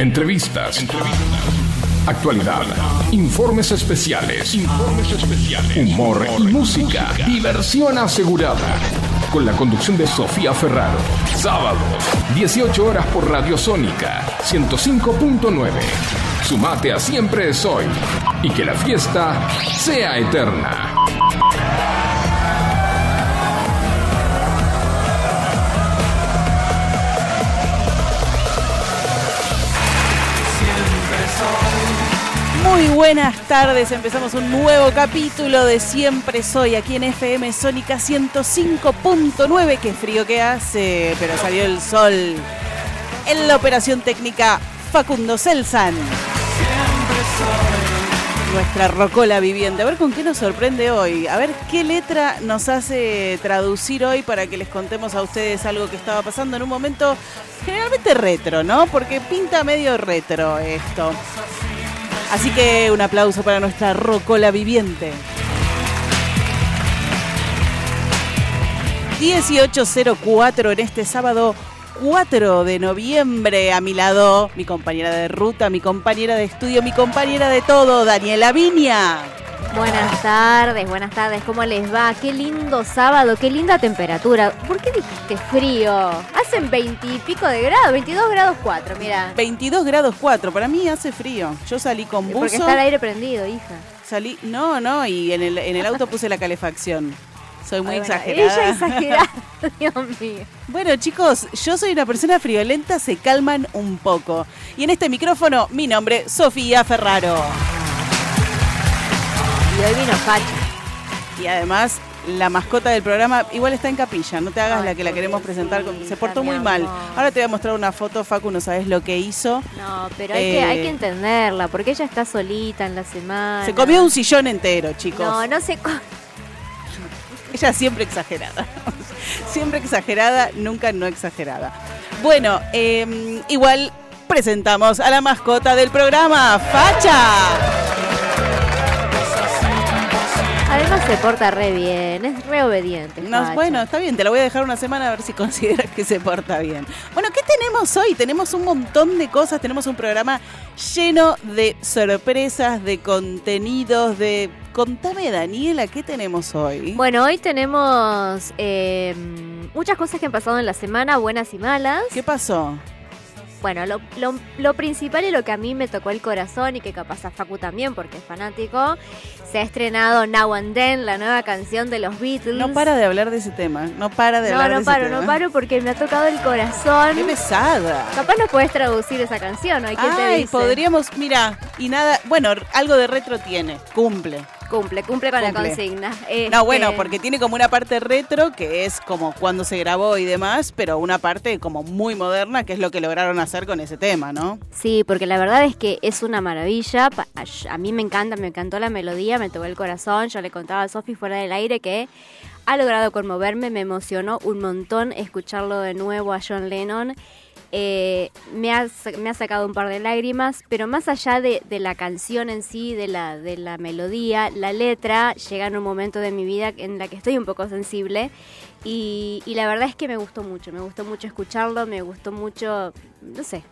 Entrevistas. Actualidad. Informes especiales. Humor y música. Diversión asegurada. Con la conducción de Sofía Ferraro. Sábado, 18 horas por Radio Sónica 105.9. Sumate a Siempre es hoy. Y que la fiesta sea eterna. Muy buenas tardes, empezamos un nuevo capítulo de Siempre Soy aquí en FM Sónica 105.9. Qué frío que hace, pero salió el sol. En la operación técnica, Facundo Celsan. Nuestra rocola viviente. A ver con qué nos sorprende hoy. A ver qué letra nos hace traducir hoy para que les contemos a ustedes algo que estaba pasando en un momento generalmente retro, ¿no? Porque pinta medio retro esto. Así que un aplauso para nuestra rocola viviente. 1804 en este sábado 4 de noviembre. A mi lado, mi compañera de ruta, mi compañera de estudio, mi compañera de todo, Daniela Viña. Buenas tardes, buenas tardes, ¿cómo les va? Qué lindo sábado, qué linda temperatura. ¿Por qué dijiste frío? Hacen 20 y pico de grados, 22 grados 4, mira. 22 grados 4, para mí hace frío. Yo salí con buzo. Porque está el aire prendido, hija. Salí, no, no, y en el, en el auto puse la calefacción. Soy muy Ay, bueno, exagerada. Ella exagerada, Dios mío. Bueno, chicos, yo soy una persona friolenta, se calman un poco. Y en este micrófono, mi nombre, Sofía Ferraro. Y hoy vino facha. Y además, la mascota del programa igual está en capilla, no te hagas Ay, la que la queremos presentar, con- se portó muy mal. Ahora te voy a mostrar una foto, Facu, no sabes lo que hizo. No, pero hay, Eh, que, hay que entenderla, porque ella está solita en la semana. Se comió un sillón entero, chicos. No, no se Ella siempre exagerada. siempre exagerada, nunca no exagerada. Bueno, eh, igual presentamos a la mascota del programa, Facha. Además se porta re bien, es re obediente. No, bueno, está bien, te la voy a dejar una semana a ver si consideras que se porta bien. Bueno, ¿qué tenemos hoy? Tenemos un montón de cosas, tenemos un programa lleno de sorpresas, de contenidos, de... Contame, Daniela, ¿qué tenemos hoy? Bueno, hoy tenemos eh, muchas cosas que han pasado en la semana, buenas y malas. ¿Qué pasó? Bueno, lo, lo- lo principal y lo que a mí me tocó el corazón y que capaz a Facu también porque es fanático, se ha estrenado Now and Then, la nueva canción de los Beatles. No para de hablar de ese tema, no para de No, hablar no de paro, ese no tema. paro porque me ha tocado el corazón. ¡Qué pesada! Capaz no puedes traducir esa canción, ¿no? ¿Y quién te Ay, dice? podríamos, mira, y nada, bueno, algo de retro tiene, cumple. Cumple, cumple con Cumple. la consigna. No, Este, bueno, porque tiene como una parte retro que es como cuando se grabó y demás, pero una parte como muy moderna que es lo que lograron hacer con ese tema, ¿no? Sí, porque la verdad es que es una maravilla. A mí me encanta, me encantó la melodía, me tocó el corazón. Yo le contaba a Sofi fuera del aire que ha logrado conmoverme, me emocionó un montón escucharlo de nuevo a John Lennon. Eh, me, ha, me ha sacado un par de lágrimas, pero más allá de, la canción en sí, de la, de la melodía, la letra llega en un momento de mi vida en la que estoy un poco sensible y, la verdad es que me gustó mucho, me gustó mucho escucharlo, me gustó mucho, no sé,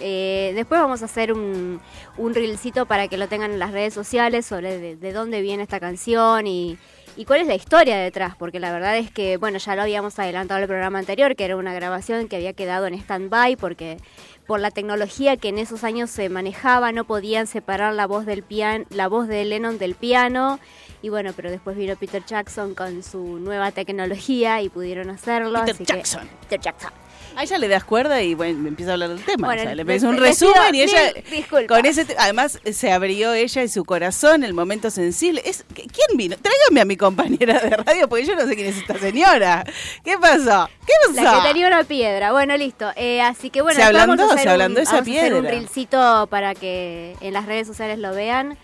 eh, después vamos a hacer un, un reelcito para que lo tengan en las redes sociales sobre de dónde viene esta canción y, y cuál es la historia detrás, porque la verdad es que, bueno, ya lo habíamos adelantado en el programa anterior, que era una grabación que había quedado en stand-by porque por la tecnología que en esos años se manejaba no podían separar la voz del piano, la voz de Lennon del piano. Y bueno, pero después vino Peter Jackson con su nueva tecnología y pudieron hacerlo. Peter así que- Jackson. Peter Jackson. A ella le das cuerda y bueno, me empieza a hablar del tema. Bueno, o sea, le pedís un resumen y ella disculpas. con ese además se abrió ella y su corazón, el momento sensible. Es ¿quién vino? Tráigame a mi compañera de radio porque yo no sé quién es esta señora. ¿Qué pasó? ¿Qué pasó? La que tenía una piedra. Bueno, listo. Eh, así que bueno, Se después ablandó, vamos a hacer se ablandó un, esa vamos a hacer un piedra. reelcito para que en las redes sociales lo vean.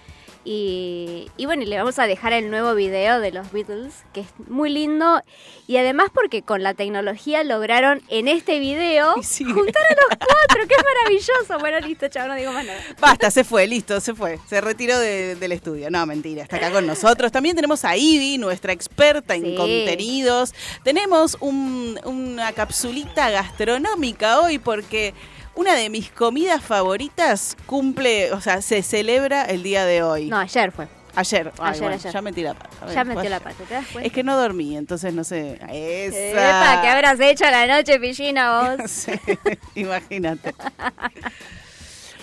Y, y bueno, y le vamos a dejar el nuevo video de los Beatles, que es muy lindo. Y además porque con la tecnología lograron en este video juntar a los cuatro, que es maravilloso. Bueno, listo, chao, no digo más nada. Basta, se fue, listo, se fue. Se retiró de- del estudio. No, mentira, está acá con nosotros. También tenemos a Ivy, nuestra experta en Sí. contenidos. Tenemos un- una capsulita gastronómica hoy porque una de mis comidas favoritas cumple, o sea, se celebra el día de hoy. No, ayer fue. Ayer, Ay, Ayer, bueno, ayer. ya metí la pata. Ver, Ya fue metió la pata, ¿te das cuenta? Es que no dormí, entonces no sé. Esa. Epa, ¿qué habrás hecho a la noche, Pillina, vos? Sí, imagínate.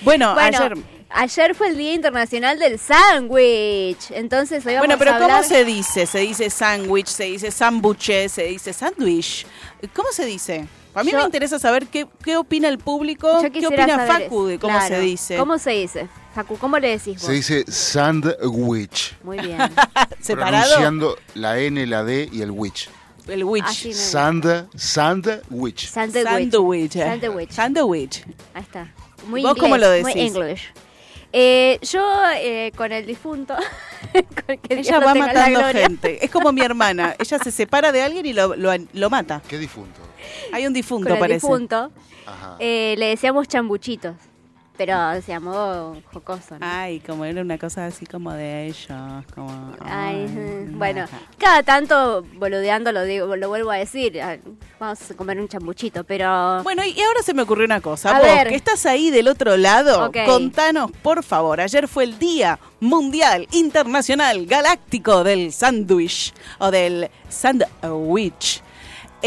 Bueno, Bueno, ayer. ayer fue el Día Internacional del Sándwich. Entonces hoy vamos Bueno, pero a ¿cómo se dice? Se dice sándwich, se dice sambuche, se dice sándwich. ¿Cómo se dice? A mí Yo- me interesa saber qué, qué opina el público, qué opina saber Facu de cómo Claro. se dice. ¿Cómo se dice? Facu, ¿cómo le decís vos? Se dice sandwich. Muy bien. ¿Separado? Pronunciando la N, la D y el witch. El witch. Sand, sandwich. Eh. Sándwich. Sándwich. Ahí está. Muy ¿Vos inglés, cómo lo Muy decís? English. Eh, yo eh, con el difunto. con que Dios Ella va matando gente. Es como mi hermana. Ella se separa de alguien y lo, lo, lo mata. ¿Qué difunto? Hay un difunto, Con el parece. difunto. Ajá. eh, le decíamos chambuchitos. Pero se llamó jocoso. ¿no? Ay, como era una cosa así como de ellos. Como, Ay, bueno, ajá. cada tanto boludeando lo digo, lo vuelvo a decir, vamos a comer un chambuchito, pero Bueno, y ahora se me ocurrió una cosa. A Vos, ver. que estás ahí del otro lado, contanos, por favor. Ayer fue el Día Mundial Internacional Galáctico del Sándwich o del Sandwich.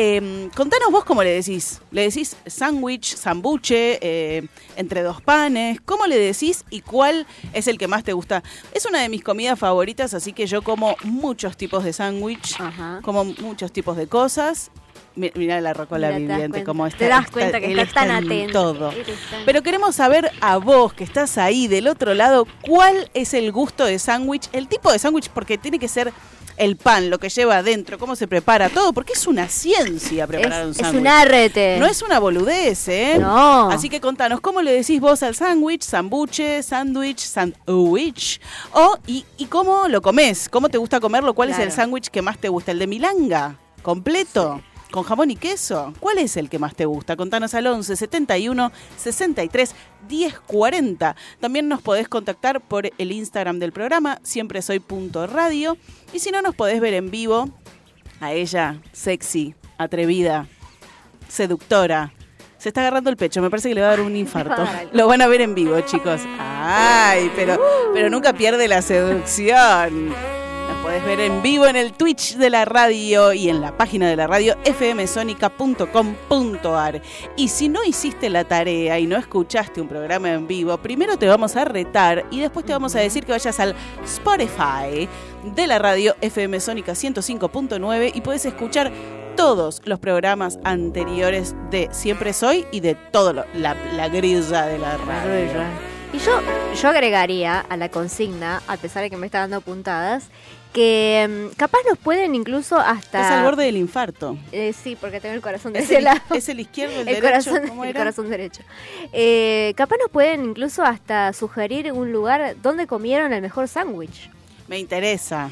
Eh, contanos vos cómo le decís. ¿Le decís sándwich, sambuche, eh, entre dos panes? ¿Cómo le decís y cuál es el que más te gusta? Es una de mis comidas favoritas, así que yo como muchos tipos de sándwich, como muchos tipos de cosas. Mi- Mirá la rocola das viviente, como está. Te das está- cuenta que tan está en atento. Todo. Tan- Pero queremos saber a vos que estás ahí del otro lado, ¿cuál es el gusto de sándwich? El tipo de sándwich, porque tiene que ser el pan, lo que lleva adentro, cómo se prepara todo, porque es una ciencia preparar un es, es sándwich. un arte. No es una boludez, ¿eh? No. Así que contanos, ¿cómo le decís vos al sándwich, sambuche, sándwich, sandwich? O, y, y cómo lo comés? ¿Cómo te gusta comerlo? ¿Cuál es el sándwich que más te gusta? ¿El de milanga? ¿Completo? ¿Con jamón y queso? ¿Cuál es el que más te gusta? Contanos al 11 71 63 10 40. También nos podés contactar por el Instagram del programa, siempre soy punto radio. Y si no, nos podés ver en vivo a ella, sexy, atrevida, seductora. Se está agarrando el pecho, me parece que le va a dar un infarto. Lo van a ver en vivo, chicos. Ay, pero, pero nunca pierde la seducción. Podés ver en vivo en el Twitch de la radio y en la página de la radio fmsonica.com.ar. Y si no hiciste la tarea y no escuchaste un programa en vivo, primero te vamos a retar y después te vamos a decir que vayas al Spotify de la radio FM Sónica 105.9 y puedes escuchar todos los programas anteriores de Siempre Soy y de todo lo- la, la grilla de la radio. Y yo, yo agregaría a la consigna, a pesar de que me está dando puntadas, que mm, capaz nos pueden incluso hasta... Estás al borde del infarto. Eh, sí, porque tengo el corazón de ¿Es ese el, lado. es el izquierdo, el, el derecho? corazón, ¿Cómo el corazón derecho. Eh, capaz nos pueden incluso hasta sugerir un lugar donde comieron el mejor sándwich. Me interesa.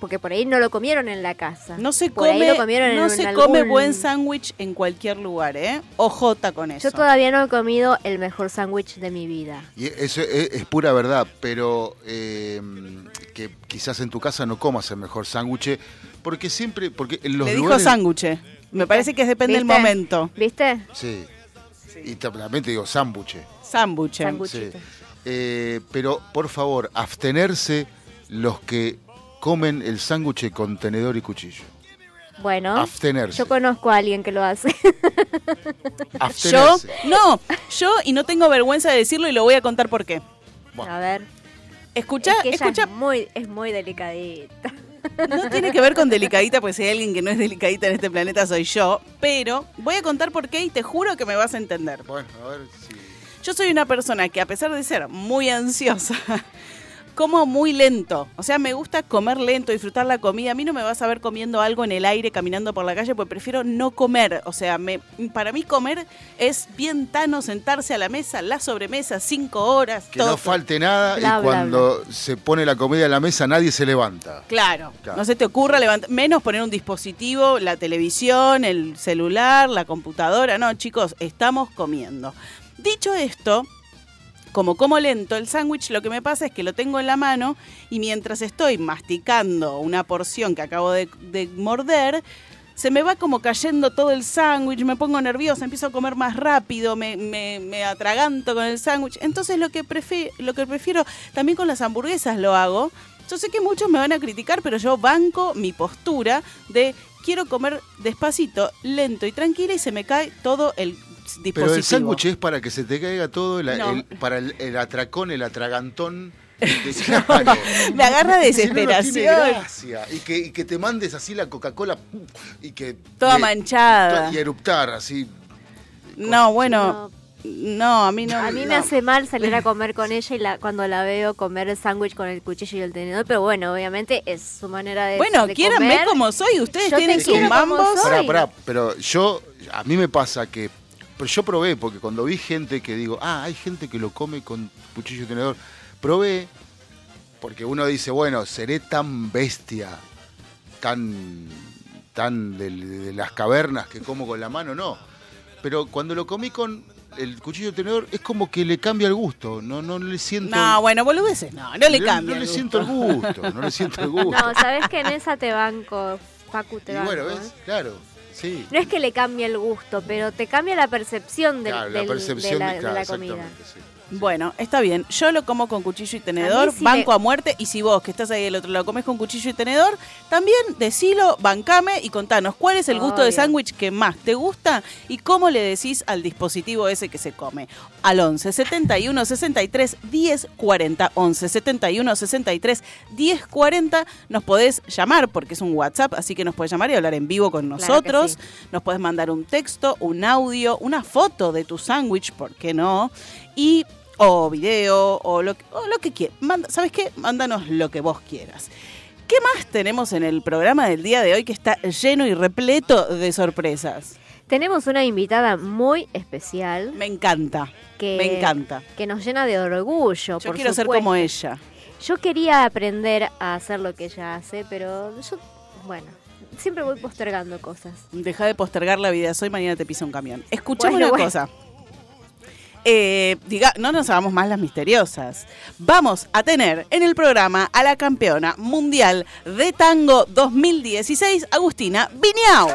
Porque por ahí no lo comieron en la casa. No se Por ahí come, lo comieron no en se algún- come buen sándwich en cualquier lugar, ¿eh? Ojota con eso. Yo todavía no he comido el mejor sándwich de mi vida. Y eso es, es pura verdad, pero eh, que quizás en tu casa no comas el mejor sándwich, porque siempre, porque en los Le dijo sándwich. Me parece que depende del momento. ¿Viste? Sí. Y también te digo sándwich. Sándwich. Sándwich. Sí. Eh, pero por favor, abstenerse los que comen el sándwich con tenedor y cuchillo. Bueno, Abstenerse. yo conozco a alguien que lo hace. Yo, Abstenerse. no, yo, y no tengo vergüenza de decirlo y lo voy a contar por qué. Bueno. a ver. Escucha, es que ella escucha, es muy, es muy delicadita. no tiene que ver con delicadita, pues si hay alguien que no es delicadita en este planeta soy yo, pero voy a contar por qué y te juro que me vas a entender. Bueno, a ver si... Yo soy una persona que a pesar de ser muy ansiosa, como muy lento. O sea, me gusta comer lento, disfrutar la comida. A mí no me vas a ver comiendo algo en el aire, caminando por la calle, porque prefiero no comer. O sea, me, para mí comer es bien tano, sentarse a la mesa, la sobremesa, cinco horas, Que todo. no falte nada Bla, y bla, cuando se pone la comida en la mesa nadie se levanta. Claro, Claro. no se te ocurra levantar, menos poner un dispositivo, la televisión, el celular, la computadora. No, chicos, estamos comiendo. Dicho esto, como como lento, el sándwich lo que me pasa es que lo tengo en la mano y mientras estoy masticando una porción que acabo de, de morder, se me va como cayendo todo el sándwich, me pongo nerviosa, empiezo a comer más rápido, me, me, atraganto con el sándwich. Entonces lo que, lo que prefiero, también con las hamburguesas lo hago. Yo sé que muchos me van a criticar, pero yo banco mi postura de quiero comer despacito, lento y tranquila y se me cae todo el dispositivo. Pero el sándwich es para que se te caiga todo, el- No. el- para el, el atracón, el atragantón. de- claro. Me agarra Si no, no desesperación. gracia. Y que, y que te mandes así la Coca-Cola y que. Toda manchada. Y eruptar así. No, bueno, no, a mí no. A mí me no. hace mal salir a comer con ella y la, cuando la veo comer el sándwich con el cuchillo y el tenedor, pero bueno, obviamente es su manera de Bueno, de quiéranme comer. como soy. Ustedes Yo tienen sus mambos. Pará, pará, pero yo, a mí me pasa que, pero yo probé, porque cuando vi gente que digo, ah, hay gente que lo come con cuchillo y tenedor, probé, porque uno dice, bueno, seré tan bestia, tan, tan del- de, las cavernas que como con la mano, no. Pero cuando lo comí con el cuchillo tenedor, es como que le cambia el gusto, no, no le siento... No, bueno, boludeces, no, no le no- cambia. No el le gusto. siento el gusto, no le siento el gusto. No, sabes que en esa te banco, Facu, te y banco. bueno, ¿eh? ¿ves? Claro, sí. No es que le cambie el gusto, pero te cambia la percepción del- Claro, la del- percepción de la, de, de claro, la comida. exactamente, sí. Bueno, está bien. Yo lo como con cuchillo y tenedor, A mí sí banco me- a muerte. Y si vos, que estás ahí del otro lado, comés con cuchillo y tenedor, también decilo, bancame y contanos cuál es el gusto de sándwich que más te gusta y cómo le decís al dispositivo ese que se come. Al 11 71 63 10 40. 11 71 63 10 40. Nos podés llamar porque es un WhatsApp, así que nos podés llamar y hablar en vivo con Claro nosotros. sí. Nos podés mandar un texto, un audio, una foto de tu sándwich, ¿por qué no? Y o video o lo, que- o lo que quieras. ¿Sabes qué? Mándanos lo que vos quieras. ¿Qué más tenemos en el programa del día de hoy que está lleno y repleto de sorpresas? Tenemos una invitada muy especial Me encanta. que, Me encanta. que nos llena de orgullo. Yo por quiero ser como ella. Yo quería aprender a hacer lo que ella hace, pero yo, bueno, siempre voy postergando cosas. Deja de postergar la vida. Soy mañana te pisa un camión. Escuchame Bueno, una bueno. cosa. Eh, diga, no nos hagamos más las misteriosas. Vamos a tener en el programa a la campeona mundial de tango 2016, Agustina Viñao.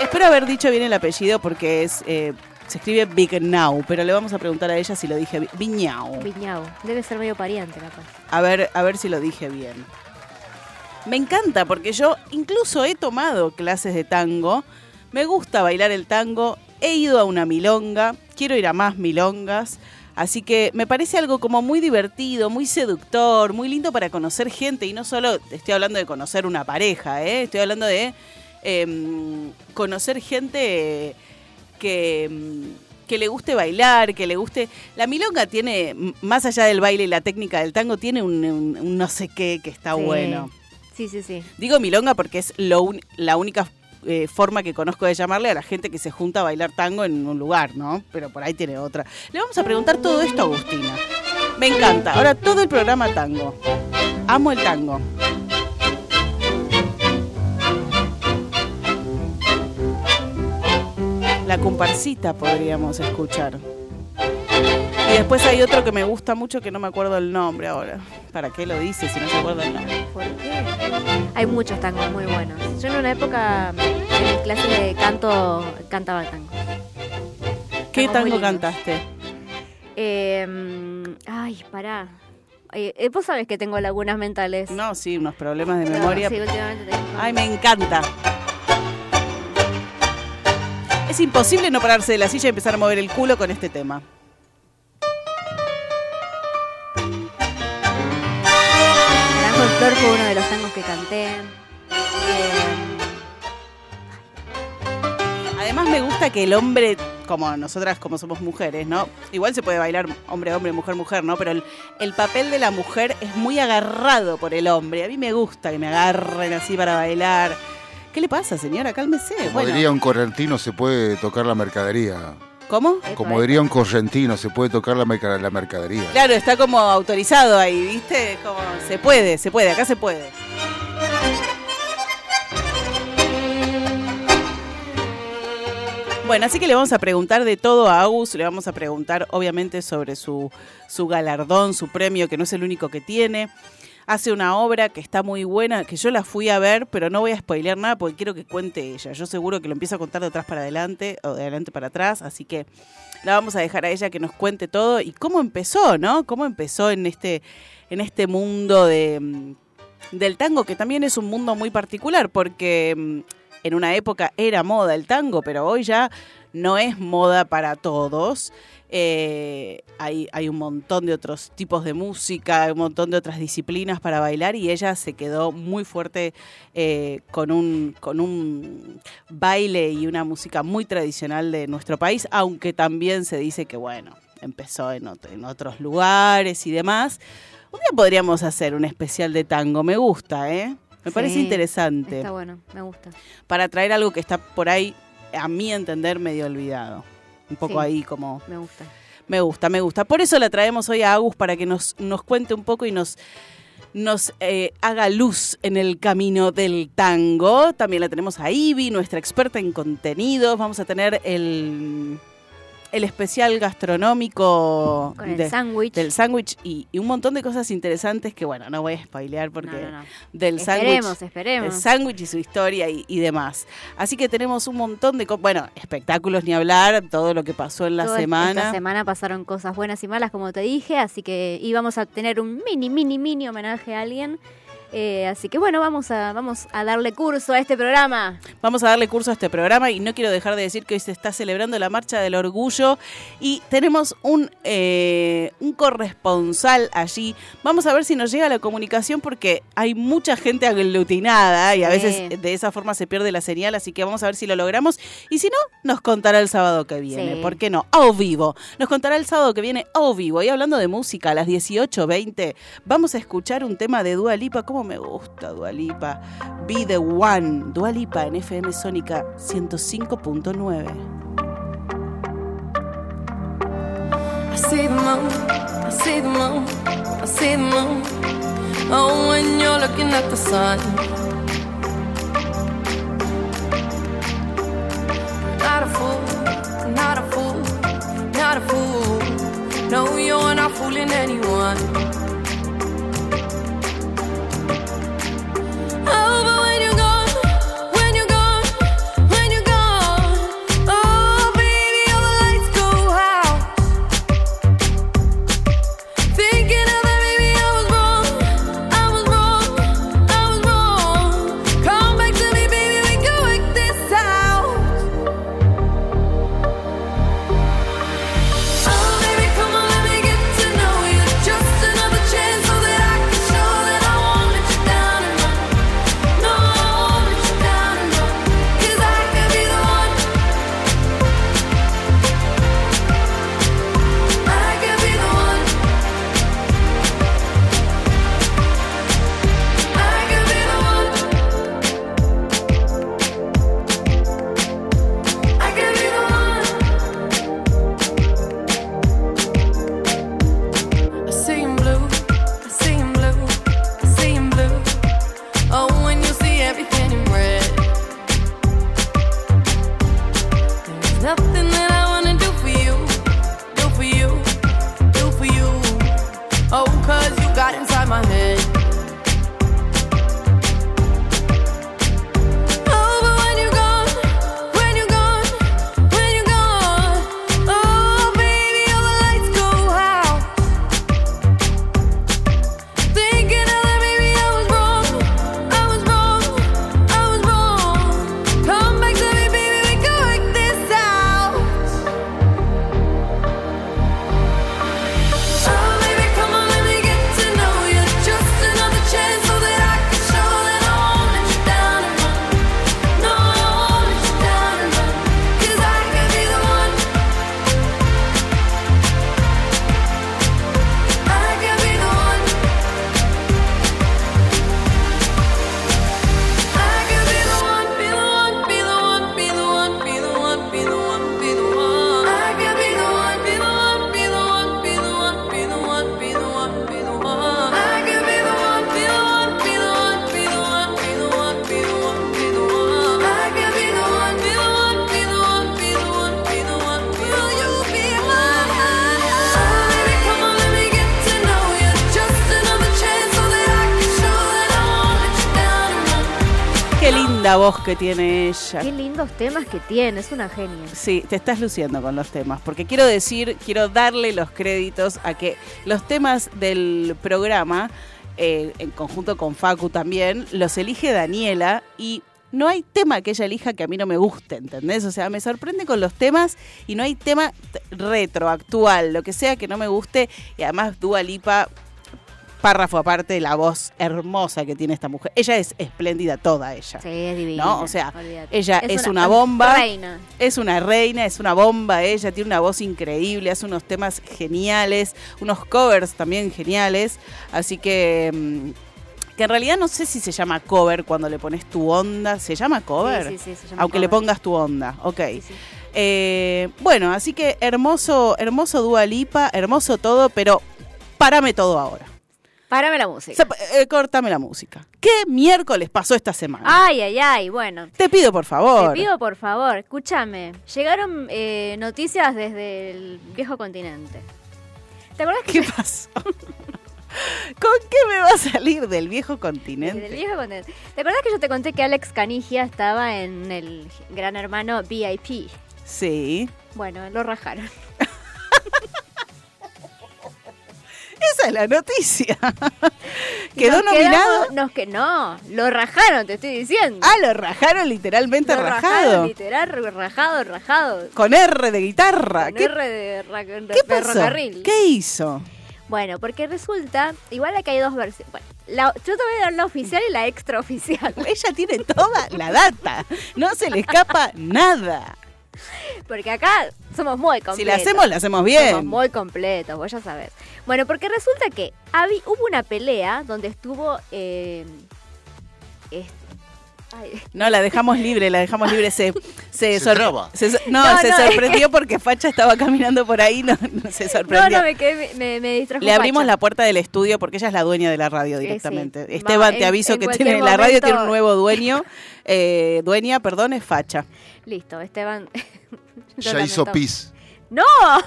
Espero haber dicho bien el apellido porque es eh, se escribe Vignau, pero le vamos a preguntar a ella si lo dije bien. Viñao. Viñao, debe ser medio pariente capaz. A ver, a ver si lo dije bien. Me encanta porque yo incluso he tomado clases de tango. Me gusta bailar el tango. He ido a una milonga. Quiero ir a más milongas. Así que me parece algo como muy divertido, muy seductor, muy lindo para conocer gente. Y no solo estoy hablando de conocer una pareja, ¿eh? estoy hablando de em, conocer gente que, em, que le guste bailar, que le guste... La milonga tiene, más allá del baile y la técnica del tango, tiene un, un- un no sé qué que está Sí. bueno. Sí, sí, sí. Digo milonga porque es lo un- la única eh, forma que conozco de llamarle a la gente que se junta a bailar tango en un lugar, ¿no? Pero por ahí tiene otra. Le vamos a preguntar todo esto a Agustina. Me encanta. Ahora todo el programa tango. Amo el tango. La comparsita podríamos escuchar. Y después hay otro que me gusta mucho que no me acuerdo el nombre ahora. ¿Para qué lo dice si no se acuerda el nombre? ¿Por qué? Hay muchos tangos muy buenos. Yo en una época, en mi clase de canto, cantaba tango. ¿Qué tango cantaste? Eh, mm, ay, pará. Eh, vos sabés que tengo lagunas mentales. No, sí, unos problemas de Pero memoria. Sí, últimamente tengo. Ay, me encanta. Es imposible no pararse de la silla y empezar a mover el culo con este tema. Flor fue uno de los tangos que canté. Eh, Además me gusta que el hombre, como nosotras como somos mujeres, ¿no? Igual se puede bailar hombre, hombre, mujer, mujer, ¿no? Pero el, el papel de la mujer es muy agarrado por el hombre. A mí me gusta que me agarren así para bailar. ¿Qué le pasa, señora? Cálmese. Como Bueno, diría un correntino, se puede tocar la mercadería. ¿Cómo? Como diría un correntino, se puede tocar la, merca- la mercadería. Claro, está como autorizado ahí, ¿viste? Como se puede, se puede, acá se puede. Bueno, así que le vamos a preguntar de todo a Agus, le vamos a preguntar obviamente sobre su, su galardón, su premio, que no es el único que tiene. Hace una obra que está muy buena, que yo la fui a ver, pero no voy a spoilear nada porque quiero que cuente ella. Yo seguro que lo empiezo a contar de atrás para adelante o de adelante para atrás, así que la vamos a dejar a ella que nos cuente todo y cómo empezó, ¿no? Cómo empezó en este, en este mundo de, mm, del tango, que también es un mundo muy particular, porque mm, en una época era moda el tango, pero hoy ya no es moda para todos. Eh, hay, hay un montón de otros tipos de música, un montón de otras disciplinas para bailar y ella se quedó muy fuerte eh, con, un, con un baile y una música muy tradicional de nuestro país, aunque también se dice que, bueno, empezó en, en otros lugares y demás. Un día podríamos hacer un especial de tango, me gusta, ¿eh? Me parece interesante Está bueno, me gusta. para traer algo que está por ahí, a mi entender, medio olvidado. Un poco Sí. ahí como... Me gusta. Me gusta, me gusta. Por eso la traemos hoy a Agus para que nos, nos cuente un poco y nos, nos eh, haga luz en el camino del tango. También la tenemos a Ivy, nuestra experta en contenidos. Vamos a tener el, el especial gastronómico Con el de- sándwich. del sándwich y, y un montón de cosas interesantes que, bueno, no voy a spoilear porque No, no, no. del sándwich. El sándwich y su historia y, y demás. Así que tenemos un montón de... Bueno, espectáculos ni hablar, todo lo que pasó en la Toda semana. Esta semana pasaron cosas buenas y malas, como te dije, así que íbamos a tener un mini, mini, mini homenaje a alguien. Eh, así que bueno, vamos a, vamos a darle curso a este programa. Vamos a darle curso a este programa y no quiero dejar de decir que hoy se está celebrando la Marcha del Orgullo y tenemos un, eh, un corresponsal allí. Vamos a ver si nos llega la comunicación porque hay mucha gente aglutinada y a Sí. veces de esa forma se pierde la señal, así que vamos a ver si lo logramos. Y si no, nos contará el sábado que viene. Sí. ¿Por qué no? A vivo. Nos contará el sábado que viene a vivo. Y hablando de música, a las 18.20 vamos a escuchar un tema de Dua Lipa. ¿Cómo me gusta Dua Lipa? Be the One. Dua Lipa en FM Sónica 105.9. I see the moon, I see the moon, I see the moon. Oh, when you're looking at the sun. Not a fool, not a fool, not a fool. No, you're not fooling anyone. Oh, linda voz que tiene ella. Qué lindos temas que tiene, es una genia. Sí, te estás luciendo con los temas, porque quiero decir, quiero darle los créditos a que los temas del programa, eh, en conjunto con Facu también, los elige Daniela y no hay tema que ella elija que a mí no me guste, ¿entendés? O sea, me sorprende con los temas y no hay tema retro, actual, lo que sea que no me guste. Y además Dua Lipa, párrafo aparte, la voz hermosa que tiene esta mujer. Ella es espléndida toda ella. Sí, es divina. ¿No? O sea, ella es una bomba. Reina. Es una reina, es una bomba ella, tiene una voz increíble, hace unos temas geniales, unos covers también geniales, así que mm, que en realidad no sé si se llama cover cuando le pones tu onda, ¿se llama cover? Sí, sí, sí, se llama Aunque le pongas tu onda, ok. Eh, bueno, así que hermoso, hermoso Dua Lipa, hermoso todo, pero párame todo ahora. Párame la música. eh, córtame la música. ¿Qué miércoles pasó esta semana? Ay, ay, ay, bueno. Te pido por favor. Te pido por favor, escúchame. Llegaron eh, noticias desde el viejo continente. ¿Te acuerdas que ¿Qué pasó? ¿Con qué me va a salir del viejo continente? Desde el viejo continente. ¿Te acuerdas que yo te conté que Alex Canigia estaba en el Gran Hermano VIP? Sí. Bueno, lo rajaron. Esa es la noticia. Quedó Nos nominado. quedamos- nos que no, lo rajaron, te estoy diciendo. Ah, lo rajaron literalmente lo rajado. rajaron, literal, rajado, rajado. Con R de guitarra. Con ¿Qué, R de, ra- de qué pasó? ¿Qué hizo? Bueno, porque resulta, igual aquí hay dos versiones. Bueno, la- yo te voy a dar la oficial y la extraoficial. Ella tiene toda la data. No se le escapa nada. Porque acá somos muy completos. Si la hacemos, la hacemos bien. Somos muy completos, vos ya sabés. Bueno, porque resulta que habi- hubo una pelea donde estuvo... eh, ay, No, la dejamos libre, la dejamos libre. Se, se, Se traba. no, No, se no, es sorprendió porque Facha estaba caminando por ahí, no, no se sorprendió. no, me, quedé, me, me distrajo Le abrimos la puerta del estudio porque ella es la dueña de la radio sí. directamente. Va, Esteban, te aviso en que tiene la radio tiene un nuevo dueño. Eh, dueña, perdón, es Facha. Listo, Esteban. Ya hizo pis. ¡No!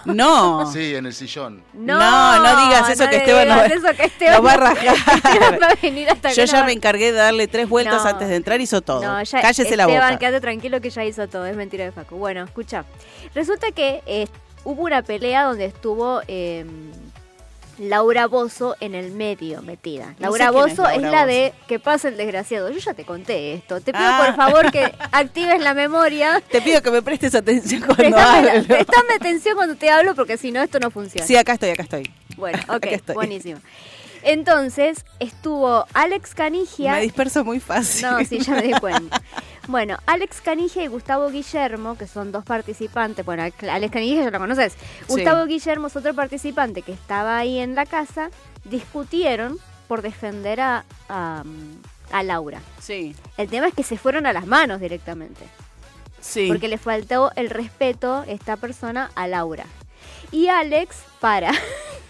No. Sí, en el sillón. No, No, no digas eso, que Esteban no- digas eso, que Esteban Lo va a no- rajar. Esteban va a venir hasta Yo ya no- me encargué de darle tres vueltas No. antes de entrar, hizo todo. No, ya, Cállese la Esteban, boca. quédate tranquilo que ya hizo todo, es mentira de Facu. Bueno, escucha. Resulta que eh, hubo una pelea donde estuvo eh, Laura Bozo en el medio metida. No Laura es Bozo es, la de que pasa el desgraciado. Yo ya te conté esto. Te pido Ah. por favor que actives la memoria. Te pido que me prestes atención cuando Prestame, hablo. prestame atención cuando te hablo porque si no esto no funciona. Sí, acá estoy, acá estoy. Bueno, ok, estoy. buenísimo. Entonces estuvo Alex Canigia. Me disperso muy fácil. No, sí, ya me di cuenta. Bueno, Alex Canigia y Gustavo Guillermo, que son dos participantes, bueno, Alex Canigia ya lo conoces. Gustavo Guillermo es otro participante que estaba ahí en la casa, discutieron por defender a, a, a Laura. Sí, El tema es que se fueron a las manos directamente, sí. porque le faltó el respeto esta persona a Laura. Y Alex para.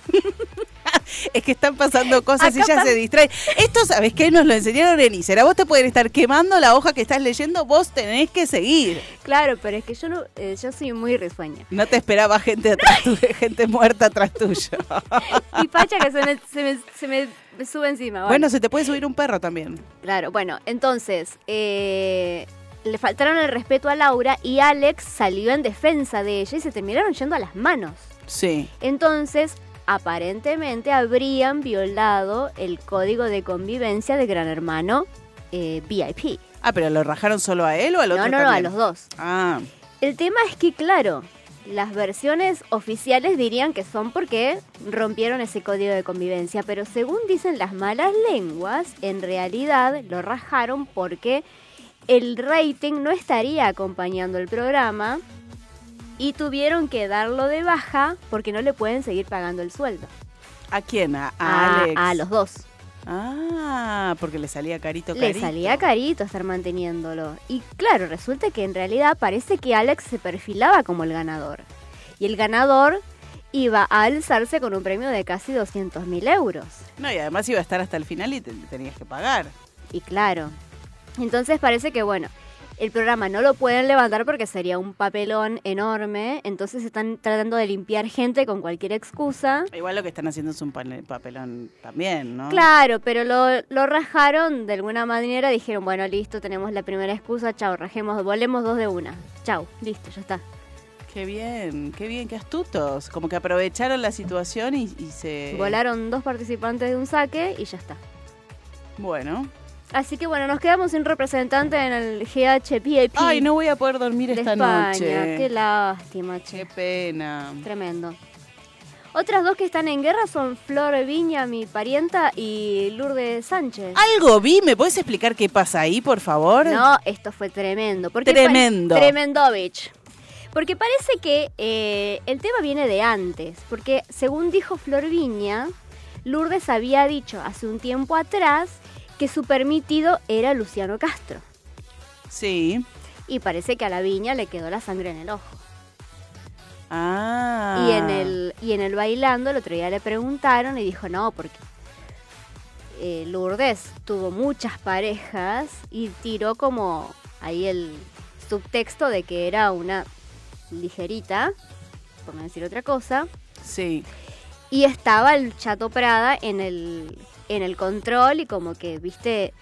Es que están pasando cosas y Acá pas- se distrae. Esto, ¿sabes qué? Nos lo enseñaron en Isera. Vos te pueden estar quemando la hoja que estás leyendo, vos tenés que seguir. claro, pero es que yo no, eh, yo soy muy risueña. No te esperaba gente atrás gente muerta atrás tuyo. Y Pacha que se me, se me, se me- me sube encima. Bueno, se te puede subir un perro también. Claro, bueno, entonces eh, le faltaron el respeto a Laura y Alex salió en defensa de ella y se terminaron yendo a las manos. Sí. Entonces, aparentemente habrían violado el código de convivencia de Gran Hermano eh, VIP. Ah, pero ¿lo rajaron solo a él o al No, otro no, no, a también? los dos. Ah, El tema es que, claro, las versiones oficiales dirían que son porque rompieron ese código de convivencia, pero según dicen las malas lenguas, en realidad lo rajaron porque el rating no estaría acompañando el programa y tuvieron que darlo de baja porque no le pueden seguir pagando el sueldo. ¿a quién? A, Alex. a los dos. Ah, porque le salía carito, Le carito. salía carito estar manteniéndolo. Y claro, resulta que en realidad parece que Alex se perfilaba como el ganador. Y el ganador iba a alzarse con un premio de casi 200 mil euros. No, y además iba a estar hasta el final y te tenías que pagar. Y claro. Entonces parece que bueno. El programa no lo pueden levantar porque sería un papelón enorme, entonces están tratando de limpiar gente con cualquier excusa. Igual lo que están haciendo es un papelón también, ¿no? Claro, pero lo, lo rajaron de alguna manera, dijeron, bueno, listo, tenemos la primera excusa, chao, rajemos, volemos dos de una. Chao, listo, ya está. Qué bien, qué bien, qué astutos. Como que aprovecharon la situación y, y se... Volaron dos participantes de un saque y ya está. Bueno. Así que bueno, nos quedamos sin representante en el GHPAP Ay, no voy a poder dormir de esta España. noche. Qué lástima, Qué che. pena. Tremendo. Otras dos que están en guerra son Flor Viña, mi parienta, y Lourdes Sánchez. Algo vi, ¿me puedes explicar qué pasa ahí, por favor? No, esto fue tremendo. Porque Tremendo. Tremendovich. Porque parece que eh, el tema viene de antes. Porque según dijo Flor Viña, Lourdes había dicho hace un tiempo atrás que su permitido era Luciano Castro. Sí. Y parece que a la Viña le quedó la sangre en el ojo. Ah. Y en el y en el bailando el otro día le preguntaron y dijo no porque eh, Lourdes tuvo muchas parejas y tiró como ahí el subtexto de que era una ligerita por no decir otra cosa Sí. y estaba el Chato Prada en el en el control y como que viste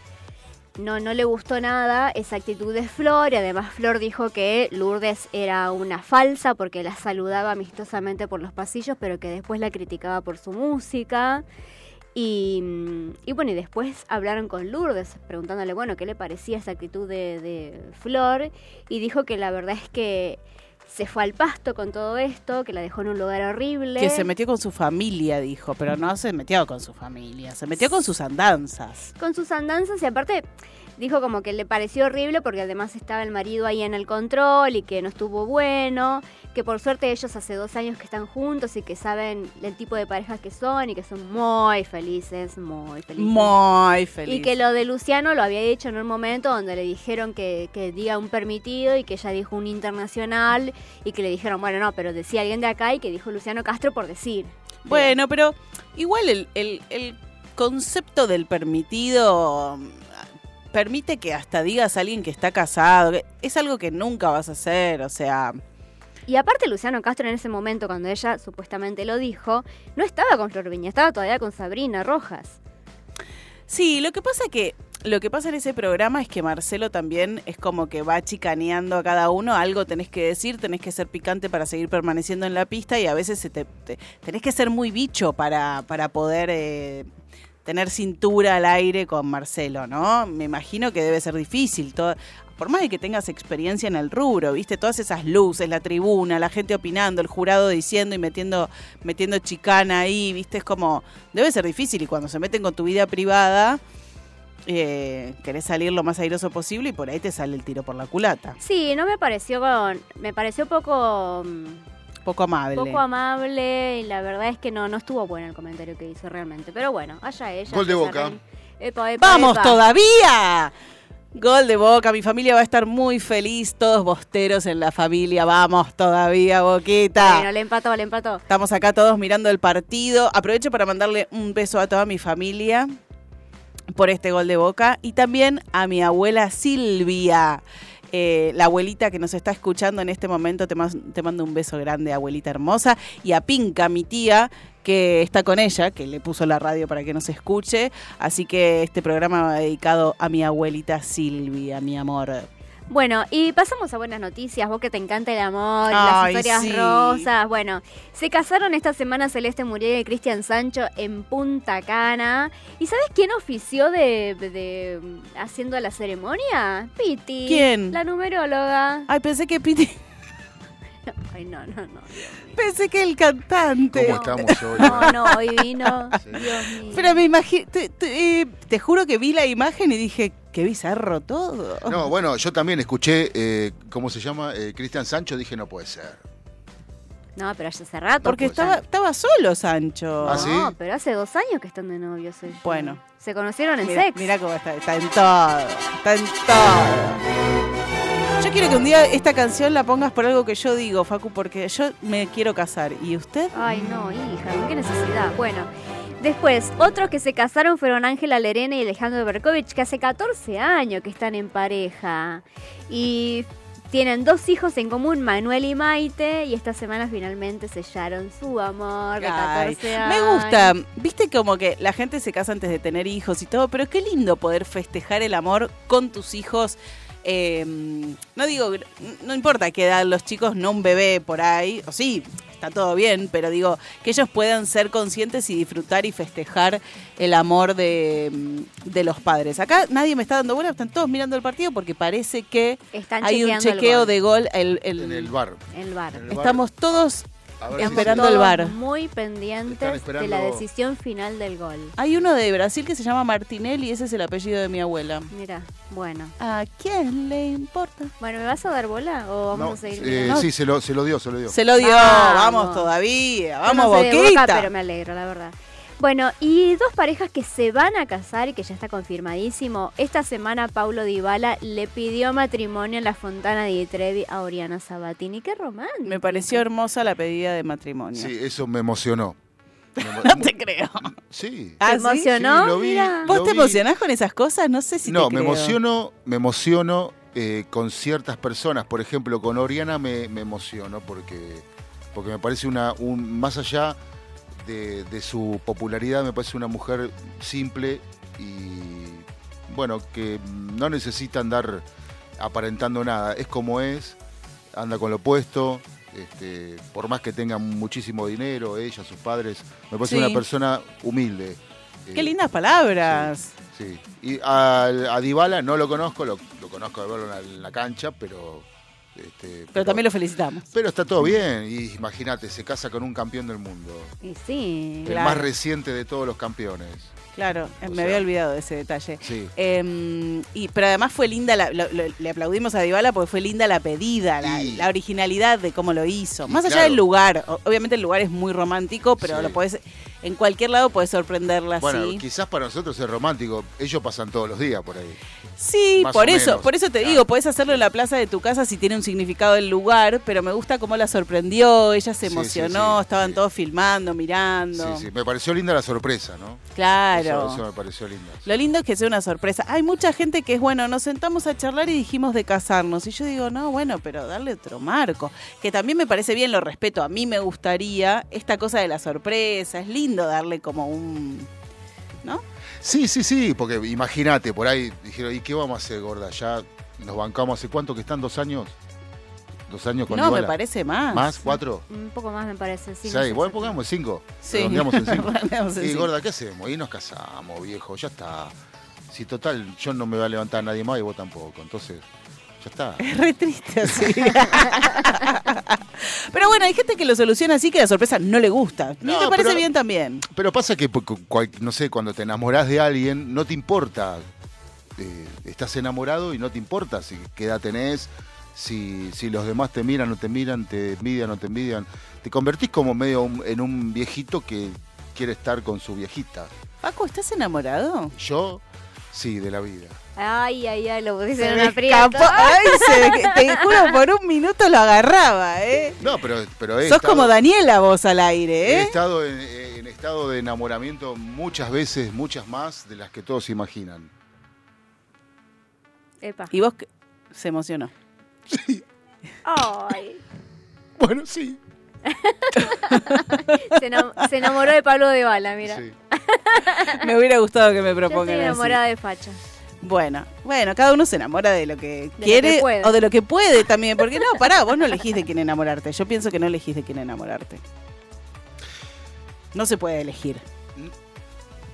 no, no le gustó nada esa actitud de Flor y además Flor dijo que Lourdes era una falsa porque la saludaba amistosamente por los pasillos pero que después la criticaba por su música. Y, mm, y bueno, y después hablaron con Lourdes preguntándole, bueno, qué le parecía esa actitud de, de Flor y dijo que la verdad es que se fue al pasto con todo esto, que la dejó en un lugar horrible. Que se metió con su familia, dijo, pero no se metió con su familia, se metió con sus andanzas. con sus andanzas y aparte dijo como que le pareció horrible porque además estaba el marido ahí en el control y que no estuvo bueno, que por suerte ellos hace dos años que están juntos y que saben el tipo de parejas que son y que son muy felices, muy felices. Muy feliz. Y que lo de Luciano lo había dicho en un momento donde le dijeron que, que diga un permitido y que ella dijo un internacional y que le dijeron, bueno, no, pero decía alguien de acá y que dijo Luciano Castro por decir. Bueno, pero igual el, el- el concepto del permitido permite que hasta digas a alguien que está casado. que Es algo que nunca vas a hacer, o sea... Y aparte Luciano Castro en ese momento, cuando ella supuestamente lo dijo, no estaba con Flor Viña, estaba todavía con Sabrina Rojas. Sí, lo que pasa que lo que pasa en ese programa es que Marcelo también es como que va chicaneando a cada uno, algo tenés que decir, tenés que ser picante para seguir permaneciendo en la pista y a veces se te, te- tenés que ser muy bicho para, para poder eh, tener cintura al aire con Marcelo, ¿no? Me imagino que debe ser difícil. todo- por más de que tengas experiencia en el rubro, ¿viste? Todas esas luces, la tribuna, la gente opinando, el jurado diciendo y metiendo, metiendo chicana ahí, ¿viste? Es como, debe ser difícil y cuando se meten con tu vida privada, eh, querés salir lo más airoso posible y por ahí te sale el tiro por la culata. Sí, no me pareció me pareció poco mm, Poco amable. poco amable y la verdad es que no no estuvo bueno el comentario que hizo realmente. Pero bueno, allá ella. Gol de Boca. saben. Epa, epa, ¡Vamos epa. todavía! Gol de Boca, mi familia va a estar muy feliz, todos bosteros en la familia, vamos todavía, Boquita. Bueno, le empató, le empató. Estamos acá todos mirando el partido. Aprovecho para mandarle un beso a toda mi familia por este gol de boca y también a mi abuela Silvia. Eh, la abuelita que nos está escuchando en este momento, te, te mando un beso grande, abuelita hermosa. Y a Pinca, mi tía, que está con ella, que le puso la radio para que nos escuche. Así que este programa va dedicado a mi abuelita Silvia, mi amor. Bueno, y pasamos a buenas noticias. Vos que te encanta el amor, Ay, las historias sí. rosas. Bueno, se casaron esta semana Celeste Muriel y Cristian Sancho en Punta Cana. ¿Y sabes quién ofició de, de- haciendo la ceremonia? Piti. ¿Quién? La numeróloga. Ay, pensé que Piti, Ay, no, no, no. Pensé que el cantante. ¿Cómo estamos hoy? No, no, hoy vino. Sí. Dios mío. Pero me imagino, te, te- eh, te juro que vi la imagen y dije, qué bizarro todo. No, bueno, yo también escuché, eh, ¿cómo se llama? Eh, Cristian Sancho, dije, no puede ser. No, pero hace rato. Porque pues, estaba, estaba solo Sancho. ¿Ah, sí? No, pero hace dos años que están de novios. ellos. Bueno. Se conocieron en Mira, sex. mira cómo está, está en todo, está en todo. Yo yo quiero que un día esta canción la pongas por algo que yo digo, Facu, porque yo me quiero casar. ¿Y usted? Ay, no, hija, qué necesidad. Bueno, después, otros que se casaron fueron Ángela Lerena y Alejandro Berkovich, que hace 14 años que están en pareja. Y tienen dos hijos en común, Manuel y Maite, y esta semana finalmente sellaron su amor de 14 Ay, años. me gusta. Viste como que la gente se casa antes de tener hijos y todo, pero qué lindo poder festejar el amor con tus hijos. Eh, no digo, no importa qué edad los chicos, no un bebé por ahí, o sí, está todo bien, pero digo, que ellos puedan ser conscientes y disfrutar y festejar el amor de, de los padres. Acá nadie me está dando bola, están todos mirando el partido porque parece que Están hay un chequeo gol. de gol. el- el- En el bar. El bar. Estamos todos ver esperando el VAR. Muy pendientes esperando- de la decisión final del gol. Hay uno de Brasil que se llama Martinelli y ese es el apellido de mi abuela. Mira, bueno. ¿A quién le importa? Bueno, ¿me vas a dar bola o vamos No, a seguir? eh? No. Sí, se lo, se lo dio, se lo dio. Se lo dio, Vamos. vamos, todavía, vamos no soy de Boca, Boquita. pero me alegro, la verdad. Bueno, y dos parejas que se van a casar y que ya está confirmadísimo. Esta semana Paulo Dybala le pidió matrimonio en la Fontana di Trevi a Oriana Sabatini. Qué romántico. Me pareció hermosa la pedida de matrimonio. Sí, eso me emocionó. Me emo- No te creo. Sí. Ah, ¿Te emocionó? Sí, lo vi. Mira. ¿Vos Lo te vi. emocionás con esas cosas? No sé si no, te me creo. emociono, me emociono eh, con ciertas personas. Por ejemplo, con Oriana me, me emociono porque, porque me parece una, un, más allá de, de su popularidad, me parece una mujer simple y bueno, que no necesita andar aparentando nada. Es como es, anda con lo opuesto. Este, por más que tenga muchísimo dinero, ella, sus padres, me parece Sí. una persona humilde. Qué Eh, lindas palabras. Sí, y a, a Dybala no lo conozco, lo, lo conozco de verlo en la, en la cancha, pero, este, Pero también lo felicitamos. pero está todo bien. Y imagínate, se casa con un campeón del mundo, Y sí. el Claro. más reciente de todos los campeones. Claro, O me sea, había olvidado de ese detalle. Sí. Eh, y, pero además fue linda, la- lo- lo- le aplaudimos a Dybala porque fue linda la pedida, la, Y- la originalidad de cómo lo hizo. Y Más allá claro. del lugar, obviamente el lugar es muy romántico, pero Sí. lo podés, en cualquier lado puedes sorprenderla Bueno, así. quizás para nosotros es romántico. Ellos pasan todos los días por ahí. Sí, más por eso, menos. por eso te Claro. digo, podés hacerlo en la plaza de tu casa si tiene un significado el lugar, pero me gusta cómo la sorprendió, ella se Sí, emocionó, sí, sí, estaban sí. todos filmando, mirando. Sí, sí. Me pareció linda la sorpresa, ¿no? Claro. Eso, eso me pareció linda. Lo lindo es que sea una sorpresa. Hay mucha gente que es bueno, nos sentamos a charlar y dijimos de casarnos. Y yo digo, no, bueno, pero darle otro marco. Que también me parece bien, lo respeto. A mí me gustaría esta cosa de la sorpresa. Es lindo darle como un. ¿No? Sí, sí, sí, porque imagínate, por ahí dijeron, ¿y qué vamos a hacer, gorda? Ya nos bancamos hace cuánto que están, dos años. Dos años con no, me parece más. ¿Más? ¿Cuatro? Un poco más me parece, sí. Sí, no sé bueno, pongamos cinco. Sí. Redondeamos en cinco. Redondeamos en y cinco. gorda, ¿qué hacemos? Y nos casamos, viejo, ya está. Si total, yo no me voy a levantar nadie más y vos tampoco. Entonces, ya está. Es re triste así. pero bueno, hay gente que lo soluciona así que la sorpresa no le gusta. Y No, me parece pero- bien también. Pero pasa que, no sé, cuando te enamorás de alguien, no te importa. eh, estás enamorado y no te importa si qué edad tenés, si, si los demás te miran o no te miran, te envidian o no te envidian. Te convertís como medio un- en un viejito que quiere estar con su viejita. Paco, ¿estás enamorado? Yo, sí, de la vida. Ay, ay, ay, lo pusiste Se en me un aprieto. escapó. Ay, se- te juro, por un minuto lo agarraba, ¿eh? No, pero, pero he Sos estado- como Daniela vos al aire, He ¿eh? estado en, en estado de enamoramiento muchas veces, muchas más de las que todos imaginan. Epa. Y vos que- se emocionó. Ay. Bueno, sí. Se, enam- se enamoró de Pablo de Bala, mira. sí. Me hubiera gustado que me Yo estoy propongan así. enamorada de Facha. Bueno, bueno, cada uno se enamora de lo que quiere que o de lo que puede también. Porque no, pará, vos no elegís de quién enamorarte. Yo pienso que no elegís de quién enamorarte. No se puede elegir.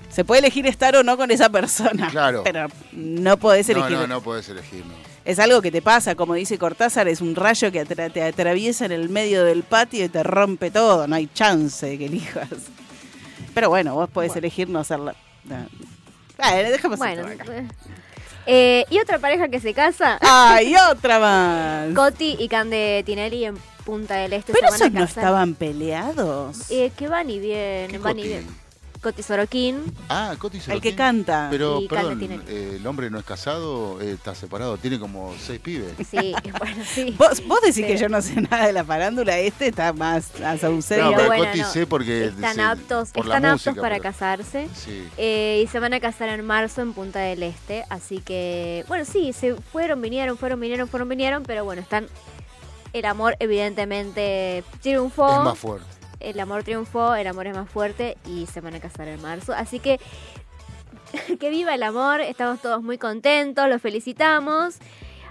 Se puede elegir estar o no con esa persona. Claro. Pero no podés No, elegir. no, no puedes elegir, no. Es algo que te pasa, como dice Cortázar, es un rayo que atra- te atraviesa en el medio del patio y te rompe todo. No hay chance de que elijas. Pero bueno, vos podés elegir no hacerla. No. Vale, déjame Bueno. acá. eh, y otra pareja que se casa, ¡Ay, otra más! Coti y Cande Tinelli en Punta del Este Pero se van a esos no casar. estaban peleados. Eh, que van y vienen, ¿Qué van y Coti? vienen. Coti Sorokin. Ah, Coti El que Sorokin. canta. Pero, Y perdón, eh, el hombre no es casado, eh, está separado, tiene como seis pibes. Sí, bueno, sí. Vos, vos decís que yo no sé nada de la farándula, este está más, más ausente. No, Pero bueno, Coti no. sé porque Están se- aptos, por la están música, aptos para pero- casarse. Sí. Eh, y se van a casar en marzo en Punta del Este. Así que, bueno, sí, se fueron, vinieron, fueron, vinieron, fueron, vinieron. Pero bueno, están. El amor, evidentemente, triunfó. Es más fuerte. El amor triunfó, el amor es más fuerte y se van a casar en marzo. Así que. que viva el amor, estamos todos muy contentos, los felicitamos.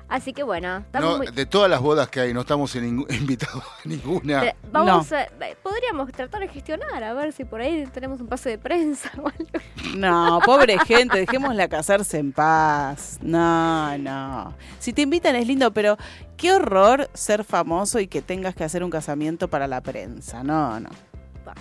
Así que bueno, estamos No, muy. De todas las bodas que hay, no estamos en invitados a ninguna. Pero Vamos a, podríamos tratar de gestionar, a ver si por ahí tenemos un pase de prensa o algo. No, pobre gente, dejémosla casarse en paz. No, no. Si te invitan es lindo, pero qué horror ser famoso y que tengas que hacer un casamiento para la prensa. No, no.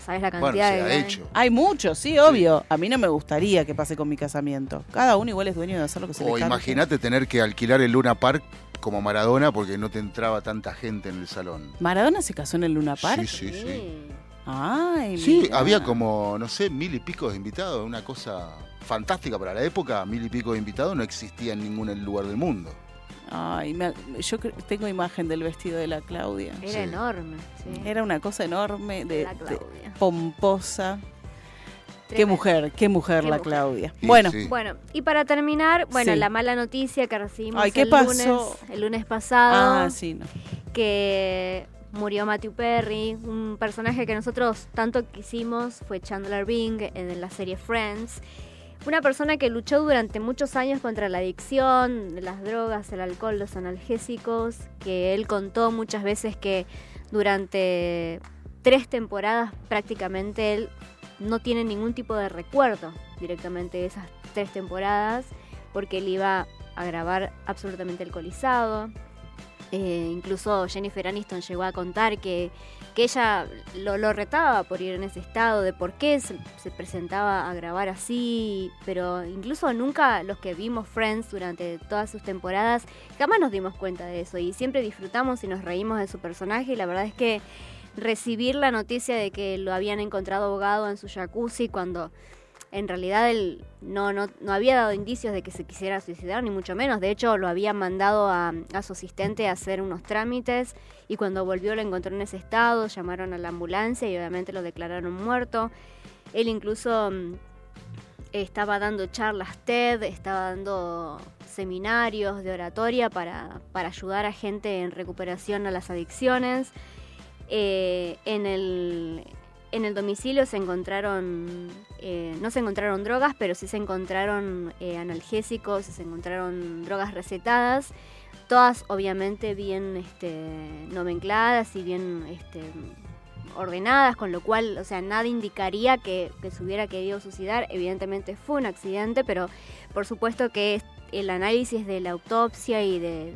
¿Sabes la Bueno, cantidad se de ha hecho. Hay muchos, sí, obvio. A mí no me gustaría que pase con mi casamiento. Cada uno igual es dueño de hacer lo que se le O imagínate tener que alquilar el Luna Park como Maradona porque no te entraba tanta gente en el salón. ¿Maradona se casó en el Luna Park? Sí, sí, sí. Ay, Sí, había como, no sé, mil y pico de invitados, una cosa fantástica para la época, mil y pico de invitados no existía en ningún lugar del mundo. Ay, me- yo tengo imagen del vestido de la Claudia. Era Sí. enorme. sí. Era una cosa enorme, de, pomposa. Qué mujer, qué mujer Qué la mujer. Claudia. Bueno, sí. Bueno, y para terminar, bueno, Sí. la mala noticia que recibimos Ay, ¿qué el, pasó? Lunes, el lunes pasado, ah, sí, no. que murió Matthew Perry, un personaje que nosotros tanto quisimos, fue Chandler Bing en la serie Friends. Una persona que luchó durante muchos años contra la adicción, las drogas, el alcohol, los analgésicos, que él contó muchas veces que durante tres temporadas prácticamente él no tiene ningún tipo de recuerdo directamente de esas tres temporadas, porque él iba a grabar absolutamente alcoholizado. Eh, incluso Jennifer Aniston llegó a contar que, que ella lo, lo retaba por ir en ese estado, de por qué se, se presentaba a grabar así, pero incluso nunca los que vimos Friends durante todas sus temporadas, jamás nos dimos cuenta de eso y siempre disfrutamos y nos reímos de su personaje y la verdad es que recibir la noticia de que lo habían encontrado ahogado en su jacuzzi cuando en realidad él no, no, no había dado indicios de que se quisiera suicidar, ni mucho menos. De hecho, lo había mandado a, a su asistente a hacer unos trámites y cuando volvió lo encontró en ese estado, llamaron a la ambulancia y obviamente lo declararon muerto. Él incluso mm, estaba dando charlas TED, estaba dando seminarios de oratoria para, para ayudar a gente en recuperación a las adicciones. Eh, en, el, en el domicilio se encontraron, eh, no se encontraron drogas, pero sí se encontraron eh, analgésicos, se encontraron drogas recetadas, todas obviamente bien este, nomencladas y bien este, ordenadas, con lo cual, o sea, nada indicaría que, que se hubiera querido suicidar. Evidentemente fue un accidente, pero por supuesto que el análisis de la autopsia y de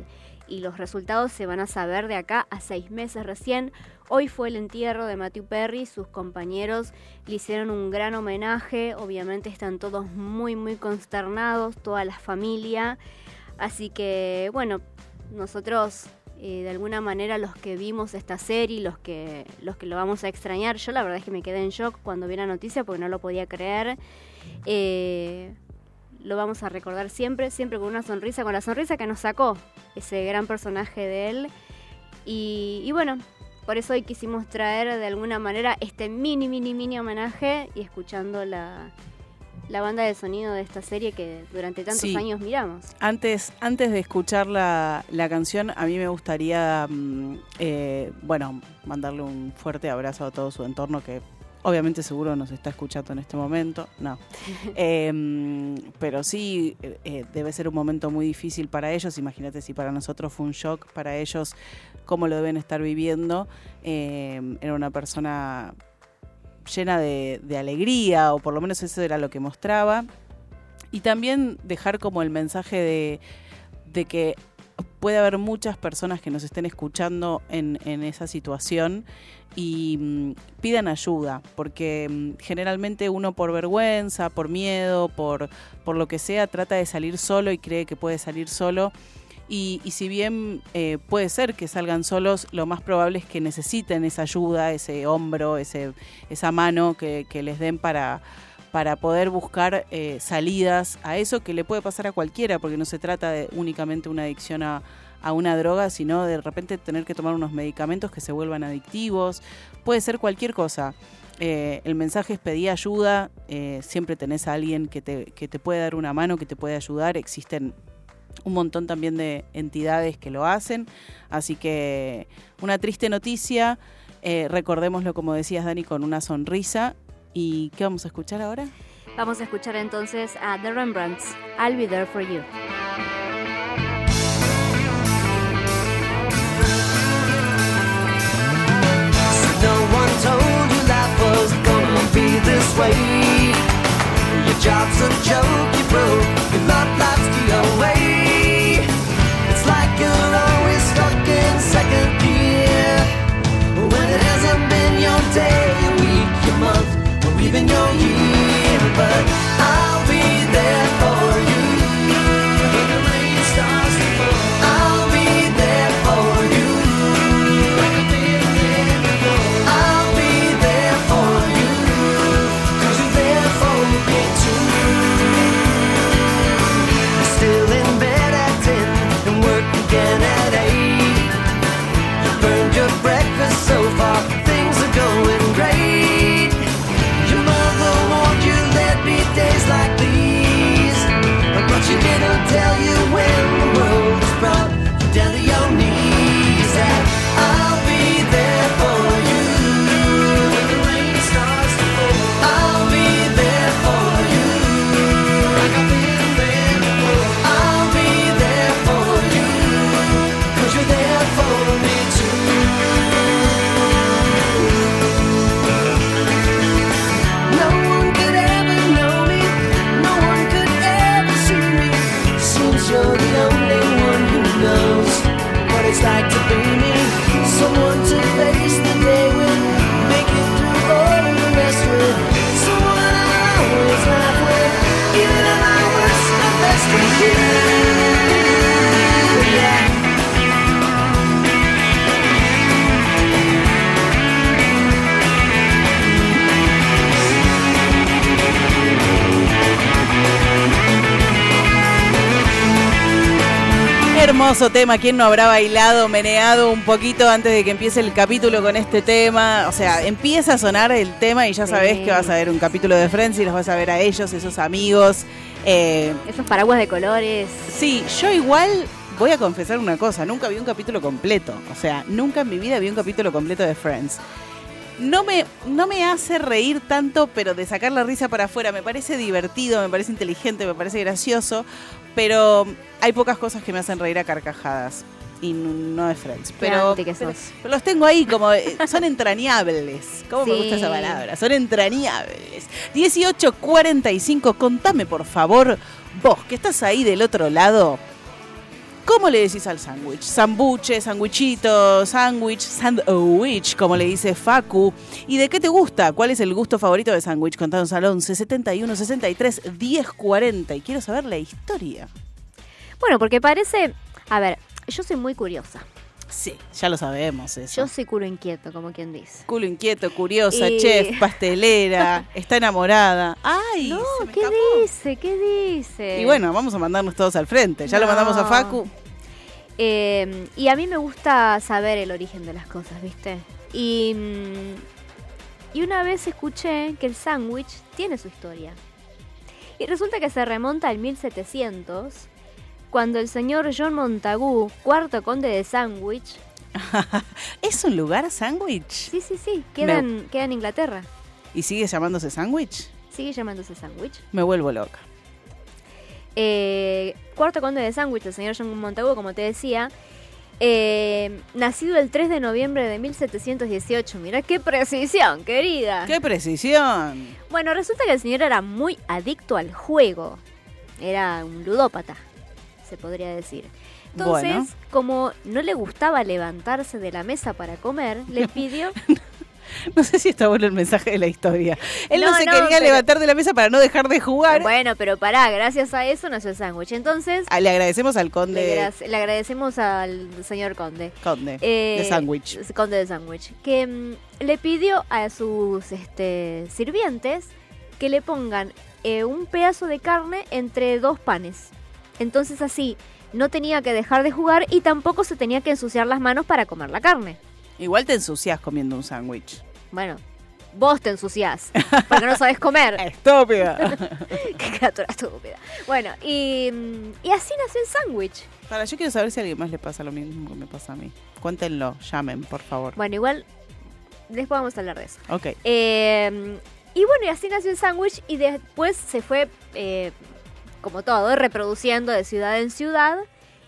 y los resultados se van a saber de acá a seis meses recién. Hoy fue el entierro de Matthew Perry, sus compañeros le hicieron un gran homenaje, obviamente están todos muy muy consternados, toda la familia, así que bueno, nosotros eh, de alguna manera los que vimos esta serie, los que, los que lo vamos a extrañar, yo la verdad es que me quedé en shock cuando vi la noticia porque no lo podía creer. Eh, lo vamos a recordar siempre, siempre con una sonrisa, con la sonrisa que nos sacó ese gran personaje de él. Y, y bueno, por eso hoy quisimos traer de alguna manera este mini, mini, mini homenaje y escuchando la, la banda de sonido de esta serie que durante tantos Sí. años miramos. Antes, antes de escuchar la, la canción, a mí me gustaría, mm, eh, bueno, mandarle un fuerte abrazo a todo su entorno que obviamente seguro nos está escuchando en este momento. No. Eh, pero sí, eh, eh, debe ser un momento muy difícil para ellos. Imagínate si para nosotros fue un shock, para ellos, cómo lo deben estar viviendo. Eh, era una persona llena de, de alegría, o por lo menos eso era lo que mostraba. Y también dejar como el mensaje de, de que puede haber muchas personas que nos estén escuchando en, esa situación y mm, pidan ayuda, porque mm, generalmente uno por vergüenza, por miedo, por, por lo que sea, trata de salir solo y cree que puede salir solo. Y, si bien eh, puede ser que salgan solos, lo más probable es que necesiten esa ayuda, ese hombro, ese, esa mano que les den para, para poder buscar eh, salidas a eso que le puede pasar a cualquiera, porque no se trata de únicamente una adicción a, una droga, sino de repente tener que tomar unos medicamentos que se vuelvan adictivos. Puede ser cualquier cosa. Eh, el mensaje es pedí ayuda, eh, siempre tenés a alguien que te, que te puede dar una mano, que te puede ayudar. Existen un montón también de entidades que lo hacen. Así que una triste noticia, recordémoslo como decías Dani, con una sonrisa. ¿Y qué vamos a escuchar ahora? Vamos a escuchar entonces a The Rembrandts, I'll Be There For You. No one told you life was gonna be this way. Your job's a joke, you broke. Your love life's even your year. But I'll Hermoso tema, ¿quién no habrá bailado, meneado un poquito antes de que empiece el capítulo con este tema? O sea, empieza a sonar el tema y ya Sí. sabés que vas a ver un capítulo de Friends y los vas a ver a ellos, esos amigos. Eh, Esos paraguas de colores. sí, yo igual voy a confesar una cosa, nunca vi un capítulo completo. O sea, nunca en mi vida vi un capítulo completo de Friends. No me, no me hace reír tanto, pero de sacar la risa para afuera. Me parece divertido, me parece inteligente, me parece gracioso, pero hay pocas cosas que me hacen reír a carcajadas. Y no, es Friends. Pero, los tengo ahí como... eh, son entrañables. ¿Cómo me Sí. gusta esa palabra? Son entrañables. 1845, contame por favor, vos que estás ahí del otro lado, ¿Cómo le decís al sándwich? Sambuche, sandwichito, sándwich, sandwich, como le dice Facu. ¿Y de qué te gusta? ¿Cuál es el gusto favorito de sándwich? Contanos al 11 71 63 10 40. Y quiero saber la historia. Bueno, porque parece. A ver, yo soy muy curiosa. Sí, ya lo sabemos eso. Yo soy culo inquieto, como quien dice. Culo inquieto, curiosa, Y- chef, pastelera, está enamorada. ¡Ay! No, se me ¿qué escapó. dice? ¿Qué dice? Y bueno, vamos a mandarnos todos al frente. Ya lo mandamos a. Facu. Eh, y a mí me gusta saber el origen de las cosas, ¿viste? Y, mm, y una vez escuché que el sándwich tiene su historia. Y resulta que se remonta al 1700, cuando el señor John Montagu, cuarto conde de Sandwich, ¿Es un lugar sándwich? sí, sí, sí, queda, en, queda en Inglaterra. ¿Y sigue llamándose sándwich? Sigue llamándose Sandwich. Me vuelvo loca. Eh, cuarto conde de Sandwich, el señor John Montagu, como te decía, eh, nacido el 3 de noviembre de 1718. Mira qué precisión, querida. ¡Qué precisión! Bueno, resulta que el señor era muy adicto al juego. Era un ludópata, se podría decir. Entonces, Bueno. como no le gustaba levantarse de la mesa para comer, le pidió... No sé si está bueno el mensaje de la historia. Él no, No, se no, quería pero- levantar de la mesa para no dejar de jugar. bueno, pero pará, gracias a eso nació el sándwich. Entonces, Ah, le agradecemos al conde le agradecemos al señor conde. conde Eh, de sándwich. Conde de sándwich. Que mm, le pidió a sus este, sirvientes que le pongan eh, un pedazo de carne entre dos panes. Entonces así no tenía que dejar de jugar y tampoco se tenía que ensuciar las manos para comer la carne. Igual te ensucias comiendo un sándwich. Bueno, vos te ensuciás porque no sabes comer. Estúpida. Qué criatura estúpida. Bueno, y, mm, y así nació el sándwich. Para, yo quiero saber si a alguien más le pasa lo mismo que me pasa a mí. Cuéntenlo, llamen, por favor. Bueno, igual después vamos a hablar de eso. Ok. Eh, y bueno, y así nació el sándwich y después se fue, eh, como todo, reproduciendo de ciudad en ciudad.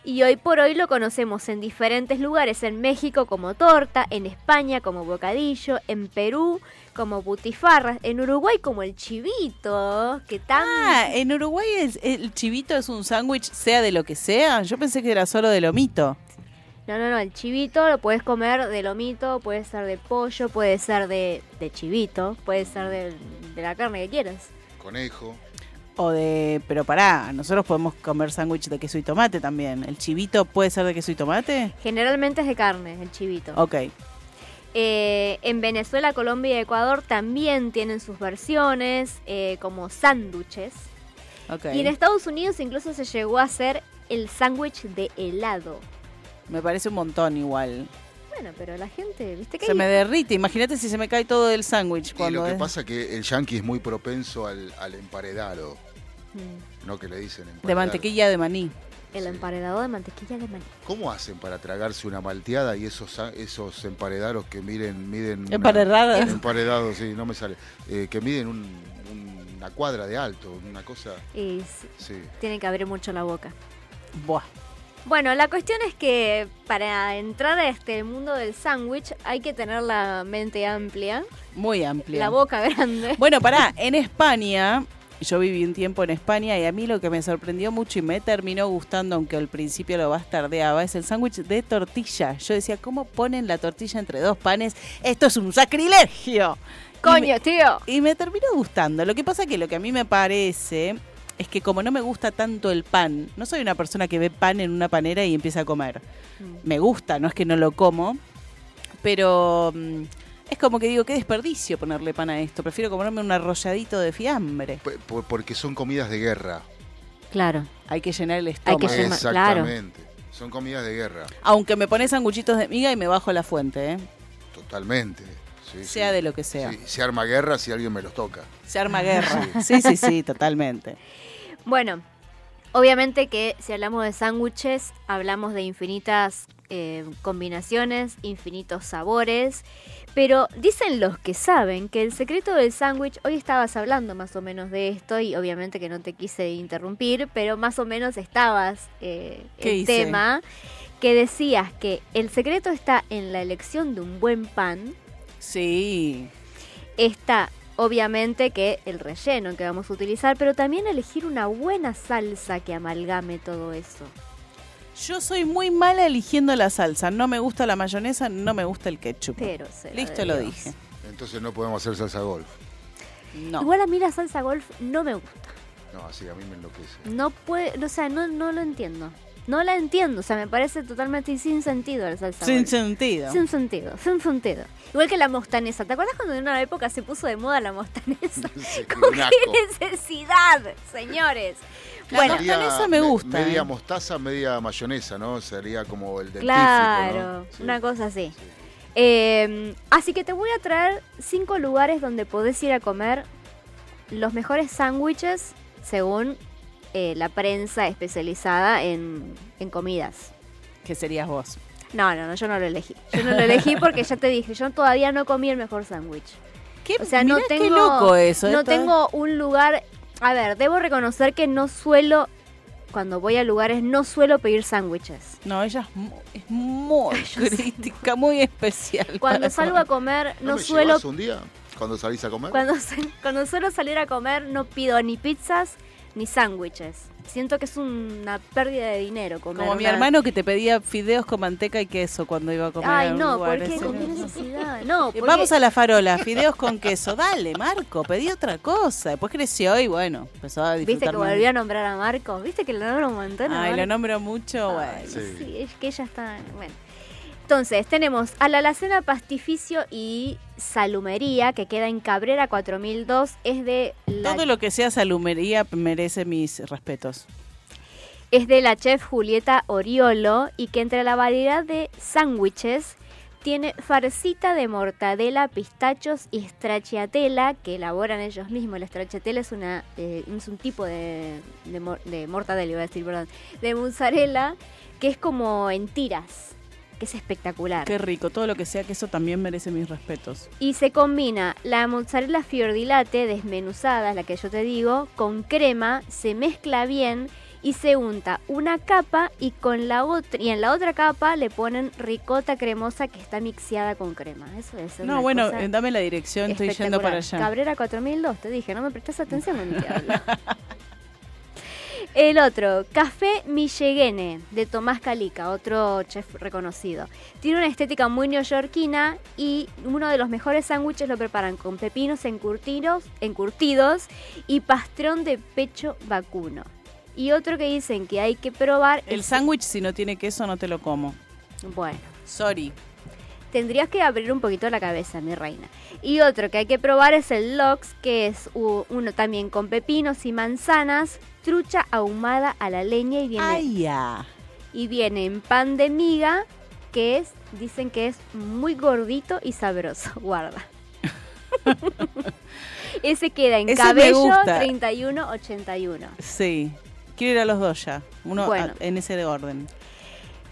Y hoy por hoy lo conocemos en diferentes lugares, en México como torta, en España como bocadillo, en Perú como butifarra, en Uruguay como el chivito, que tan... Ah, en Uruguay es- el chivito es un sándwich, sea de lo que sea. Yo pensé que era solo de lomito. No, no, no, el chivito lo puedes comer de lomito, puede ser de pollo, puede ser de, de chivito, puede ser de, de la carne que quieras. Conejo. O de. Pero pará, nosotros podemos comer sándwich de queso y tomate también. ¿El chivito puede ser de queso y tomate? Generalmente es de carne, el chivito. Ok. Eh, en Venezuela, Colombia y Ecuador también tienen sus versiones eh, como sándwiches. Ok. Y en Estados Unidos incluso se llegó a hacer el sándwich de helado. Me parece un montón igual. Bueno, pero la gente, ¿viste que Se hay- me derrite. Imagínate si se me cae todo el sándwich Y lo que es- pasa es que el yankee es muy propenso al, al emparedado. Mm, No que le dicen emparedado. de mantequilla de maní. el Sí. emparedado de mantequilla de maní. ¿Cómo hacen para tragarse una malteada y esos esos emparedados que miren, miden una- Emparedados. emparedados, sí, no me sale. Eh, que miden un- un- una cuadra de alto, una cosa. Y Sí. tiene que abrir mucho la boca. Buah. Bueno, la cuestión es que para entrar a este mundo del sándwich hay que tener la mente amplia, Muy amplia. la boca grande. Bueno, pará, en España, yo viví un tiempo en España y a mí lo que me sorprendió mucho y me terminó gustando, aunque al principio lo bastardeaba, es el sándwich de tortilla. Yo decía, ¿cómo ponen la tortilla entre dos panes? Esto es un sacrilegio. Y Coño, me- tío. Y me terminó gustando. Lo que pasa que lo que a mí me parece es que como no me gusta tanto el pan, no soy una persona que ve pan en una panera y empieza a comer. Mm. Me gusta, no es que no lo como, pero mm, es como que digo, qué desperdicio ponerle pan a esto. Prefiero comerme un arrolladito de fiambre. P- por- porque son comidas de guerra. Claro. Hay que llenar el Hay estómago. que llenar- claro. Exactamente. Son comidas de guerra. Aunque me pones sanguchitos de miga y me bajo la fuente, ¿eh? Totalmente. Sí, sea sí. de lo que sea. Sí, se arma guerra si alguien me los toca. Se arma guerra. Sí, sí, sí, totalmente. Bueno, obviamente que si hablamos de sándwiches, hablamos de infinitas eh, combinaciones, infinitos sabores, pero dicen los que saben que el secreto del sándwich, hoy estabas hablando más o menos de esto y obviamente que no te quise interrumpir, pero más o menos estabas eh, ¿Qué el hice? tema que decías que el secreto está en la elección de un buen pan, Sí. está obviamente que el relleno que vamos a utilizar, pero también elegir una buena salsa que amalgame todo eso. Yo soy muy mala eligiendo la salsa. No me gusta la mayonesa, no me gusta el ketchup. Pero se Listo, lo dije. Entonces no podemos hacer salsa golf. No. Igual a mí la salsa golf no me gusta. No, así a mí me enloquece. No puede, o sea, no, no lo entiendo. No la entiendo, o sea, me parece totalmente sin sentido la salsa Sin sentido. Sin sentido, sin sentido. Igual que la mostanesa. ¿Te acuerdas cuando en una época se puso de moda la mostanesa? Sí, ¿Con un qué necesidad, señores? La Bueno, mostaza- mostanesa me me- gusta, Media eh. mostaza, media mayonesa, ¿no? Sería como el dentífrico, Claro, ¿no? Sí. una cosa así. Sí. Eh, así que te voy a traer cinco lugares donde podés ir a comer los mejores sándwiches según eh, la prensa especializada en, en comidas. Que serías vos. No, no, no, yo no lo elegí. Yo no lo elegí porque ya te dije, yo todavía no comí el mejor sándwich. ¿Qué, O sea, no tengo, qué loco eso. no esto, tengo un lugar. A ver, debo reconocer que no suelo, cuando voy a lugares, no suelo pedir sándwiches. No, ella es mu- es muy, crítica, muy especial. Cuando salgo a comer. ¿No, no, me suelo un día cuando salís a comer? Cuando, cuando suelo salir a comer no pido ni pizzas ni sándwiches. Siento que es una pérdida de dinero comer. Como mi hermano que te pedía fideos con manteca y queso cuando iba a comer. Ay, un no, lugar ¿por qué? ¿Con qué necesidad? No, porque... Vamos a la farola, fideos con queso. Dale, Marco, pedí otra cosa. Después creció y bueno, empezó a disfrutar ¿Viste que más. volvió a nombrar a Marcos? ¿Viste que lo nombra un montón? Ay, lo nombro mucho, Ay, bueno. Sí. sí, es que ella está... Bueno. Entonces, tenemos a la alacena Pastificio y Salumería, que queda en Cabrera 4002. Es de la, Todo lo que sea salumería merece mis respetos. es de la chef Julieta Oriolo y que entre la variedad de sándwiches tiene farcita de mortadela, pistachos y stracciatella que elaboran ellos mismos. La stracciatella es, una, eh, es un tipo de, de, de mortadela, iba a decir, perdón, de mozzarella que es como en tiras, que es espectacular. Qué rico. Todo lo que sea queso también merece mis respetos. Y se combina la mozzarella fiordilate desmenuzada, la que yo te digo, con crema, se mezcla bien y se unta una capa y con la otra y en la otra capa le ponen ricota cremosa que está mixeada con crema. Eso es una No, bueno, cosa eh, dame la dirección, estoy yendo para allá. Cabrera 4002, te dije, no me prestas atención te hablo. El otro, Café Milleguene, de Tomás Calica, otro chef reconocido. Tiene una estética muy neoyorquina y uno de los mejores sándwiches lo preparan con pepinos encurtidos, encurtidos y pastrón de pecho vacuno. Y otro que dicen que hay que probar El sándwich, si no tiene queso, no te lo como. Bueno, Sorry. tendrías que abrir un poquito la cabeza, mi reina. Y otro que hay que probar es el Lox, que es uno también con pepinos y manzanas, trucha ahumada a la leña y viene, Ay, ya. y viene en pan de miga, que es, dicen que es muy gordito y sabroso. Guarda. Ese queda en Ese cabello gusta. 3181. Sí. Quiero ir a los dos ya. Uno Bueno. a- en ese de orden.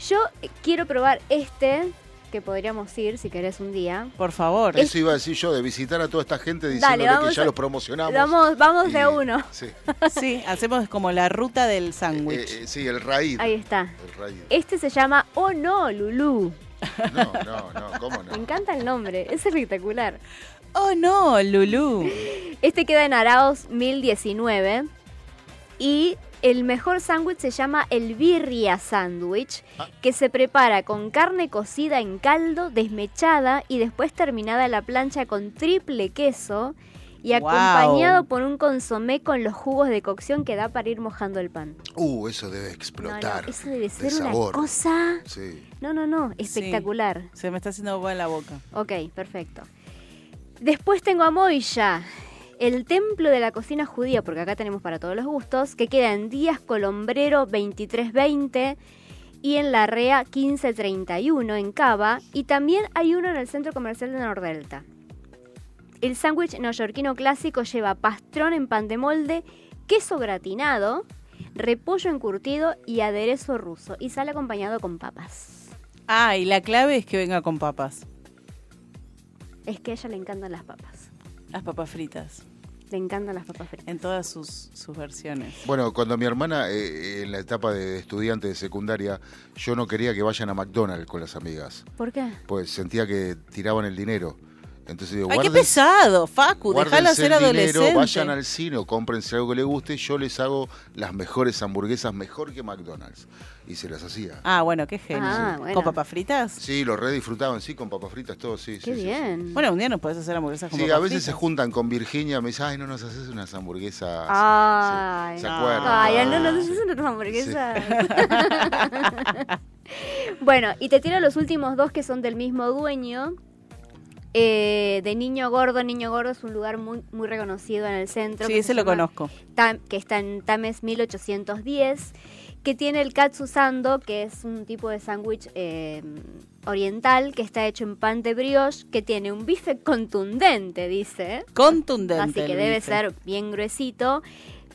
Yo quiero probar este, que podríamos ir si querés un día. Por favor. Eso iba a decir yo, de visitar a toda esta gente diciéndole que ya a- los promocionamos. Vamos, vamos Y- de uno. Sí, Sí, hacemos como la ruta del Eh, sándwich. eh, sí, el raíz. Ahí está. El raíz. Este se llama Oh no, Lulú. No, no, no, ¿cómo Me no? encanta el nombre, es espectacular. Oh no, Lulú. Este queda en Araos 1019 y el mejor sándwich se llama el birria sándwich, que se prepara con carne cocida en caldo, desmechada y después terminada la plancha con triple queso y Wow. acompañado por un consomé con los jugos de cocción que da para ir mojando el pan. Uh, eso debe No, no, explotar. eso debe de ser una sabor. cosa... Sí. No, no, no, espectacular. Se me está haciendo agua en la boca. Ok, perfecto. Después tengo a Moya, el templo de la cocina judía, porque acá tenemos para todos los gustos, que queda en Díaz Colombrero 2320 y en La Rea 1531 en Cava, y también hay uno en el centro comercial de Nordelta. El sándwich neoyorquino clásico lleva pastrón en pan de molde, queso gratinado, repollo encurtido y aderezo ruso, y sale acompañado con papas. Ah, y la clave es que venga con papas. Es que a ella le encantan las papas. Las papas fritas. Le encantan las papas fritas. En todas sus, sus versiones. Bueno, cuando mi hermana, eh, en la etapa de estudiante de secundaria, yo no quería que vayan a McDonald's con las amigas, ¿Por qué? pues sentía que tiraban el dinero. Entonces digo, Ay, qué pesado, Facu. Guárdense ser adolescente. dinero, vayan al cine o cómprense algo que les guste, yo les hago las mejores hamburguesas, mejor que McDonald's. Y se las hacía. Ah, bueno, qué genio. Ah, bueno. ¿Con papas fritas? Sí, lo re disfrutaban, sí, con papas fritas, todo, sí. Qué sí, sí, bien. Bueno, un día nos podés hacer hamburguesas Sí, con Sí, a veces se juntan con Virginia, me dice, ay, no nos haces unas hamburguesas. Ay, Sí, ¿Se no. acuerdan? Ay, no, Ah. no, no, eso no es una hamburguesa. bueno, y te tiro los últimos dos que son del mismo dueño. Eh, de Niño Gordo. Niño Gordo es un lugar muy, muy reconocido en el centro. Sí, ese se lo llama conozco. Tam- que está en Tames 1810, que tiene el katsu sando, que es un tipo de sándwich eh, oriental que está hecho en pan de brioche, que tiene un bife contundente, dice. Contundente. Así que debe bife. ser bien gruesito.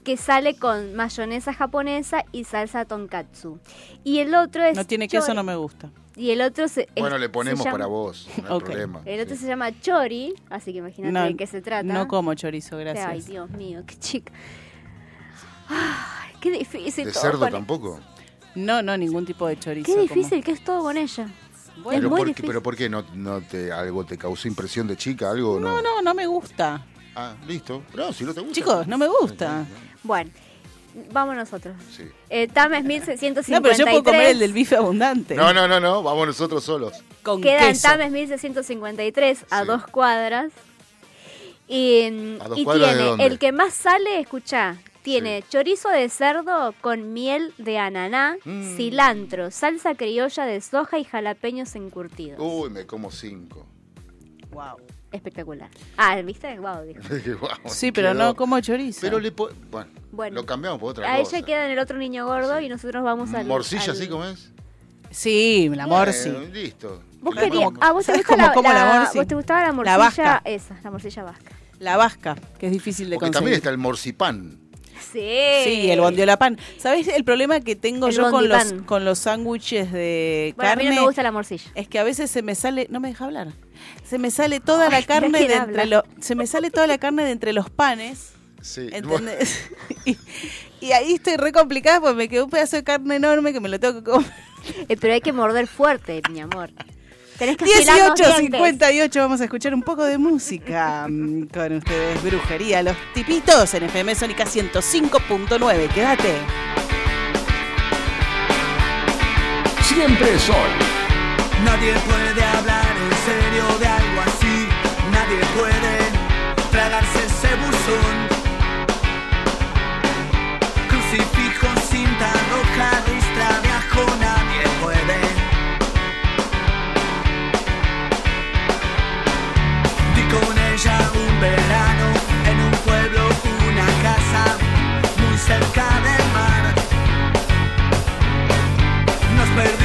Que sale con mayonesa japonesa y salsa tonkatsu. Y el otro es. No tiene queso, no me gusta. Y el otro se. Bueno, es- le ponemos llama- para vos, no hay problema. El otro sí. se llama chori, así que imagínate No, de qué se trata. No como chorizo, gracias. Ay, Dios mío, qué chica. Ay, qué difícil ¿De todo cerdo tampoco? No, no, ningún tipo de chorizo. Qué como- difícil que es todo con ella. Bueno, es pero, muy por qué, pero ¿por qué no, no te, algo te causó impresión de chica? ¿Algo no, no, no me gusta. Ah, listo. No, si no te gusta. Chicos, no me gusta. Bueno, vamos nosotros. Sí. Eh, Tames 1653. No, pero yo puedo comer el del bife abundante. No, no, no, no, vamos nosotros solos. Con Queda en queso. Tames 1653, a Sí. dos cuadras. Y, ¿A dos y cuadras de tiene dónde? el que más sale, escucha, Tiene chorizo de cerdo con miel de ananá, Mm. cilantro, salsa criolla de soja y jalapeños encurtidos. Uy, me como cinco. Wow. Espectacular. Ah, ¿viste? Wow, dijo. Guau, Sí, pero quedó- no como chorizo. Pero le po- bueno, Bueno. lo cambiamos por otra A cosa. ella queda en el otro niño gordo y nosotros vamos al. Morcilla, al- así como es. Sí, amor sí. Bueno, listo. ¿Vos ¿Cómo- querías? Ah, vos te ¿sabes gusta cómo la, como la-? Sí. ¿Vos te gustaba la La morcilla? vasca. Esa, la morcilla vasca. La vasca, que es difícil de Porque conseguir. también está el morcipán. Sí. Sí, el bondiolapán. ¿Sabés el problema que tengo El yo con los, con los sándwiches de Bueno, a mí carne? no me gusta la morcilla. Es que a veces se me sale, no me deja hablar. Se me sale toda Ay, la carne de habla. entre lo- se me sale toda la carne de entre los panes. Sí. ¿Entendés? y, y ahí estoy re complicada porque me quedó un pedazo de carne enorme que me lo tengo que comer. Eh, pero hay que morder fuerte, mi amor. Tenés que afilar los 18, dientes. 58, vamos a escuchar un poco de música mm, con ustedes, Brujería, los tipitos en FM Sónica 105.9. Quédate. Siempre sol. Nadie puede hablar en serio de algo así. Nadie puede tragarse ese buzón. Cerca del mar. Nos perdimos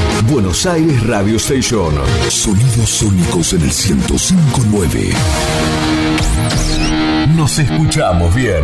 Buenos Aires Radio Station. Sonidos sónicos en el 105.9. Nos escuchamos bien.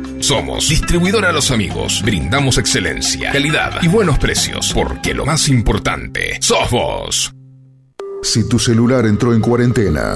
Somos Distribuidora Los Amigos. Brindamos excelencia, calidad y buenos precios porque lo más importante sos vos. Si tu celular entró en cuarentena,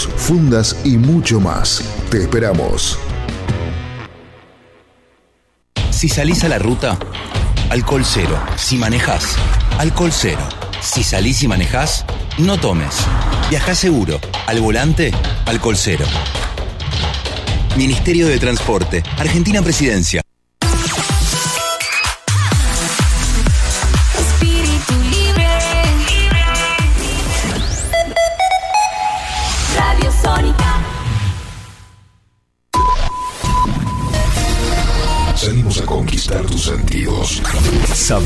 fundas y mucho más. Te esperamos. Si salís a la ruta, alcohol cero. Si manejás, alcohol cero. Si salís y manejás, no tomes. Viajá seguro. Al volante, alcohol cero. Ministerio de Transporte, Argentina Presidencia.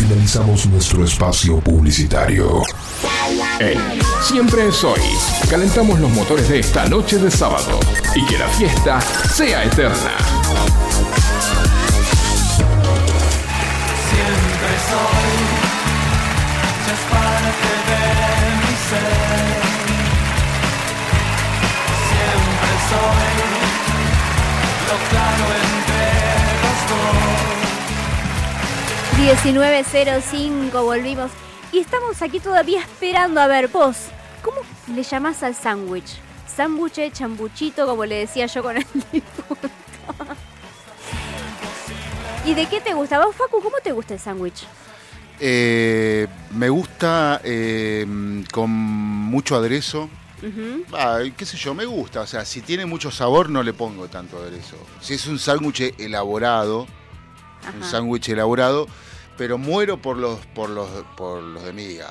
Finalizamos nuestro espacio publicitario. En Siempre es hoy. Calentamos los motores de esta noche de sábado y que la fiesta sea eterna. Siempre soy, ya es parte de mi ser. Siempre soy, lo claro entre 19.05, volvimos. Y estamos aquí todavía esperando a ver vos. ¿Cómo le llamás al sándwich? Sándwich, chambuchito, como le decía yo con el. ¿Y de qué te gusta? ¿Vos, Facu, cómo te gusta el sándwich? Eh, me gusta eh, con mucho aderezo. Qué sé yo, me gusta. O sea, si tiene mucho sabor, no le pongo tanto aderezo. Si es un sándwich elaborado, un sándwich elaborado, pero muero por los, por los, por los de miga.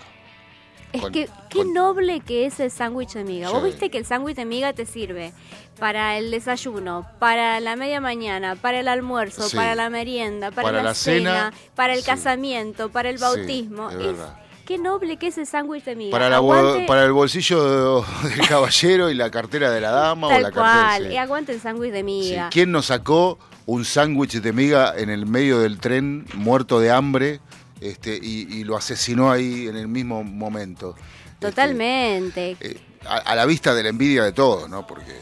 Es Con- que qué con- noble que es el sándwich de miga. Vos viste que el sándwich de miga te sirve para el desayuno, para la media mañana, para el almuerzo, Sí. para la merienda, para, Para la, la cena, cena, para el sí. casamiento, para el bautismo. es Es- verdad. Qué noble que es el sándwich de miga. Para, la bo- Aguante- para el bolsillo del caballero y la cartera de la dama o tal la cartera. cual. sí. Y aguante el sándwich de Sí. miga. ¿Quién nos sacó un sándwich de miga en el medio del tren, muerto de hambre, este, y, y lo asesinó ahí en el mismo momento? Este, Totalmente. eh, a, a la vista de la envidia de todos, ¿no? Porque,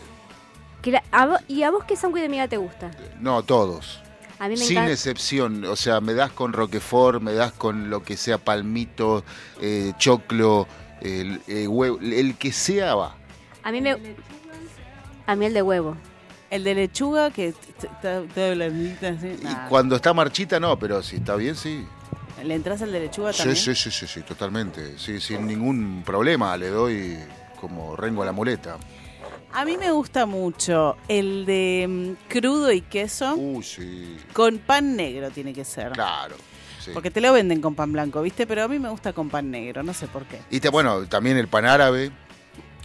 Que la- a vo- ¿Y a vos qué sándwich de miga te gusta? no, todos. A mí me Sin encanta. excepción, o sea, me das con Roquefort, me das con lo que sea palmito, eh, choclo, el, eh, huevo, el que sea va. A mí me. A mí el de huevo. El de lechuga que está toda blandita. Y nah. cuando está marchita, no, pero si está bien, sí. ¿Le entras al de lechuga Sí, también? sí, sí, sí, sí, totalmente. Sí, sin ningún problema le doy como rengo a la muleta. A mí me gusta mucho el de mm, crudo y queso Uy, sí, con pan negro tiene que ser. claro. sí. Porque te lo venden con pan blanco, ¿viste? Pero a mí me gusta con pan negro, no sé por qué. Y te- bueno, también el pan árabe,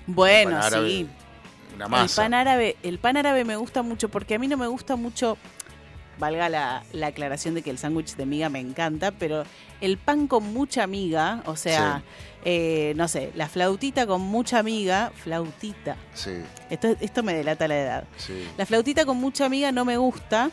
Bueno, pan árabe, sí. una El masa. pan árabe, el pan árabe me gusta mucho porque a mí no me gusta mucho, valga la, la aclaración de que el sándwich de miga me encanta, pero el pan con mucha miga, o sea, eh, no sé, la flautita con mucha miga, flautita. Sí, Esto, esto me delata la edad. sí. La flautita con mucha miga no me gusta.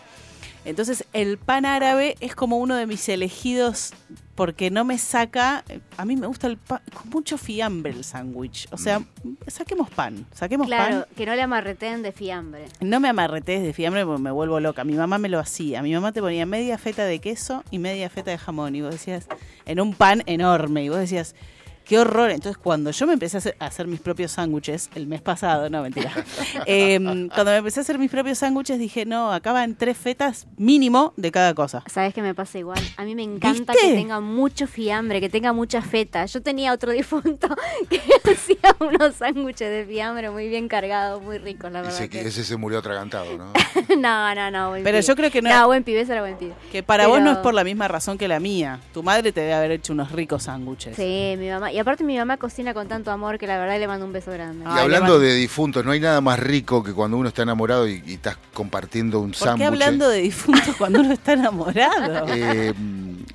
Entonces el pan árabe es como uno de mis elegidos porque no me saca. A mí me gusta el pan, con mucho fiambre el sándwich. O sea, saquemos pan, saquemos Claro, pan. que no le amarreten de fiambre. No me amarretes de fiambre porque me vuelvo loca. Mi mamá me lo hacía. Mi mamá te ponía media feta de queso y media feta de jamón. Y vos decías, en un pan enorme. Y vos decías, qué horror. Entonces, cuando yo me empecé a hacer, a hacer mis propios sándwiches, el mes pasado, no, mentira. Eh, cuando me empecé a hacer mis propios sándwiches, dije, no, acá van tres fetas mínimo de cada cosa. ¿Sabes qué me pasa igual? A mí me encanta ¿Viste? que tenga mucho fiambre, que tenga mucha feta. Yo tenía otro difunto que hacía unos sándwiches de fiambre muy bien cargados, muy ricos, la verdad. Ese, que- que- ese se murió atragantado, ¿no? no, no, no. buen Pero pibe. yo creo que no- No, buen pibe, ese era buen pibe. Que para vos no es por la misma razón que la mía. Tu madre te debe haber hecho unos ricos sándwiches. Sí, mi mamá. Y aparte mi mamá cocina con tanto amor que la verdad le mando un beso grande. Y Ay, hablando de difuntos, no hay nada más rico que cuando uno está enamorado y, y estás compartiendo un ¿Por qué sándwich. hablando de difuntos cuando uno está enamorado? Eh,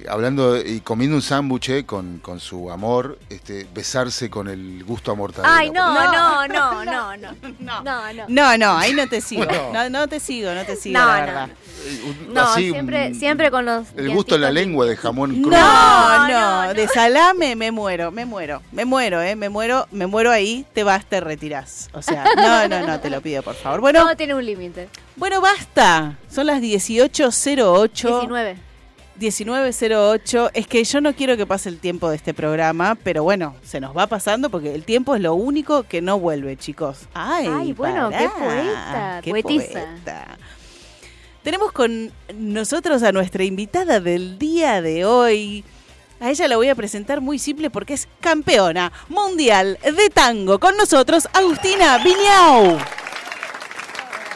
hablando y comiendo un sándwich eh, con, con su amor, este, besarse con el gusto a mortadela. Ay, no, no, no, no, no. No, no. No, no, ahí no te sigo. No. No, no te sigo, no te sigo, No, la no, verdad. Eh, No, así, siempre, siempre con los. El gusto en la lengua de jamón crudo. No, no, No, no, de salame me muero, me muero, me muero, eh, me muero, me muero ahí, te vas, te retirás. O sea, no, no, no, te lo pido, por favor. Bueno, Todo tiene un límite. bueno, basta. Son las 18.08. 19. 19.08. Es que yo no quiero que pase el tiempo de este programa, pero bueno, se nos va pasando porque el tiempo es lo único que no vuelve, chicos. Ay, Ay, bueno, qué poeta, qué poetisa. poeta. Tenemos con nosotros a nuestra invitada del día de hoy. A ella la voy a presentar muy simple porque es campeona mundial de tango. Con nosotros, Agustina Viñau.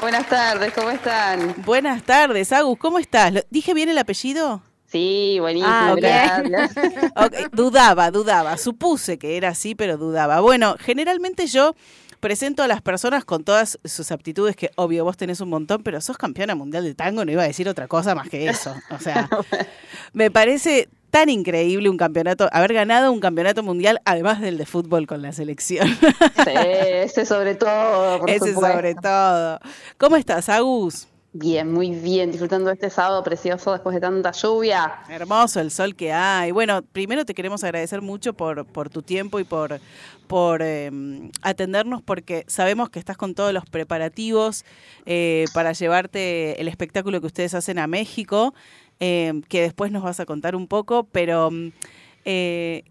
Buenas tardes, ¿cómo están? Buenas tardes, Agus, ¿cómo estás? ¿Lo- ¿Dije bien el apellido? Sí, buenísimo, Ah, dudaba, dudaba. Supuse que era así, pero dudaba. Bueno, generalmente yo presento a las personas con todas sus aptitudes, que obvio vos tenés un montón, pero sos campeona mundial de tango, no iba a decir otra cosa más que eso. O sea, me parece tan increíble un campeonato, haber ganado un campeonato mundial, además del de fútbol con la selección. Sí, ese sobre todo, por Ese supuesto. sobre todo. ¿Cómo estás, Agus? Bien, muy bien, disfrutando este sábado precioso después de tanta lluvia. Hermoso el sol que hay. Bueno, primero te queremos agradecer mucho por, tu tiempo y por, por eh, atendernos porque sabemos que estás con todos los preparativos eh, para llevarte el espectáculo que ustedes hacen a México, eh, que después nos vas a contar un poco, pero mm, eh,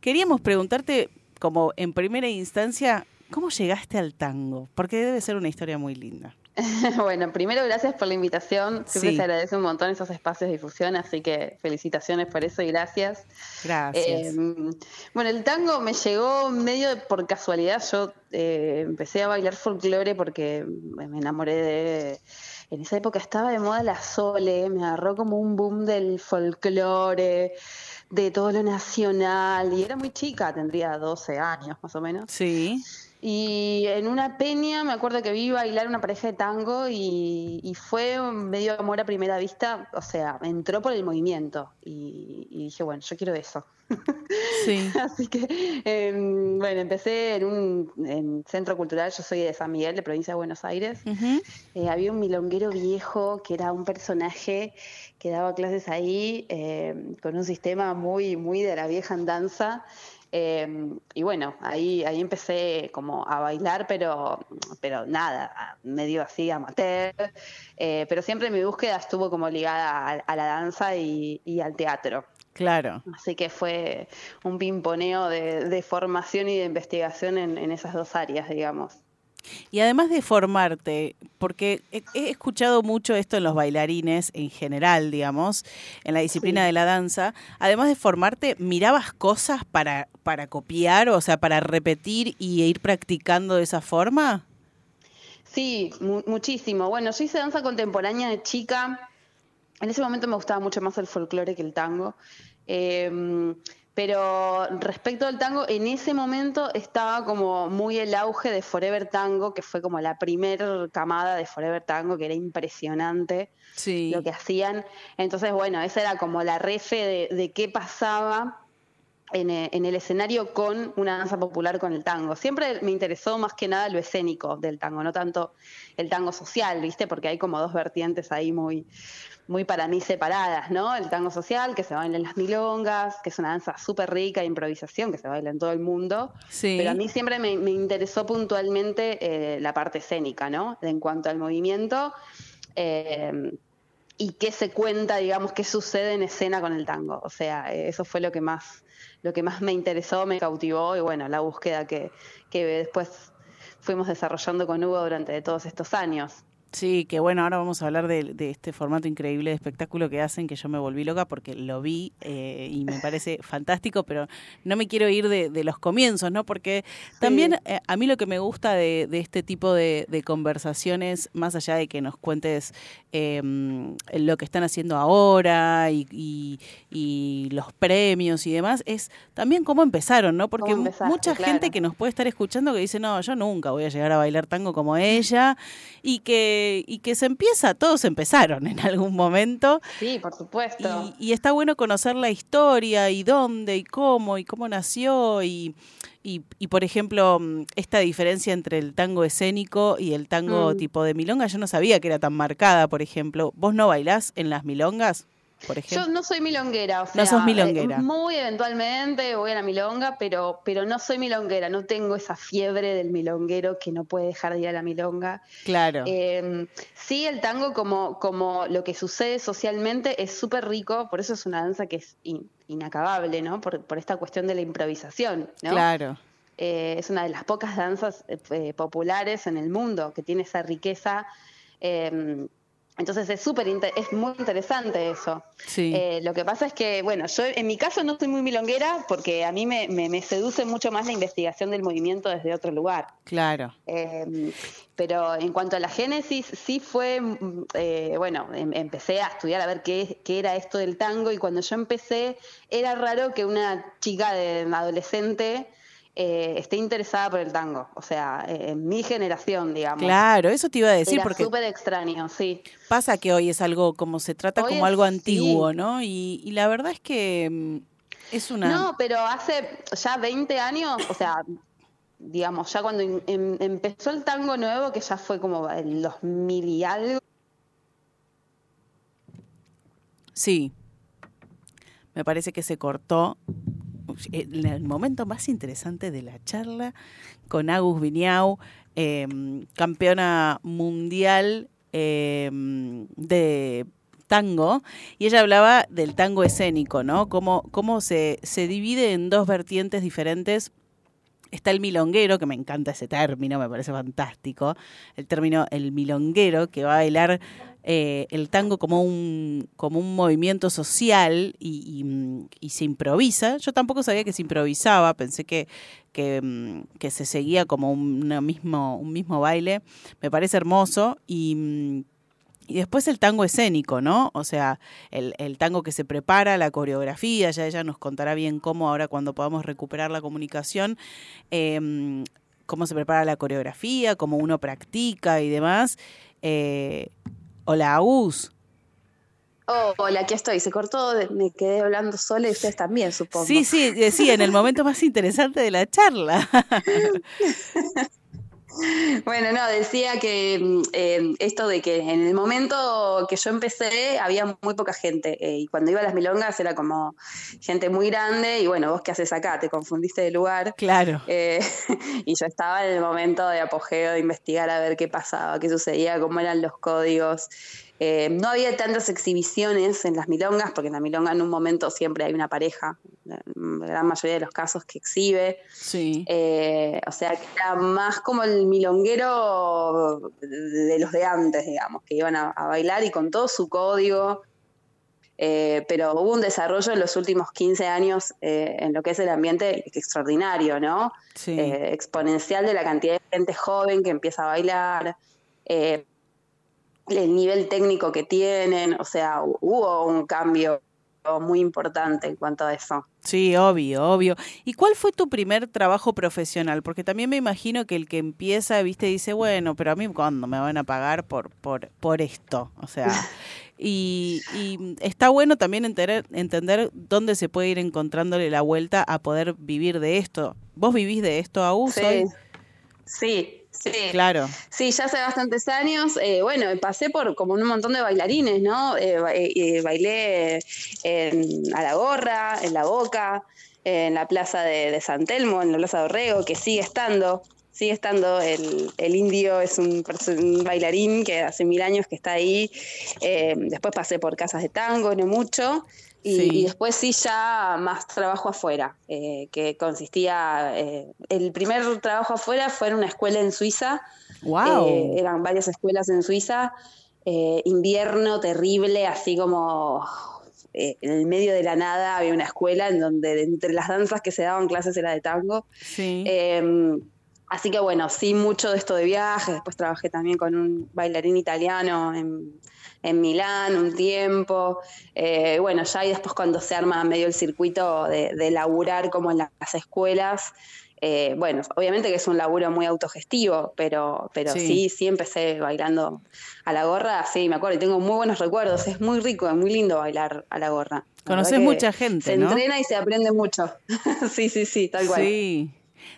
queríamos preguntarte como en primera instancia, ¿cómo llegaste al tango? Porque debe ser una historia muy linda. bueno, primero gracias por la invitación. Siempre Sí. se agradece un montón esos espacios de difusión, así que felicitaciones por eso y gracias. Gracias. Eh, bueno, el tango me llegó medio por casualidad. Yo eh, empecé a bailar folclore porque me enamoré de... En esa época estaba de moda la sole, me agarró como un boom del folclore, de todo lo nacional, y era muy chica, tendría 12 años más o menos. sí. Y en una peña me acuerdo que vi bailar una pareja de tango y, y fue medio amor a primera vista, o sea, entró por el movimiento y, y dije, bueno, yo quiero eso. Sí. Así que, eh, bueno, empecé en un en centro cultural, yo soy de San Miguel, de provincia de Buenos Aires. Eh, había un milonguero viejo que era un personaje que daba clases ahí eh, con un sistema muy, muy de la vieja andanza. Eh, y bueno, ahí, ahí empecé como a bailar, pero, pero nada, medio así amateur. Eh, pero siempre mi búsqueda estuvo como ligada a, a la danza y, y al teatro. Claro. Así que fue un pimponeo de, de formación y de investigación en, en esas dos áreas, digamos. Y además de formarte, porque he, escuchado mucho esto en los bailarines en general, digamos, en la disciplina Sí. de la danza, además de formarte, ¿mirabas cosas para, para copiar, o sea, para repetir y ir practicando de esa forma? Sí, mu- muchísimo. Bueno, yo hice danza contemporánea de chica. En ese momento me gustaba mucho más el folclore que el tango. Eh, pero respecto al tango, en ese momento estaba como muy el auge de Forever Tango, que fue como la primer camada de Forever Tango, que era impresionante Sí. lo que hacían. Entonces, bueno, esa era como la refe de, de qué pasaba en, eh, en el escenario con una danza popular con el tango. Siempre me interesó más que nada lo escénico del tango, no tanto el tango social, ¿viste? Porque hay como dos vertientes ahí muy, muy para mí separadas, ¿no? El tango social, que se baila en las milongas, que es una danza súper rica de improvisación, que se baila en todo el mundo. Sí. Pero a mí siempre me, me interesó puntualmente eh, la parte escénica, ¿no? En cuanto al movimiento. eh, y qué se cuenta, digamos, qué sucede en escena con el tango. O sea, eso fue lo que más, lo que más me interesó, me cautivó y bueno, la búsqueda que, que después fuimos desarrollando con Hugo durante todos estos años. Sí, que bueno, ahora vamos a hablar de, de este formato increíble de espectáculo que hacen, que yo me volví loca porque lo vi eh, y me parece fantástico, pero no me quiero ir de, de los comienzos, ¿no? Porque también eh, a mí lo que me gusta de, de este tipo de, conversaciones, más allá de que nos cuentes eh, lo que están haciendo ahora y, y- y los premios y demás, es también cómo empezaron, ¿no? Porque mucha claro. gente que nos puede estar escuchando que dice, no, yo nunca voy a llegar a bailar tango como ella, y que, y que se empieza, todos empezaron en algún momento, Sí, por supuesto. y, y está bueno conocer la historia y dónde y cómo y cómo nació y, y, y, por ejemplo, mm, esta diferencia entre el tango escénico y el tango Mm. tipo de milonga, yo no sabía que era tan marcada, por ejemplo. ¿Vos no bailás en las milongas, por Yo no soy milonguera, o sea, No sos milonguera. eh, muy eventualmente voy a la milonga, pero, pero no soy milonguera, no tengo esa fiebre del milonguero que no puede dejar de ir a la milonga. Claro. Eh, sí, el tango como, como lo que sucede socialmente es súper rico, por eso es una danza que es in- inacabable, ¿no? Por, por esta cuestión de la improvisación, ¿no? Claro. Eh, es una de las pocas danzas eh, eh, populares en el mundo que tiene esa riqueza. eh, entonces es súper es muy interesante eso. Sí. Eh, lo que pasa es que, bueno, yo en mi caso no estoy muy milonguera porque a mí me, me- me seduce mucho más la investigación del movimiento desde otro lugar. Claro. Eh, pero en cuanto a la génesis, sí fue, mm, eh, bueno, em- empecé a estudiar a ver qué, qué era esto del tango y cuando yo empecé era raro que una chica de adolescente eh, esté interesada por el tango, o sea, eh, en mi generación, digamos. Claro, eso te iba a decir Era porque súper extraño, sí. pasa que hoy es algo como se trata Hoy como es- algo sí. antiguo, ¿no? Y, y la verdad es que mm, es una... No, pero hace ya 20 años, o sea, digamos, ya cuando em- empezó el tango nuevo, que ya fue como el 2000 y algo, Sí. Me parece que se cortó el, momento más interesante de la charla con Agus Viñau, eh, campeona mundial eh, de tango, y ella hablaba del tango escénico, ¿no? Cómo, cómo se, se divide en dos vertientes diferentes Está el milonguero, que me encanta ese término, me parece fantástico. El término el milonguero, que va a bailar eh, el tango como un, como un movimiento social mm, y se improvisa. Yo tampoco sabía que se improvisaba, pensé que, que, mm, se seguía como un, mismo, un mismo baile. Me parece hermoso y... mm, y después el tango escénico, ¿no? O sea, el, el tango que se prepara, la coreografía, ya ella nos contará bien cómo ahora cuando podamos recuperar la comunicación, eh, cómo se prepara la coreografía, cómo uno practica y demás. Eh, hola, Agus. Oh, hola, aquí estoy. Se cortó, me quedé hablando sola y ustedes también, supongo. Sí, sí, eh, sí, en el momento más interesante de la charla. Bueno, no, decía que eh, esto de que en el momento que yo empecé había muy poca gente eh, y cuando iba a las milongas era como gente muy grande y bueno, vos qué haces acá, te confundiste de lugar. Claro. Eh, y yo estaba en el momento de apogeo de investigar a ver qué pasaba, qué sucedía, cómo eran los códigos. Eh, no había tantas exhibiciones en las milongas, porque en la milonga en un momento siempre hay una pareja, la la gran mayoría de los casos que exhibe. Sí. Eh, o sea, que era más como el milonguero de los de antes, digamos, que iban a, a bailar y con todo su código. Eh, pero hubo un desarrollo en los últimos 15 años eh, en lo que es el ambiente extraordinario, ¿no? Sí. Eh, exponencial de la cantidad de gente joven que empieza a bailar, el nivel técnico que tienen, o sea, hubo un cambio muy importante en cuanto a eso. Sí, obvio, obvio. ¿Y cuál fue tu primer trabajo profesional? Porque también me imagino que el que empieza, viste, dice, bueno, pero a mí cuándo me van a pagar por, por, por esto. O sea, Y, y está bueno también entender, entender dónde se puede ir encontrándole la vuelta a poder vivir de esto. ¿Vos vivís de esto aún? Sí. Soy? Sí, sí. Claro. Sí, ya hace bastantes años. eh, bueno, pasé por como un montón de bailarines, ¿no? Eh, eh, bailé en, a la gorra, en la boca, en la plaza de, de San Telmo, en la plaza de Orrego, que sigue estando. Sigue estando, el, el indio es un, un bailarín que hace mil años que está ahí. Eh, después pasé por casas de tango, no mucho. Y, Sí. y después sí ya más trabajo afuera, eh, que consistía, eh, el primer trabajo afuera fue en una escuela en Suiza, Wow. eh, eran varias escuelas en Suiza, invierno terrible, así como en el medio de la nada había una escuela en donde de entre las danzas que se daban clases era de tango. sí. Así que bueno, sí, mucho de esto de viajes. Después trabajé también con un bailarín italiano en, en Milán un tiempo. Eh, bueno, ya y después cuando se arma medio el circuito de, de laburar como en las escuelas. eh, bueno, obviamente que es un laburo muy autogestivo, pero, pero Sí. sí. sí, empecé bailando a la gorra, sí, me acuerdo, y tengo muy buenos recuerdos, es muy rico, es muy lindo bailar a la gorra. Conoces mucha gente, Se ¿no? entrena y se aprende mucho. sí, sí, sí, tal cual. Sí.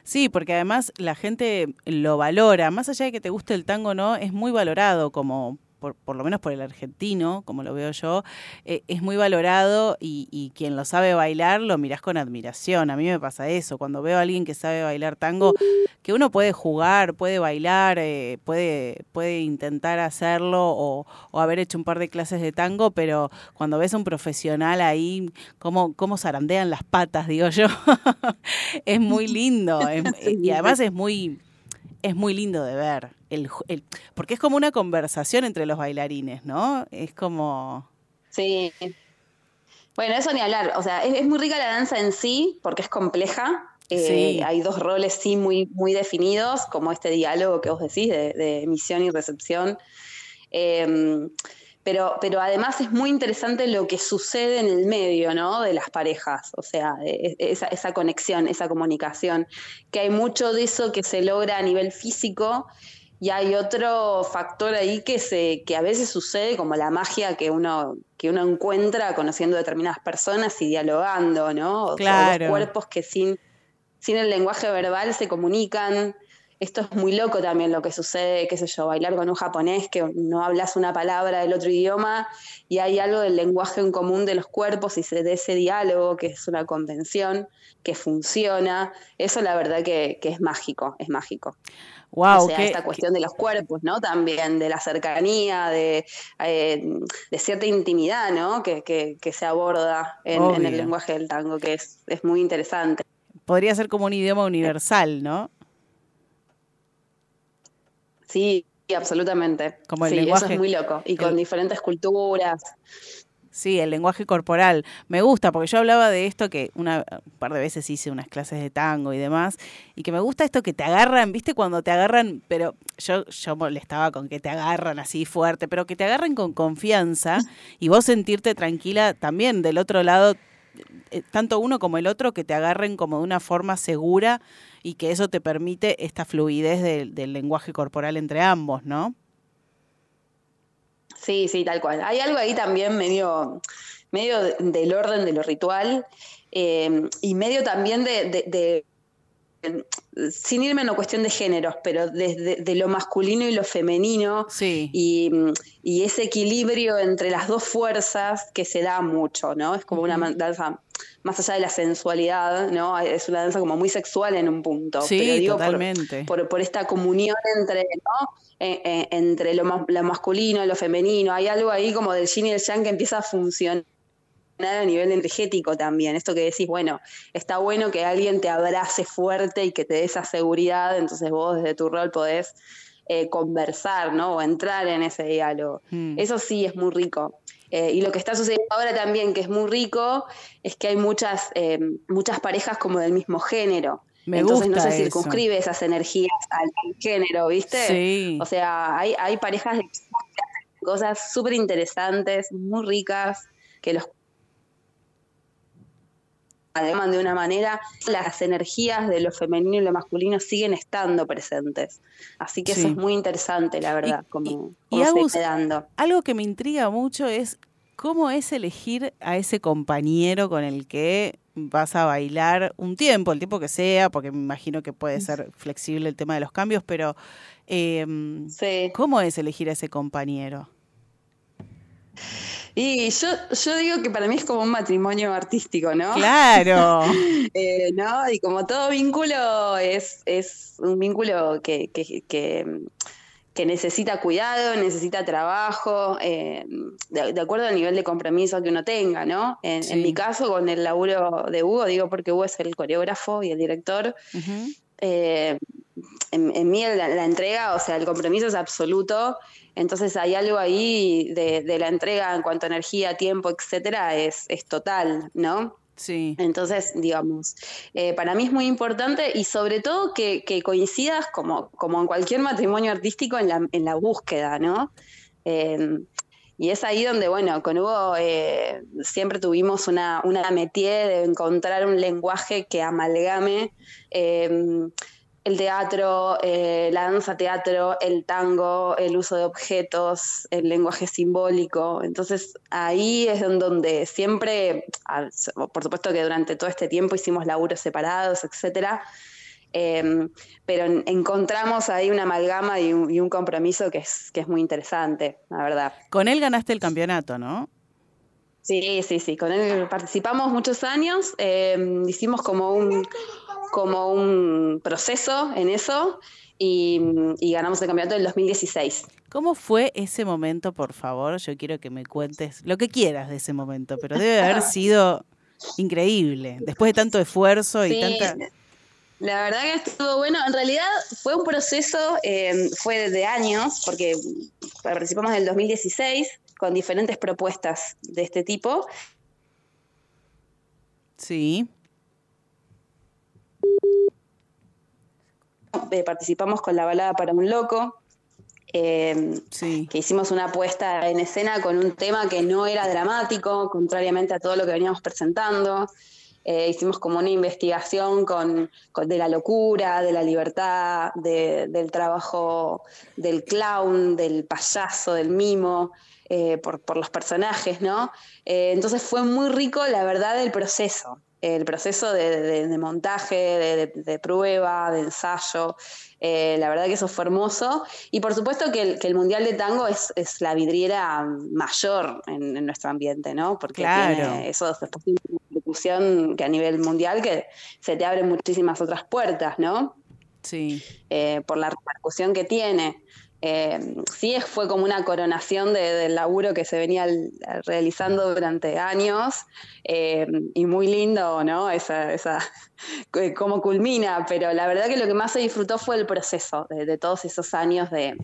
Sí, porque además la gente lo valora, más allá de que te guste el tango no, es muy valorado como por, por lo menos por el argentino, como lo veo yo, eh, es muy valorado y, y quien lo sabe bailar lo mirás con admiración. A mí me pasa eso, cuando veo a alguien que sabe bailar tango, que uno puede jugar, puede bailar, eh, puede, puede intentar hacerlo o, o haber hecho un par de clases de tango, pero cuando ves a un profesional ahí, cómo, cómo zarandean las patas, digo yo, es muy lindo. es- y además es muy, es muy lindo de ver. El, el- porque es como una conversación entre los bailarines, ¿no? Es como... Sí. Bueno, eso ni hablar. O sea, es, es muy rica la danza en sí, porque es compleja. Eh, Sí. Hay dos roles sí muy, muy definidos, como este diálogo que vos decís de, de emisión y recepción. Eh, pero, pero además es muy interesante lo que sucede en el medio, ¿no? De las parejas, o sea, de- e- esa, esa conexión, esa comunicación, que hay mucho de eso que se logra a nivel físico y hay otro factor ahí que se, que a veces sucede como la magia que uno, que uno encuentra conociendo determinadas personas y dialogando, ¿no? O sea, Claro. dos cuerpos que sin, sin el lenguaje verbal se comunican. Esto es muy loco también lo que sucede, qué sé yo, bailar con un japonés que no hablas una palabra del otro idioma y hay algo del lenguaje en común de los cuerpos y de ese diálogo que es una convención que funciona. Eso la verdad que, que es mágico, es mágico. Wow, o sea, esta cuestión de los cuerpos, ¿no? También de la cercanía, de, eh, de cierta intimidad, ¿no? Que, que- que se aborda en, en el lenguaje del tango, que es, es muy interesante. podría ser como un idioma universal, ¿no? Sí, absolutamente. Como el sí, lenguaje- eso es muy loco. Y con el- diferentes culturas. Sí, el lenguaje corporal. Me gusta, porque yo hablaba de esto que una un par de veces hice unas clases de tango y demás, y que me gusta esto que te agarran, ¿viste? Cuando te agarran, pero yo, yo molestaba con que te agarran así fuerte, pero que te agarran con confianza y vos sentirte tranquila también del otro lado, tanto uno como el otro, que te agarren como de una forma segura y que eso te permite esta fluidez del- lenguaje corporal entre ambos, ¿no? Sí, sí, tal cual. Hay algo ahí también medio, medio de- del orden de lo ritual eh, y medio también de- sin irme en una cuestión de géneros, pero desde de lo masculino y lo femenino Sí. y, y ese equilibrio entre las dos fuerzas que se da mucho, ¿no? Es como una danza más allá de la sensualidad, ¿no? Es una danza como muy sexual en un punto. Sí, pero digo por- totalmente. por, por esta comunión entre, ¿no? Eh, eh, entre lo, lo masculino y lo femenino. Hay algo ahí como del yin y el yang que empieza a funcionar a nivel energético también. Esto que decís, bueno, está bueno que alguien te abrace fuerte y que te dé esa seguridad, entonces vos desde tu rol podés eh, conversar, ¿no? O entrar en ese diálogo. Mm. Eso sí es muy rico. Eh, y lo que está sucediendo ahora también, que es muy rico, es que hay muchas, eh, muchas parejas como del mismo género. Me Entonces gusta no se eso. circunscribe esas energías al, género, ¿viste? Sí. O sea, hay, hay parejas de cosas súper interesantes, muy ricas, que los amalgaman de una manera, las energías de lo femenino y lo masculino siguen estando presentes. Así que Sí. eso es muy interesante, la verdad, como, Y como Agus, dando. algo que me intriga mucho es cómo es elegir a ese compañero con el que vas a bailar un tiempo, el tiempo que sea, porque me imagino que puede ser flexible el tema de los cambios, pero eh, ¿cómo es elegir a ese compañero? Y yo, yo digo que para mí es como un matrimonio artístico, ¿no? Claro. Eh, ¿no? Y como todo vínculo es, es un vínculo que, que, que, que necesita cuidado, necesita trabajo, eh, de, de acuerdo al nivel de compromiso que uno tenga, ¿no? En, Sí. en mi caso, con el laburo de Hugo, digo porque Hugo es el coreógrafo y el director, eh, en, en mí la, la entrega, o sea, el compromiso es absoluto. Entonces hay algo ahí de, de la entrega en cuanto a energía, tiempo, etcétera, es, es total, ¿no? Sí. Entonces, digamos, eh, para mí es muy importante y sobre todo que, que coincidas como, como en cualquier matrimonio artístico en la, en la búsqueda, ¿no? Eh, y es ahí donde, bueno, con Hugo eh, siempre tuvimos una, una métier de encontrar un lenguaje que amalgame eh, el teatro, eh, la danza teatro, el tango, el uso de objetos, el lenguaje simbólico. Entonces ahí es donde siempre, a- por supuesto que durante todo este tiempo hicimos laburos separados, etcétera. Eh, pero en- encontramos ahí una amalgama y un, y un compromiso que es, que es muy interesante, la verdad. Con él ganaste el campeonato, ¿no? Sí, sí, sí, con él participamos muchos años, eh, hicimos como un, como un proceso en eso y, y ganamos el campeonato del 2016. ¿Cómo fue ese momento, por favor? Yo quiero que me cuentes lo que quieras de ese momento, pero debe haber sido increíble, después de tanto esfuerzo y Sí, tanta... La verdad que estuvo bueno. En realidad fue un proceso, eh, fue de años, porque participamos en el 2016 con diferentes propuestas de este tipo. Sí. Eh, participamos con la balada para un loco. eh, que hicimos una puesta en escena con un tema que no era dramático, contrariamente a todo lo que veníamos presentando. Eh, hicimos como una investigación con, con- de la locura, de la libertad, de- del trabajo del clown, del payaso, del mimo, eh, por, por los personajes, ¿no? Eh, entonces fue muy rico, la verdad, el proceso, el proceso de, de- de montaje, de, prueba, de ensayo. Eh, la verdad que eso fue hermoso. Y por supuesto que el, que el Mundial de Tango es, es la vidriera mayor en, en nuestro ambiente, ¿no? Porque Claro. tiene eso después repercusión que a nivel mundial que se te abren muchísimas otras puertas, ¿no? Sí. Eh, por la repercusión que tiene. Eh, sí, fue como una coronación de- del laburo que se venía realizando durante años eh, y muy lindo, ¿no? Esa, esa, cómo culmina, pero la verdad que lo que más se disfrutó fue el proceso de, de todos esos años de,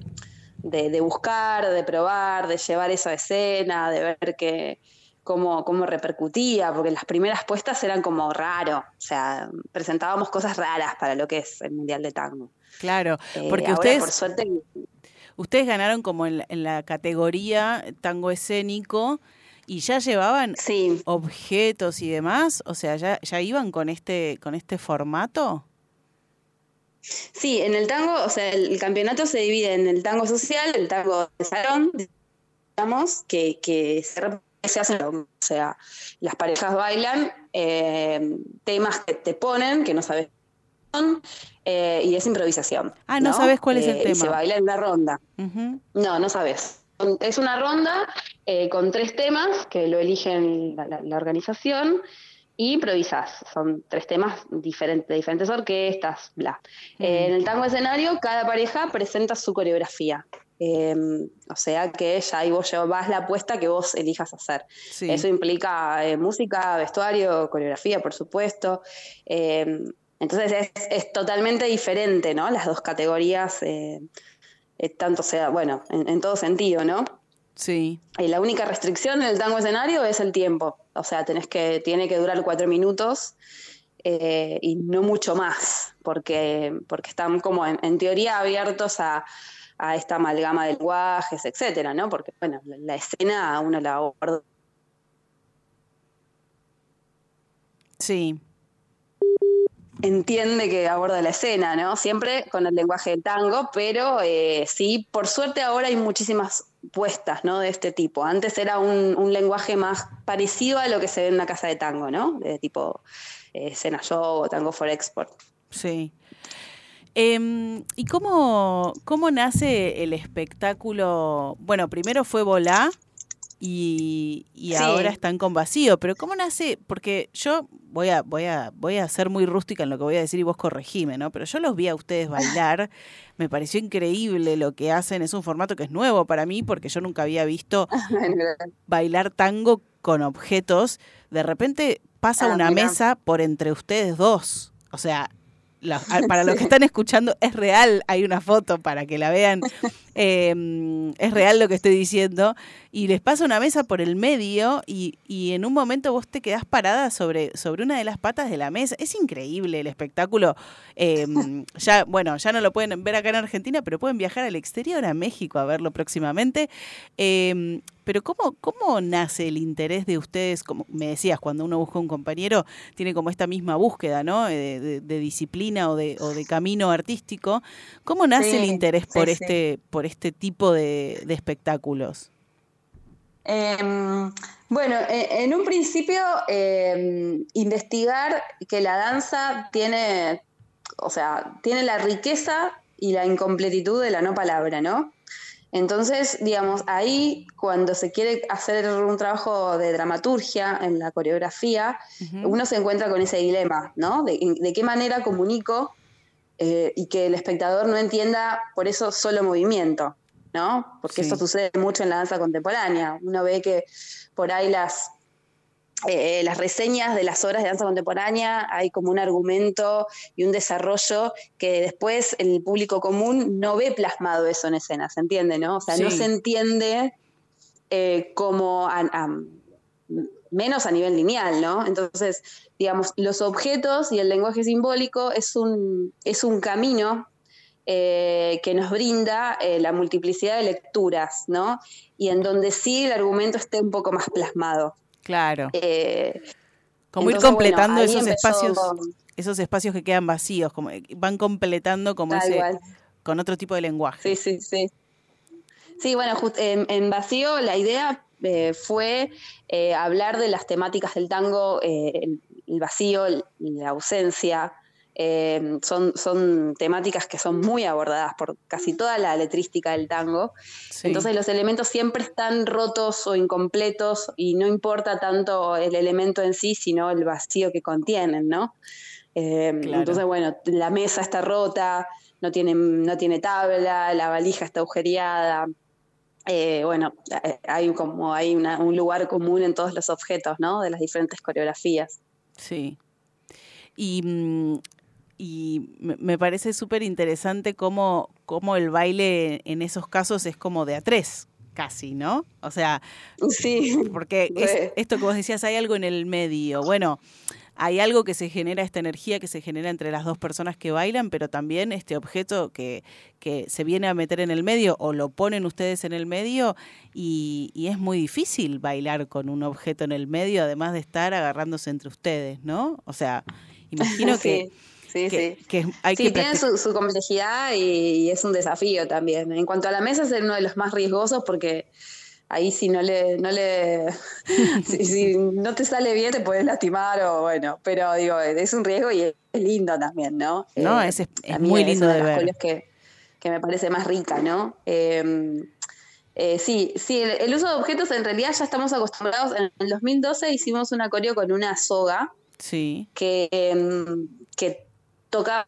de- de buscar, de probar, de llevar eso a escena, de ver que cómo, cómo repercutía, porque las primeras puestas eran como raro, o sea, presentábamos cosas raras para lo que es el Mundial de Tango. Claro, Eh, porque ahora, ustedes, por suerte, ustedes ganaron como en la, en la categoría tango escénico y ya llevaban objetos y demás, o sea, ya, ya iban con este, con este formato. Sí, en el tango, o sea, el, el campeonato se divide en el tango social, el tango de salón, digamos, que, que se, se hacen, o sea, las parejas bailan eh, temas que te ponen, que no sabes eh, y es improvisación. Ah, no sabes cuál es el Eh, y tema. se baila en una ronda. No, no sabes. Es una ronda con tres temas que lo eligen la, la- la organización y improvisás. Son tres temas diferentes, de diferentes orquestas, bla. Eh, en el tango escenario, cada pareja presenta su coreografía. Eh, o sea que ya ahí vos llevas la apuesta que vos elijas hacer. Sí. Eso implica eh, música, vestuario, coreografía, por supuesto. Eh, entonces es, es totalmente diferente, ¿no? Las dos categorías, eh, eh, tanto sea, bueno, en, en todo sentido, ¿no? Sí. Y la única restricción en el tango escenario es el tiempo. O sea, tenés que, tiene que durar cuatro minutos y no mucho más, porque, porque están como en, en teoría abiertos a, a esta amalgama de lenguajes, etcétera, ¿no? Porque, bueno, la, la escena uno la aborda Sí. entiende que aborda la escena, ¿no? Siempre con el lenguaje del tango, pero eh, sí, por suerte ahora hay muchísimas puestas, ¿no? De este tipo. Antes era un, un lenguaje más parecido a lo que se ve en una casa de tango, ¿no? De tipo eh, escena show o tango for export. Sí. Em, ¿Y cómo, cómo nace el espectáculo? Bueno, primero fue Volá y, y Sí. ahora están con vacío, pero ¿cómo nace? Porque yo voy a, voy a, voy a ser muy rústica en lo que voy a decir y vos corregime, ¿no? Pero yo los vi a ustedes bailar, me pareció increíble lo que hacen, es un formato que es nuevo para mí porque yo nunca había visto bailar tango con objetos. De repente pasa Ah, una mesa por entre ustedes dos. O sea, la- a- para los que están escuchando, es real, hay una foto para que la vean. Eh, es real lo que estoy diciendo. Y les pasa una mesa por el medio y, y en un momento vos te quedás parada sobre, sobre una de las patas de la mesa. Es increíble el espectáculo. Eh, ya, bueno, ya no lo pueden ver acá en Argentina, pero pueden viajar al exterior, a México, a verlo próximamente. Eh, pero ¿cómo, ¿cómo nace el interés de ustedes? Como me decías, cuando uno busca un compañero, tiene como esta misma búsqueda, ¿no? De, de- de disciplina o de, o de camino artístico. ¿Cómo nace Sí, el interés por sí, sí. este, por este tipo de, de espectáculos? Em, bueno, e- en un principio em, investigar que la danza tiene, o sea, tiene la riqueza y la incompletitud de la no palabra, ¿no? Entonces, digamos, ahí cuando se quiere hacer un trabajo de dramaturgia en la coreografía, uno se encuentra con ese dilema, ¿no? De, de qué manera comunico eh, y que el espectador no entienda por eso solo movimiento, ¿no? Porque Sí. eso sucede mucho en la danza contemporánea. Uno ve que por ahí las, eh, las reseñas de las obras de danza contemporánea hay como un argumento y un desarrollo que después el público común no ve plasmado eso en escena, ¿se entiende, no? O sea, no se entiende eh, como a- a- menos a nivel lineal, ¿no? Entonces, digamos, los objetos y el lenguaje simbólico es un, es un camino eh, que nos brinda eh, la multiplicidad de lecturas, ¿no? Y en donde sí el argumento esté un poco más plasmado. Claro. Eh, Como ir completando bueno, esos espacios, con- esos espacios que quedan vacíos, como van completando como ese, con otro tipo de lenguaje. Sí, sí, sí. Sí, bueno, just- en, en Vacío la idea eh, fue eh, hablar de las temáticas del tango, el, el vacío, el- la ausencia. Eh, son, son temáticas que son muy abordadas por casi toda la letrística del tango. Sí. Entonces los elementos siempre están rotos o incompletos y no importa tanto el elemento en sí, sino el vacío que contienen, ¿no? Eh, Claro. Entonces, bueno, la mesa está rota, no tiene, no tiene tabla, la valija está agujereada. Eh, bueno, hay como hay una- un lugar común en todos los objetos, ¿no? De las diferentes coreografías. Sí. Y, mm, y me parece súper interesante cómo, cómo el baile en esos casos es como de a tres, casi, ¿no? O sea, Sí. porque es- esto que vos decías, hay algo en el medio. Bueno, hay algo que se genera, esta energía que se genera entre las dos personas que bailan, pero también este objeto que, que se viene a meter en el medio o lo ponen ustedes en el medio y, y es muy difícil bailar con un objeto en el medio, además de estar agarrándose entre ustedes, ¿no? O sea, imagino que, Sí, sí, que, sí. que hay Sí, que tiene su, su complejidad y, y es un desafío también. En cuanto a la mesa, es uno de los más riesgosos porque ahí si no le, no le, si, si no te sale bien te puedes lastimar o bueno, pero digo, es un riesgo y es, es lindo también, ¿no? No, Eh, es, es muy es lindo una de las ver. que, que me parece más rica, ¿no? Eh, eh, sí, sí, el, el uso de objetos en realidad ya estamos acostumbrados. En el 2012 hicimos una coreo con una soga Sí, que, em, que tocaba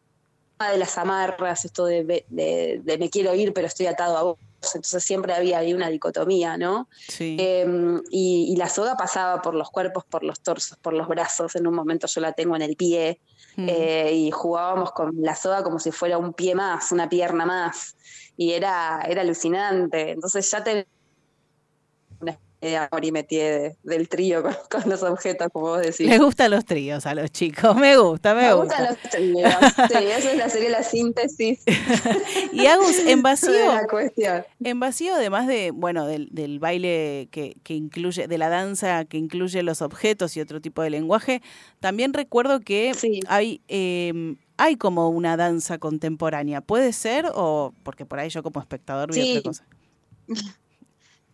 de las amarras, esto de, de- de me quiero ir pero estoy atado a vos, entonces siempre había ahí una dicotomía, ¿no? sí. Em, y, y la soga pasaba por los cuerpos, por los torsos, por los brazos, en un momento yo la tengo en el pie, Mm. eh, y jugábamos con la soga como si fuera un pie más, una pierna más, y era, era alucinante, entonces ya te métier de- del trío con, con los objetos, como vos decís. Les gustan los tríos a los chicos, me gusta, me, Me gusta. gustan los tríos. Sí, eso es la, sería la síntesis Y Agus, en vacío, en vacío, además de, bueno, del, del baile que, que incluye, de la danza que incluye los objetos y otro tipo de lenguaje, también recuerdo que Sí. hay, eh, hay como una danza contemporánea. ¿Puede ser? O porque por ahí yo como espectador vi Sí. otra cosa.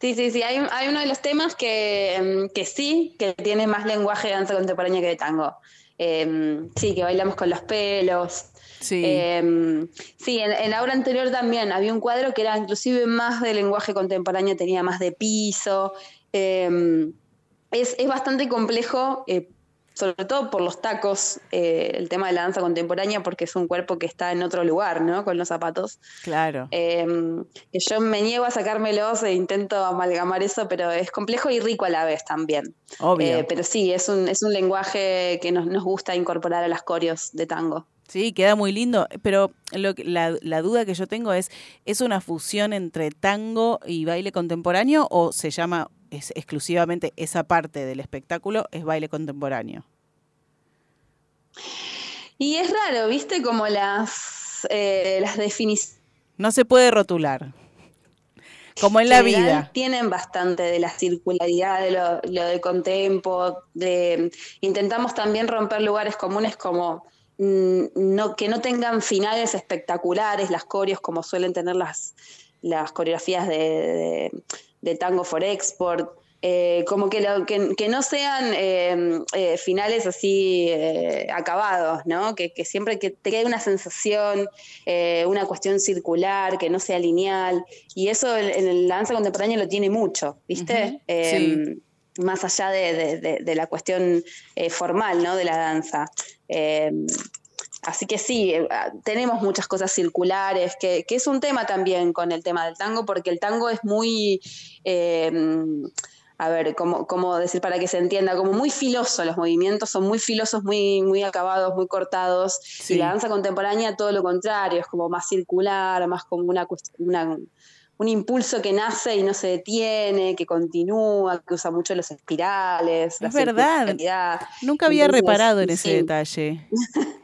Sí, sí, sí. Hay, hay uno de los temas que, em, que sí, que tiene más lenguaje de danza contemporánea que de tango. Em, sí, que bailamos con los pelos. Sí. Em, sí, en, en la obra anterior también había un cuadro que era inclusive más de lenguaje contemporáneo, tenía más de piso. Es, es bastante complejo, eh, sobre todo por los tacos, eh, el tema de la danza contemporánea, porque es un cuerpo que está en otro lugar, ¿no? Con los zapatos. Claro. Eh, que yo me niego a sacármelos e intento amalgamar eso, pero es complejo y rico a la vez también. Obvio. Eh, pero sí, es un, es un lenguaje que nos, nos gusta incorporar a las coreos de tango. Sí, queda muy lindo, pero lo que- la, la duda que yo tengo es, ¿es una fusión entre tango y baile contemporáneo o se llama es exclusivamente esa parte del espectáculo es baile contemporáneo? Y es raro, ¿viste? Como las, eh, las definiciones. No se puede rotular. Como en la vida. Tienen bastante de la circularidad, de lo, lo de contempo, de intentamos también romper lugares comunes como mm, no, que no tengan finales espectaculares, las coreos como suelen tener las, las coreografías de, de- de Tango for Export. eh, como que, lo- que, que no sean eh, eh, finales así acabados, ¿no? Que, que siempre que te quede una sensación, una cuestión circular, que no sea lineal. Y eso en, la danza contemporánea lo tiene mucho, ¿viste? Eh, Más allá de, de- de- de la cuestión formal, ¿no? De la danza. Así que sí, eh, ah, tenemos muchas cosas circulares, que, que es un tema también con el tema del tango, porque el tango es muy, eh, a ver, ¿cómo, cómo decir para que se entienda? Como muy filoso, los movimientos son muy filosos, muy, muy acabados, muy cortados, Sí. y la danza contemporánea todo lo contrario, es como más circular, más como una, una un impulso que nace y no se detiene, que continúa, que usa mucho los espirales. la Es verdad. circularidad. Nunca había Entonces, reparado en ese sí. detalle.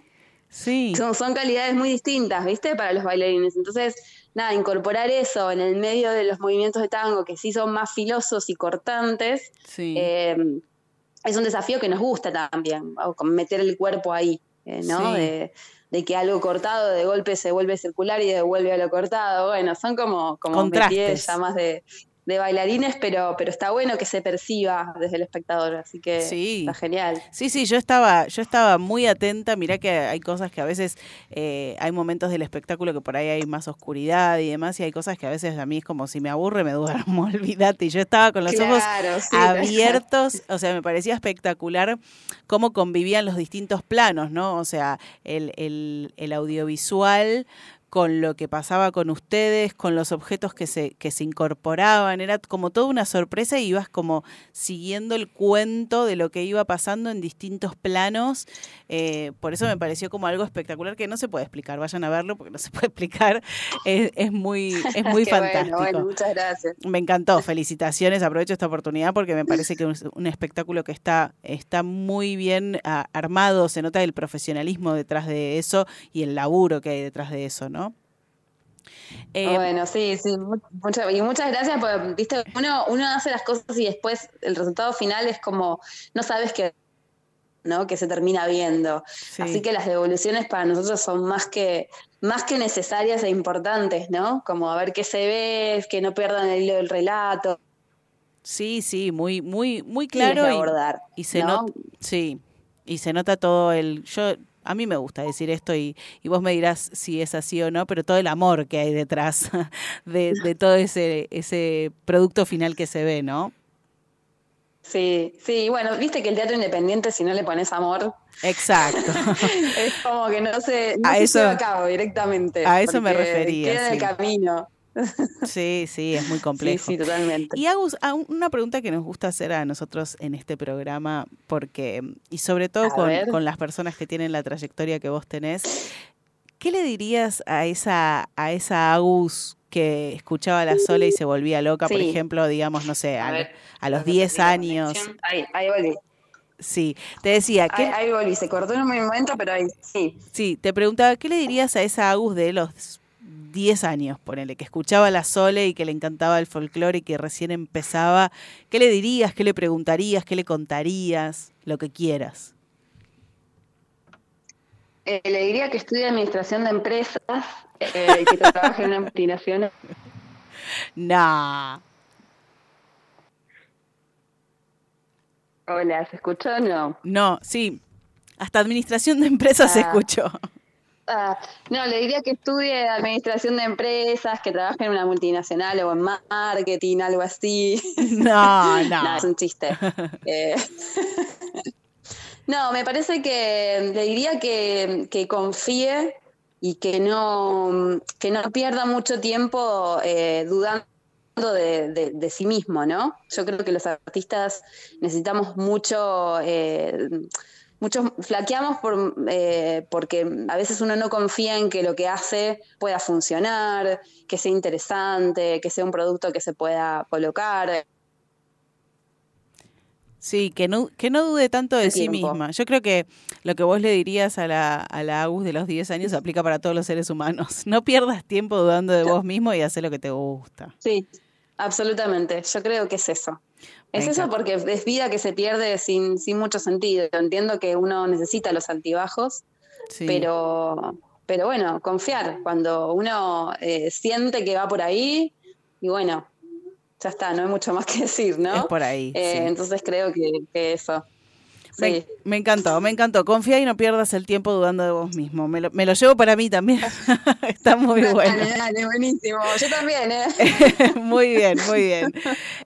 Sí. Son, son calidades muy distintas, ¿viste? Para los bailarines. Entonces, nada, incorporar eso en el medio de los movimientos de tango, que sí son más filosos y cortantes, Sí. eh, es un desafío que nos gusta también, meter el cuerpo ahí, eh, ¿no? Sí. De, de que algo cortado de golpe se vuelve circular y devuelve a lo cortado. Bueno, son como, como ya más de, de bailarines, pero, pero está bueno que se perciba desde el espectador, así que Sí. está genial. Sí, sí, yo estaba, yo estaba muy atenta. Mirá que hay cosas que a veces eh, hay momentos del espectáculo que por ahí hay más oscuridad y demás, y hay cosas que a veces a mí es como si me aburre, me duermo, olvídate. Y yo estaba con los ojos sí, abiertos, o sea, me parecía espectacular cómo convivían los distintos planos, ¿no? O sea, el, el, el audiovisual con lo que pasaba con ustedes, con los objetos que se, que se incorporaban, era como toda una sorpresa y ibas como siguiendo el cuento de lo que iba pasando en distintos planos, eh, por eso me pareció como algo espectacular que no se puede explicar, vayan a verlo porque no se puede explicar, es, es muy, es muy bueno, fantástico. bueno, muchas gracias. Me encantó, felicitaciones, aprovecho esta oportunidad porque me parece que es un espectáculo que está, está muy bien ah, armado, se nota el profesionalismo detrás de eso y el laburo que hay detrás de eso, ¿no? Eh, bueno, sí, sí, y muchas gracias, porque, viste, uno, uno hace las cosas y después el resultado final es como, no sabes qué, ¿no? Que se termina viendo. sí. Así que las devoluciones para nosotros son más que, más que necesarias e importantes, ¿no? Como a ver qué se ve, que no pierdan el hilo del relato. Sí, sí, muy, muy, muy claro. y- abordar, Y, se ¿no? nota, sí, y se nota todo el, yo, a mí me gusta decir esto y, y vos me dirás si es así o no, pero todo el amor que hay detrás de, de todo ese, ese producto final que se ve, ¿no? Sí, sí, bueno, viste que el teatro independiente, si no le pones amor, Exacto. es como que no se, no A se eso- lleva a cabo directamente. a eso me refería, Queda el camino. Sí, sí, es muy Sí, complejo. sí, totalmente. Y Agus, a un- una pregunta que nos gusta hacer a nosotros en este programa, porque, y sobre todo A con, las personas que tienen la trayectoria que vos tenés, ¿qué le dirías a esa, a esa Agus que escuchaba la Sole y se volvía loca, por Sí. ejemplo, digamos, no sé, a, A ver, a los 10 años. Ahí, ahí volví. Sí, te decía, ¿qué, Ahí, ahí volví. Se cortó en un momento, pero ahí sí. Sí, te preguntaba, ¿qué le dirías a esa Agus de los 10 años, ponele, que escuchaba la Sole y que le encantaba el folclore y que recién empezaba? ¿Qué le dirías? ¿Qué le preguntarías? ¿Qué le contarías? Lo que quieras. Eh, le diría que estudie administración de empresas, eh, que trabaje en una multinacional. Nah. Hola, ¿se escuchó o no? No, sí. Hasta administración de empresas se Ah. escuchó. Ah, no, le diría que estudie administración de empresas, que trabaje en una multinacional o en marketing, algo así. No, no. No, es un chiste. Eh, no, me parece que le diría que, que confíe y que no, que no pierda mucho tiempo eh, dudando de, de- de sí mismo, ¿no? Yo creo que los artistas necesitamos mucho, eh, muchos flaqueamos por, eh, porque a veces uno no confía en que lo que hace pueda funcionar, que sea interesante, que sea un producto que se pueda colocar. Sí, que no, que no dude tanto de sí misma. Yo creo que lo que vos le dirías a la, a la Agus de los 10 años aplica para todos los seres humanos. No pierdas tiempo dudando de vos mismo y haz lo que te gusta. Sí, absolutamente. Yo creo que es eso. Es eso porque es vida que se pierde sin, sin mucho sentido. Entiendo que uno necesita los altibajos, Sí. pero, pero bueno, confiar. Cuando uno eh, siente que va por ahí, y bueno, ya está, no hay mucho más que decir, ¿no? Es por ahí, Eh, sí. Entonces creo que, que eso. Me, Sí. me encantó, me encantó. Confía y no pierdas el tiempo dudando de vos mismo. Me lo, me lo llevo para mí también. Está muy bueno. Dale, dale, buenísimo. Yo también, ¿eh? muy bien, muy bien.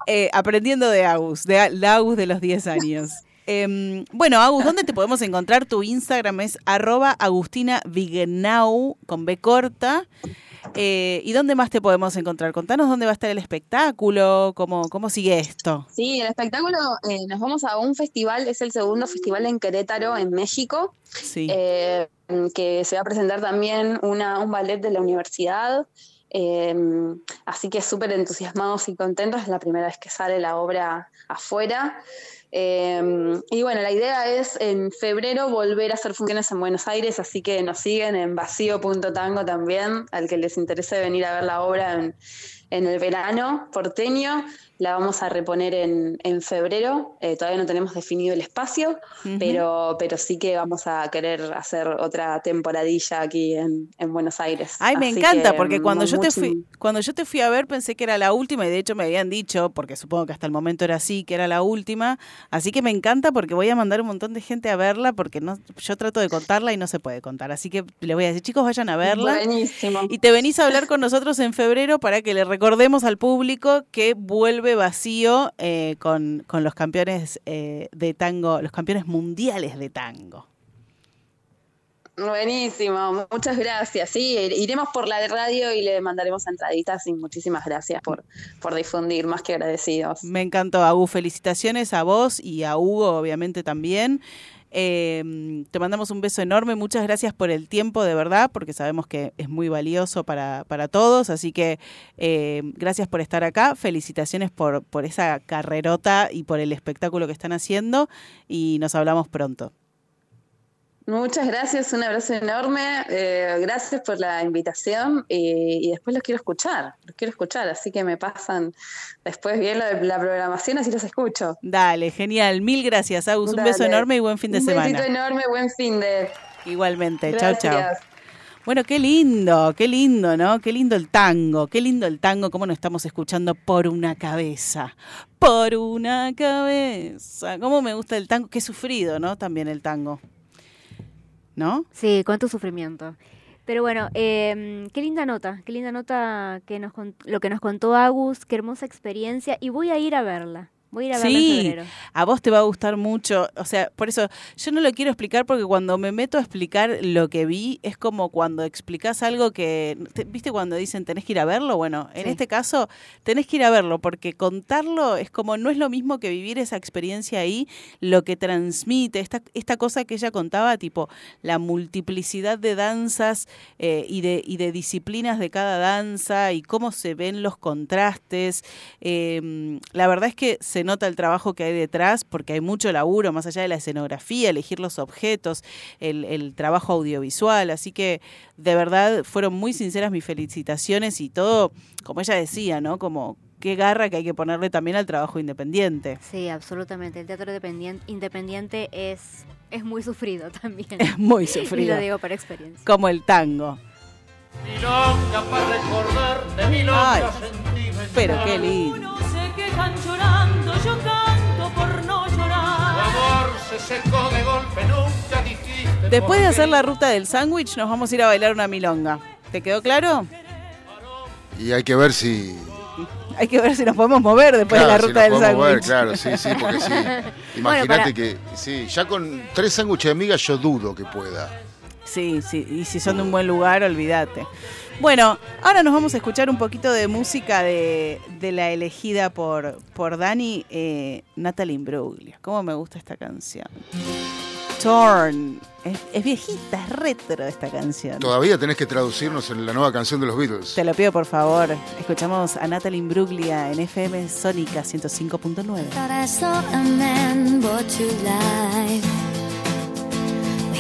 Eh, aprendiendo de Agus, de la Agus de los 10 años. Em, bueno, Agus, ¿dónde te podemos encontrar? Tu Instagram es arroba Agustina Vigenau, con B corta. Eh, ¿Y dónde más te podemos encontrar? Contanos dónde va a estar el espectáculo, cómo, cómo sigue esto. Sí, el espectáculo, eh, nos vamos a un festival, es el segundo festival en Querétaro, en México, Sí. eh, que se va a presentar también una, un ballet de la universidad. eh, así que súper entusiasmados y contentos, es la primera vez que sale la obra afuera. Eh, y bueno, la idea es en febrero volver a hacer funciones en Buenos Aires, así que nos siguen en vacío.tango también, al que les interese venir a ver la obra en el verano porteño. La vamos a reponer en, en febrero. Eh, todavía no tenemos definido el espacio, pero, pero sí que vamos a querer hacer otra temporadilla aquí en, en Buenos Aires. Ay, me Así encanta, que, porque cuando mm, yo te fui, cuando yo te fui a ver pensé que era la última, y de hecho me habían dicho, porque supongo que hasta el momento era así, que era la última. Así que me encanta porque voy a mandar un montón de gente a verla, porque no, yo trato de contarla y no se puede contar. Así que le voy a decir, chicos, vayan a verla. Buenísimo. Y te venís a hablar con nosotros en febrero para que le recordemos al público que vuelve vacío eh, con, con los campeones eh, de tango, los campeones mundiales de tango. Buenísimo, muchas gracias. Sí, iremos por la radio y le mandaremos entraditas y muchísimas gracias por, por difundir, más que agradecidos. Me encantó, Agu. Felicitaciones a vos y a Hugo, obviamente, también. Eh, te mandamos un beso enorme. Muchas gracias por el tiempo, de verdad, porque sabemos que es muy valioso para, para todos. Así que eh, gracias por estar acá. Felicitaciones por, por esa carrerota y por el espectáculo que están haciendo. Y nos hablamos pronto. Muchas gracias, un abrazo enorme. eh, gracias por la invitación y, y después los quiero escuchar, los quiero escuchar, así que me pasan después bien lo de la programación, así los escucho. Dale, genial. Mil gracias, Agus. Un beso enorme y buen fin de un semana. besito enorme, buen fin de. Igualmente. Chao, chao. Bueno, qué lindo, qué lindo, ¿no? Qué lindo el tango, qué lindo el tango, cómo nos estamos escuchando por una cabeza, por una cabeza. Cómo me gusta el tango, qué sufrido, ¿no? También el tango. ¿No? Sí, cuánto sufrimiento. Pero bueno, eh, qué linda nota, qué linda nota que nos lo que nos contó Agus, qué hermosa experiencia y voy a ir a verla. Voy a ir a verla en Sí, febrero. a vos te va a gustar mucho. O sea, por eso yo no lo quiero explicar porque cuando me meto a explicar lo que vi es como cuando explicás algo que, te- ¿viste cuando dicen tenés que ir a verlo? Bueno, en Sí. este caso tenés que ir a verlo porque contarlo es como no es lo mismo que vivir esa experiencia ahí, lo que transmite, esta, esta cosa que ella contaba, tipo la multiplicidad de danzas eh, y, de, y de disciplinas de cada danza y cómo se ven los contrastes. Eh, la verdad es que se nota el trabajo que hay detrás porque hay mucho laburo, más allá de la escenografía, elegir los objetos, el, el trabajo audiovisual. Así que de verdad fueron muy sinceras mis felicitaciones y todo, como ella decía, ¿no? Como qué garra que hay que ponerle también al trabajo independiente. Sí, absolutamente. El teatro dependien- independiente es, es muy sufrido también. Es muy Y sufrido. lo digo por experiencia. Como el tango. Milonga para recordar de Ay, milonga sentimental. pero qué lindo. Se quejan llorando, yo canto por no llorar. amor se secó de golpe, nunca dijiste. Después de hacer la ruta del sándwich, nos vamos a ir a bailar una milonga. ¿Te quedó claro? Y hay que ver si. Hay que ver si nos podemos mover después Claro, de la si ruta nos del sándwich. claro, sí, sí, porque sí. Imagínate para- que. Sí, ya con tres sándwiches de miga yo dudo que pueda. Sí, sí, y si son de un buen lugar, olvídate. Bueno, ahora nos vamos a escuchar un poquito de música de, de la elegida por, por Dani, eh, Natalie Imbruglia. ¿Cómo me gusta esta canción? Torn. Es, es viejita, es retro esta canción. Todavía tenés que traducirnos en la nueva canción de los Beatles. Te lo pido por favor. Escuchamos a Natalie Imbruglia en FM Sónica 105.9.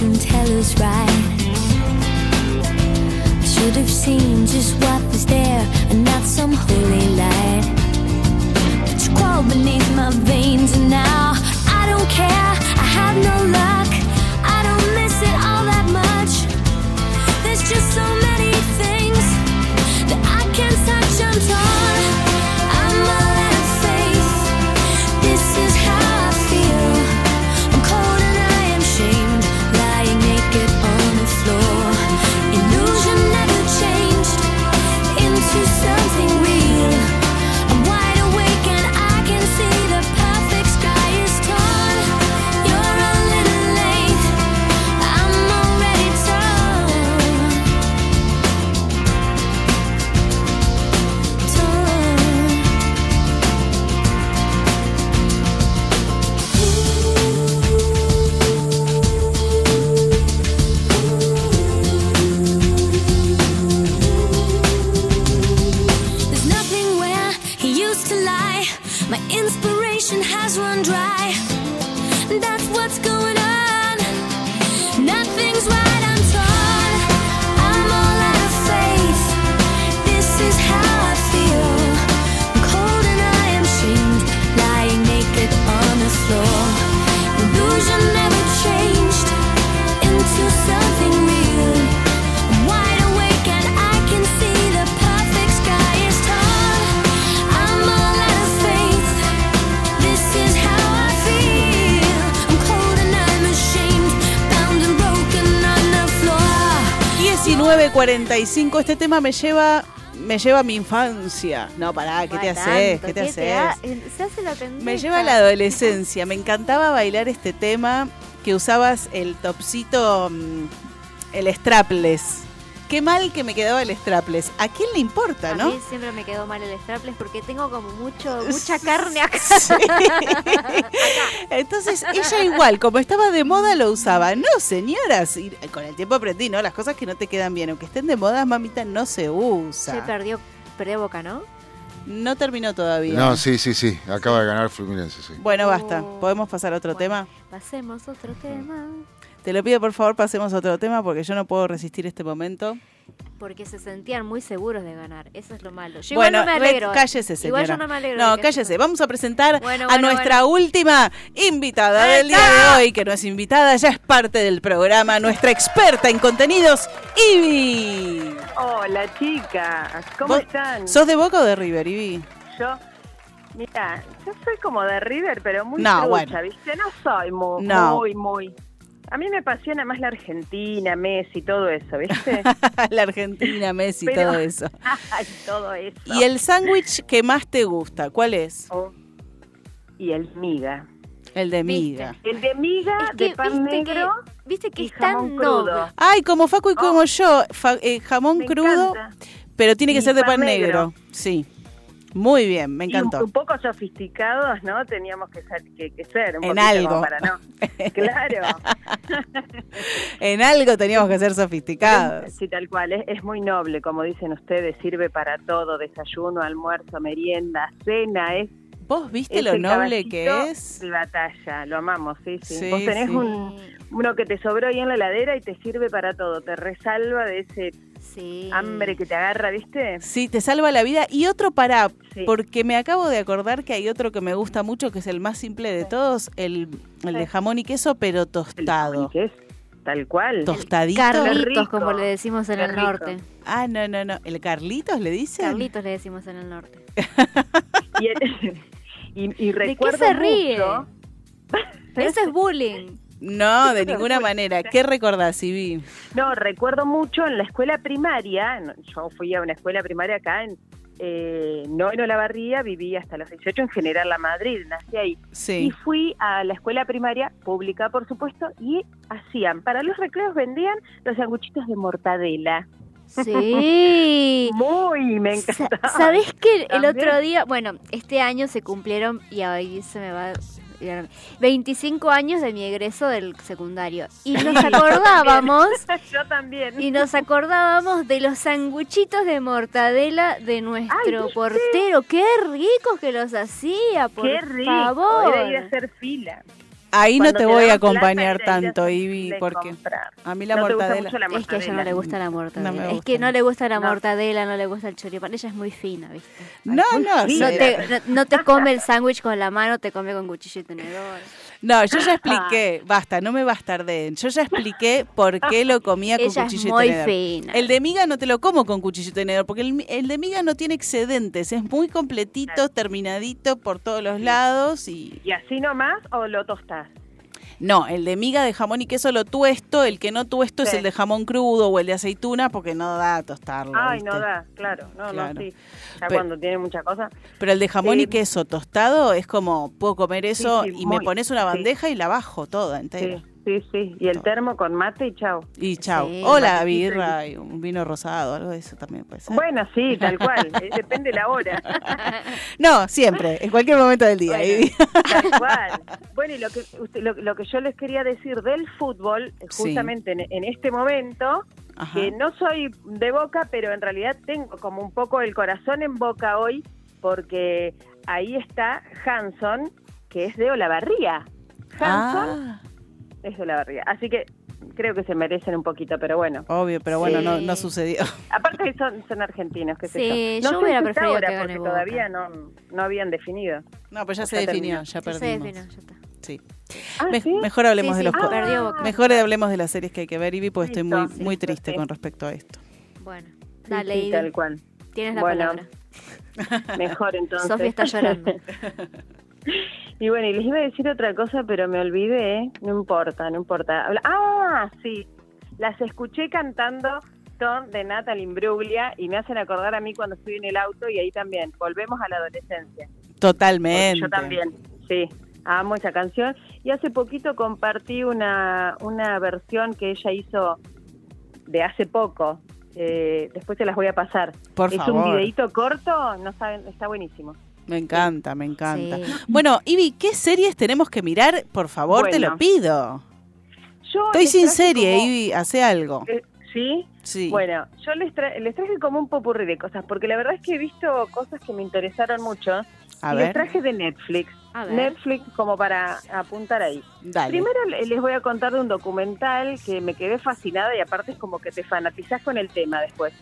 Fortune teller's right. Should have seen just what was there and not some holy light. But you crawl beneath my veins and now 19.45, este tema me lleva me lleva a mi infancia. No, pará, ¿qué te haces? ¿Qué te ¿qué te ha- haces? Se hace la pendeja. Me lleva a la adolescencia. Me encantaba bailar este tema que usabas el topsito, mm, el strapless. Qué mal que me quedaba el strapless. ¿A quién le importa, A no? mí siempre me quedó mal el strapless porque tengo como mucho, mucha carne acá. Entonces ella igual, como estaba de moda, lo usaba. No, señoras, y con el tiempo aprendí, ¿no? Las cosas que no te quedan bien, aunque estén de moda, mamita, no se usa. Se perdió, perdió boca, ¿no? No terminó todavía. No, sí, sí, sí. Acaba de ganar Fluminense, sí. Bueno, basta. ¿Podemos pasar a otro tema? Pasemos a otro tema. Te lo pido, por favor, pasemos a otro tema porque yo no puedo resistir este momento. Porque se sentían muy seguros de ganar. Eso es lo malo. Yo bueno, igual no me cállese, señora. Igual yo no me alegro. No, cállese. Vamos a presentar Bueno, a bueno, nuestra última invitada del día de hoy, que no es invitada, ya es parte del programa, nuestra experta en contenidos, Ivy. Hola chicas, ¿cómo ¿Vos están? ¿Sos de Boca o de River, Ivy? Yo, mira, yo soy como de River, pero muy No, trucha, bueno. ¿viste? No soy muy, No. muy, muy. A mí me apasiona más la Argentina, Messi, todo eso, ¿viste? La Argentina, Messi, Pero- todo eso. Ay, todo eso. ¿Y el sándwich que más te gusta? ¿Cuál es? Oh, Y el miga. El de miga. El de miga, Es que de pan viste que- negro Viste que y es jamón crudo. Ay, como Facu y como yo, fa- eh, jamón Me crudo, encanta. pero tiene que Y ser de pan pan negro. negro. Sí. Muy bien, me Y un, encantó. un poco sofisticados, ¿no? Teníamos que ser, que, que ser un En algo. para no. Claro. En algo teníamos que ser sofisticados. Sí, tal cual. Es, es muy noble, como dicen ustedes. Sirve para todo: desayuno, almuerzo, merienda, cena. Es ¿Vos viste es lo noble que es? De batalla, lo amamos, sí, sí. Sí, Vos tenés sí. un, uno que te sobró ahí en la heladera y te sirve para todo. Te resalva de ese Sí. hambre que te agarra, ¿viste? Sí, te salva la vida. Y otro para, Sí. porque me acabo de acordar que hay otro que me gusta mucho, que es el más simple de todos, el, el de jamón y queso, pero tostado. ¿Qué es? Tal cual. Tostadito. Carlitos, rico. como le decimos en el norte. Ah, no, no, no. ¿El Carlitos le dicen? Carlitos le decimos en el norte. Y, el- y, y ¿De qué se ríe? mucho- Eso es bullying. No, de ninguna manera. ¿Qué recordás, Ivy? No, recuerdo mucho en la escuela primaria, yo fui a una escuela primaria acá en eh, no en Olavarría, viví hasta los 18 en General La Madrid, nací ahí. Y Sí. fui a la escuela primaria, pública por supuesto, y hacían, para los recreos vendían los sanguchitos de mortadela. Sí. Muy, me encantaba. ¿Sabés que el otro día, bueno, este año se cumplieron, y ahí se me va, 25 años de mi egreso del secundario. Y nos acordábamos, Yo también. y nos acordábamos de los sanguchitos de mortadela de nuestro portero. ¡Qué ricos que los hacía, por Qué rico, favor! era ir a hacer fila. Ahí no Cuando te te voy a plata, acompañar tanto, Ivy, porque comprar. a mí la ¿No te gusta mortadela... Es que a ella no le gusta la mortadela. No es que no le gusta la No. mortadela, no le gusta el choripán. Ella es muy fina, ¿viste? No, no, Sí, No te, no, no te come el sándwich con la mano, te come con cuchillo y tenedor. No, yo ya expliqué, basta, no me bastarden. Yo ya expliqué por qué lo comía con Ella es cuchillo muy y tenedor. fina. El de miga no te lo como con cuchillo y tenedor, porque el, el de miga no tiene excedentes, es muy completito, terminadito por todos los lados y... ¿Y así nomás o lo tostás? No, el de miga de jamón y queso lo tuesto, el que no tuesto es el de jamón crudo o el de aceituna porque no da a tostarlo. Ay, ¿viste? no da, claro. No, Claro. no, sí. Ya cuando tiene mucha cosa. Pero el de jamón y Eh, queso tostado es como, puedo comer eso y me pones una bandeja y la bajo toda entera. Sí, sí. Y el termo con mate y chau. Y chao. Sí, Hola, matecito y- birra y un vino rosado, algo de eso también puede ser. Bueno, sí, tal cual. eh, Depende la hora. No, siempre, en cualquier momento del día. Bueno, Ivy. tal cual. Bueno, y lo que, usted- lo, lo que yo les quería decir del fútbol, eh, Sí. justamente en, en este momento, Ajá. que no soy de Boca, pero en realidad tengo como un poco el corazón en Boca hoy, porque ahí está Hanson, que es de Olavarría. Hanson Ah, es de Olavarría. Así que creo que se merecen un poquito, pero bueno. obvio, pero bueno, no, Sí. no sucedió. Aparte son, son argentinos, qué sé Sí, yo. yo sé hubiera preferido ahora, que gane porque Boca. todavía no, no habían definido. No, pues ya Ya se definió, terminó. ya Ya se perdimos. definió, ya está. Sí. Ah, Me- ¿sí? Mejor hablemos Sí, de sí, los Boca. Mejor hablemos de las series que hay que ver, Ivy, porque estoy muy, muy triste sí. con respecto a esto. Bueno, dale, sí, Ivy, tal cual. tienes la Bueno, palabra. Mejor entonces. Sofía está llorando. y bueno, y les iba a decir otra cosa, pero me olvidé. No importa, no importa. Habla- Ah, sí. Las escuché cantando Ton de Natalie Imbruglia y me hacen acordar a mí cuando estoy en el auto y ahí también. Volvemos a la adolescencia. Porque Totalmente. Yo también, sí. Amo esa canción. Y hace poquito compartí una, una versión que ella hizo de hace poco, Eh, después se las voy a pasar. Por es favor. un videíto corto, no saben, está buenísimo. Me encanta, me encanta. Sí. Bueno, Ivy, ¿qué series tenemos que que Por favor, te lo pido. Yo Estoy sin serie, como- Ivy, hace algo. Eh, ¿Sí? Sí. Bueno, yo les, tra- les traje como un popurrí de cosas, porque la verdad es que he visto cosas que me interesaron mucho. A y ver. les traje de Netflix. A ver. Netflix como para apuntar ahí. Dale. Primero le- les voy a contar de un documental que me quedé fascinada y aparte es como que te fanatizás con el tema después.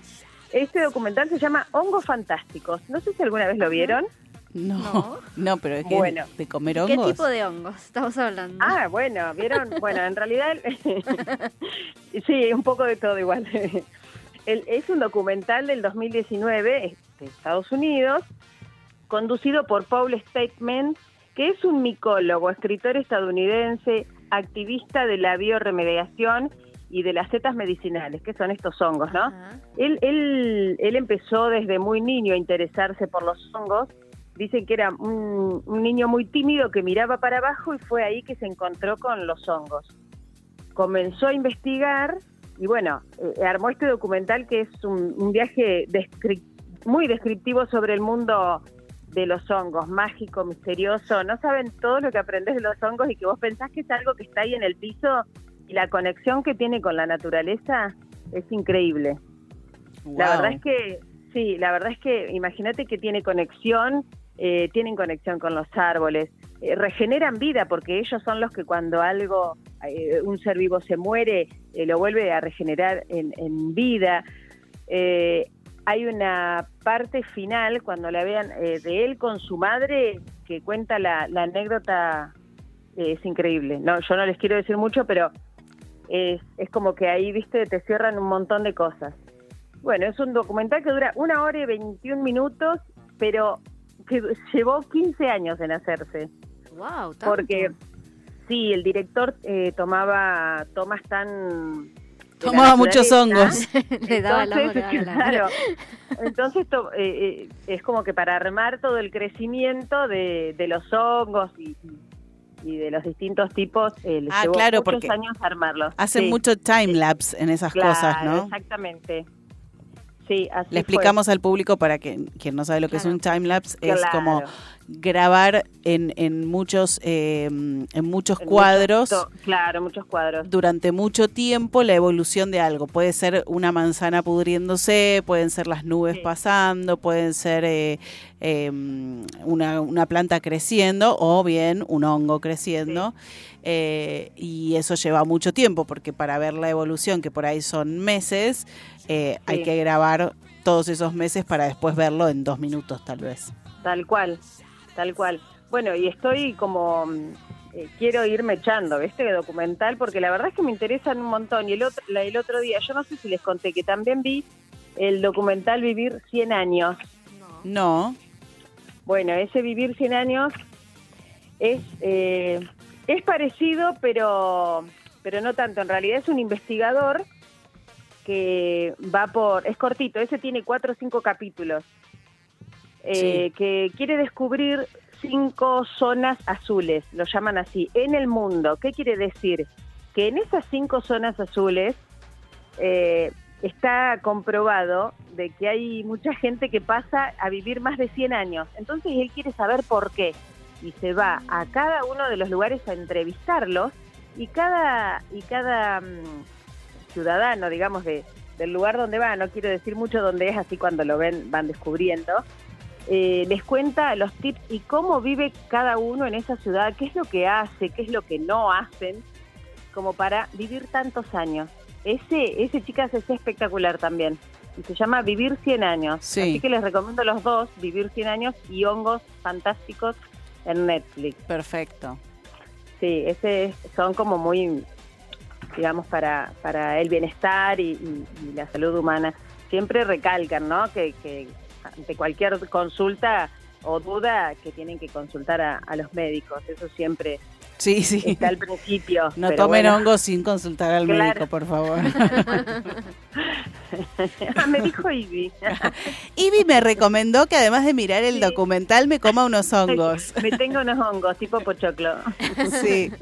Este documental se llama Hongos Fantásticos. No sé si alguna vez lo vieron. No, no, pero es que Bueno. de comer ¿Qué hongos. tipo de hongos estamos hablando? Ah, bueno, vieron, bueno, en realidad, sí, un poco de todo igual. El- es un documental del 2019 es de Estados Unidos, conducido por Paul Statement, que es un micólogo, escritor estadounidense, activista de la bioremediación y de las setas medicinales, que son estos hongos, ¿no? Él, él, él empezó desde muy niño a interesarse por los hongos. Dicen que era un, un niño muy tímido que miraba para abajo y fue ahí que se encontró con los hongos. Comenzó a investigar y bueno, eh, armó este documental que es un, un viaje muy descriptivo sobre el mundo de los hongos, mágico, misterioso. No saben todo lo que aprendes de los hongos y que vos pensás que es algo que está ahí en el piso y la conexión que tiene con la naturaleza es increíble. La verdad es que, sí, la verdad es que imagínate que tiene conexión, eh, tienen conexión con los árboles, eh, regeneran vida porque ellos son los que cuando algo, eh, un ser vivo se muere, eh, lo vuelve a regenerar en, vida. Hay una parte final cuando la vean de él con su madre que cuenta la, anécdota, es increíble. No, yo no les quiero decir mucho, pero es, es como que ahí, viste, te cierran un montón de cosas. Bueno, es un documental que dura una hora y 21 minutos, pero que llevó 15 años en hacerse. Wow, Porque, sí, el director eh, tomaba tomas tan... la Tomaba muchos hongos. Le daba Entonces, el amor. claro, entonces to- eh, eh, es como que para armar todo el crecimiento de, de los hongos y, y de los distintos tipos, eh, les Ah, llevó claro, muchos porque años armarlos. Hacen Sí. mucho time lapse en esas Claro, cosas, ¿no? Exactamente. Sí, así Le fue. explicamos al público para que quien no sabe lo que es un time lapse es Claro. como grabar en, en muchos eh, en muchos En cuadros claro, muchos cuadros. durante mucho tiempo la evolución de algo. Puede ser una manzana pudriéndose, pueden ser las nubes pasando, pueden ser eh, eh, una, una planta creciendo o bien un hongo creciendo. Eh, y eso lleva mucho tiempo porque para ver la evolución, que por ahí son meses, eh, hay que grabar todos esos meses para después verlo en dos minutos tal vez. Tal cual, tal cual. Bueno, y estoy como, mm, eh, quiero irme echando, ¿viste? Documental, porque la verdad es que me interesan un montón. Y el otro, la- el otro día, yo no sé si les conté que también vi el documental Vivir 100 años. No. Bueno, ese Vivir 100 años es, eh, es parecido, pero, pero no tanto. En realidad es un investigador que va por... Es cortito, ese tiene cuatro o cinco capítulos. eh, que quiere descubrir cinco zonas azules, lo llaman así, en el mundo. ¿Qué quiere decir? Que en esas cinco zonas azules eh, está comprobado de que hay mucha gente que pasa a vivir más de 100 años. Entonces él quiere saber por qué. Y se va a cada uno de los lugares a entrevistarlos y cada, y cada mm, ciudadano, digamos, de, del lugar donde va, no quiero decir mucho dónde es, así cuando lo ven van descubriendo, eh, les cuenta los tips y cómo vive cada uno en esa ciudad, qué es lo que hace, qué es lo que no hacen, como para vivir tantos años. Ese, ese chicas es espectacular también. Y se llama Vivir 100 años. Sí. Así que les recomiendo los dos, Vivir 100 años y Hongos Fantásticos en Netflix. Perfecto. Sí, ese es- son como muy, digamos, para, para el bienestar y, y- y la salud humana. Siempre recalcan, ¿no? Que, que ante cualquier consulta o duda que tienen que consultar a, a los médicos. Eso siempre Sí, sí. está al principio. No tomen bueno. hongos sin consultar al Claro. médico, por favor. Ah, me dijo Ivy. Ivy me recomendó que además de mirar el documental me coma unos hongos. me tengo unos hongos tipo pochoclo. Sí.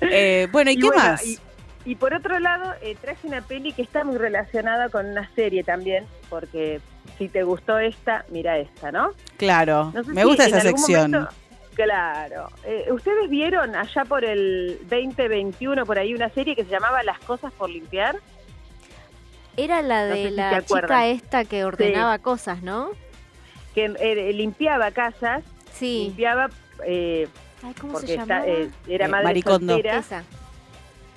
Eh, bueno, ¿y, Y qué bueno, más? y- Y por otro lado, eh, traje una peli que está muy relacionada con una serie también, porque si te gustó esta, mira esta, ¿no? Claro, No sé me si gusta esa sección. momento- claro. Eh, ¿Ustedes vieron allá por el 2021, por ahí, una serie que se llamaba Las cosas por limpiar? Era la No sé de si la chica esta que ordenaba cosas, ¿no? Que eh, limpiaba casas, Sí. limpiaba... eh, Ay, ¿cómo se está, llamaba? eh, era Eh, madre Maricondo. soltera. Esa.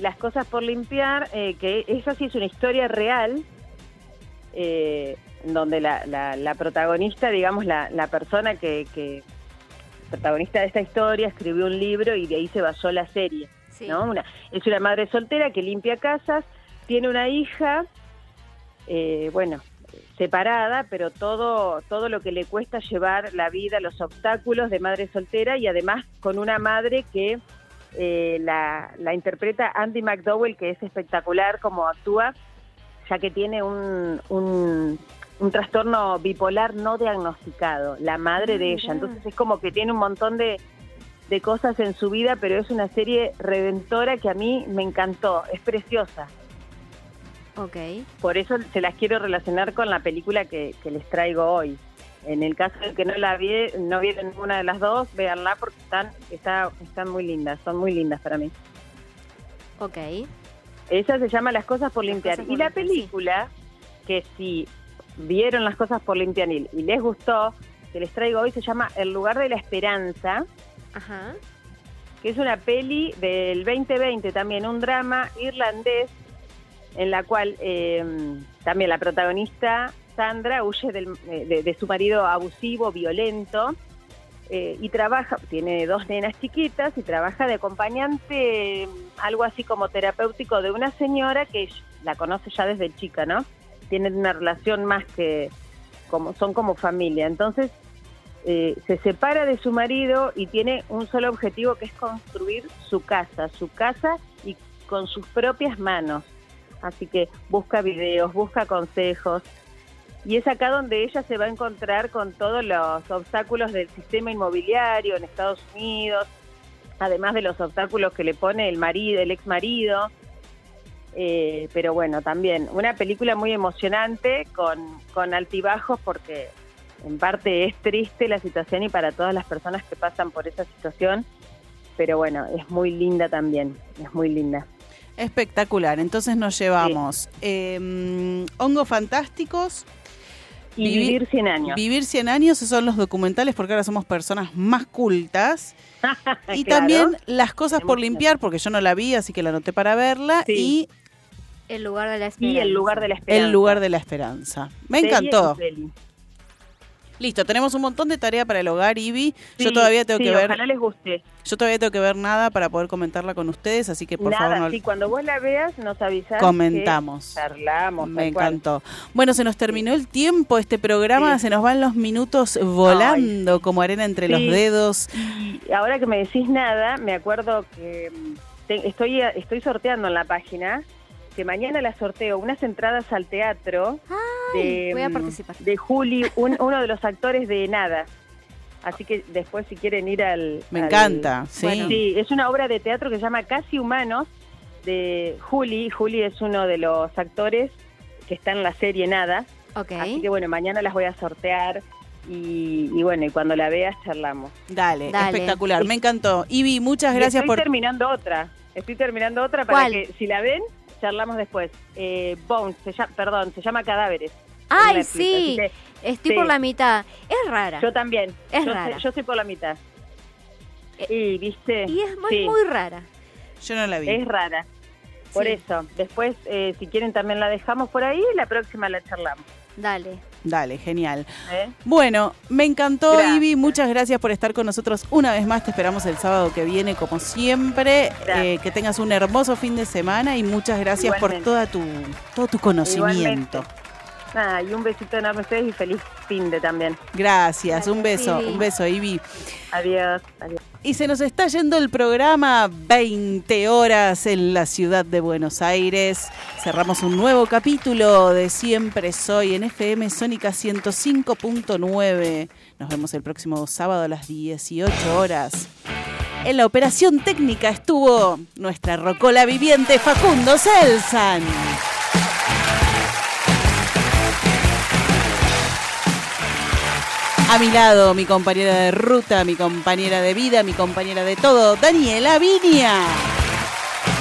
Las cosas por limpiar, eh, que esa sí es una historia real, eh, en donde la, la- la protagonista, digamos, la, la persona que, que protagonista de esta historia escribió un libro y de ahí se basó la serie. Sí. ¿no? Una, es una madre soltera que limpia casas, tiene una hija, eh, bueno, separada, pero todo, todo lo que le cuesta llevar la vida, los obstáculos de madre soltera y además con una madre que eh, la, la interpreta Andy McDowell, que es espectacular como actúa, ya que tiene un, un, un trastorno bipolar no diagnosticado, la madre de ella. Entonces es como que tiene un montón de, de cosas en su vida, pero es una serie redentora que a mí me encantó, es preciosa. Ok. Por eso se las quiero relacionar con la película que, que les traigo hoy. En el caso de que no la vi, no vieron ninguna de las dos, véanla porque están, está, están muy lindas, son muy lindas para mí. Ok. Esa se llama Las cosas por limpiar. cosas por y la limpiar, película, que si vieron las cosas por limpiar y, y les gustó, que les traigo hoy, se llama El lugar de la esperanza, Ajá. que es una peli del 2020 también, un drama irlandés, en la cual eh, también la protagonista, Sandra, huye del- eh, de, su marido abusivo, violento, eh, y trabaja, tiene dos nenas chiquitas y trabaja de acompañante, eh, algo así como terapéutico de una señora que la conoce ya desde chica, ¿no? Tienen una relación más que, como son como familia. Entonces, eh, se separa de su marido y tiene un solo objetivo que es construir su casa, su casa y con sus propias manos. Así que busca videos, busca consejos. Y es acá donde ella se va a encontrar con todos los obstáculos del sistema inmobiliario en Estados Unidos, además de los obstáculos que le pone el marido, el ex marido. Eh, pero bueno, también una película muy emocionante con, con altibajos porque en parte es triste la situación y para todas las personas que pasan por esa situación, pero bueno, es muy linda también, es muy linda. Espectacular. Entonces nos llevamos eh, Hongos Fantásticos. Y Vivir 100 años. Vivir 100 años, esos son los documentales porque ahora somos personas más cultas. y Claro. también Las cosas por limpiar, porque yo no la vi, así que la anoté para verla. Sí. El lugar de la Y el lugar de la esperanza. El lugar de la esperanza. Me encantó. Listo, tenemos un montón de tarea para el hogar, Ivy. yo Sí, todavía tengo sí, que ver. Ojalá les guste. Yo todavía tengo que ver nada para poder comentarla con ustedes, así que por Nada, favor no sí, cuando vos la veas nos avisás. Comentamos. que Charlamos. Me encantó. Bueno, se nos terminó el tiempo, este programa, se nos van los minutos volando como arena entre los dedos. Y ahora que me decís nada, me acuerdo que mm, te- estoy, estoy sorteando en la página que mañana la sorteo unas entradas al teatro de, voy a mm, participar. de Juli, un- uno de los actores de Nada. Así que después si quieren ir al... Me al- encanta, sí. Bueno, sí, es una obra de teatro que se llama Casi Humanos de Juli. Juli es uno de los actores que está en la serie Nada. Ok. Así que bueno, mañana las voy a sortear y, y bueno, y cuando la veas charlamos. Dale, Dale. espectacular, me encantó. Ivy, muchas gracias estoy por... terminando otra. Estoy terminando otra para ¿Cuál? que si la ven, charlamos después. Eh, Bones, se llama, perdón, se llama Cadáveres. Ay, Netflix, sí. que Estoy sí. por la mitad. Es rara. Yo también. Es yo, rara. sé- yo estoy por la mitad. y viste. Y es muy, Sí, muy rara. Yo no la vi. es rara. Por Sí. eso. Después, eh, si quieren, también la dejamos por ahí y la próxima la charlamos. Dale. Dale, genial. ¿eh? Bueno, me encantó, Gracias. Ivy. Muchas gracias por estar con nosotros una vez más. Te esperamos el sábado que viene, como siempre. Eh, que tengas un hermoso fin de semana y muchas gracias Igualmente. por toda tu, todo tu conocimiento. Igualmente. Nada, y un besito enorme a ustedes y feliz fin de también. Gracias, un beso, Ivy. un beso, Ivy. Adiós. adiós. Y se nos está yendo el programa 20 horas en la ciudad de Buenos Aires. Cerramos un nuevo capítulo de Siempre Soy en FM Sónica 105.9. Nos vemos el próximo sábado a las 18 horas. En la operación técnica estuvo nuestra rocola viviente Facundo Selsan. A mi lado, mi compañera de ruta, mi compañera de vida, mi compañera de todo, Daniela Viña.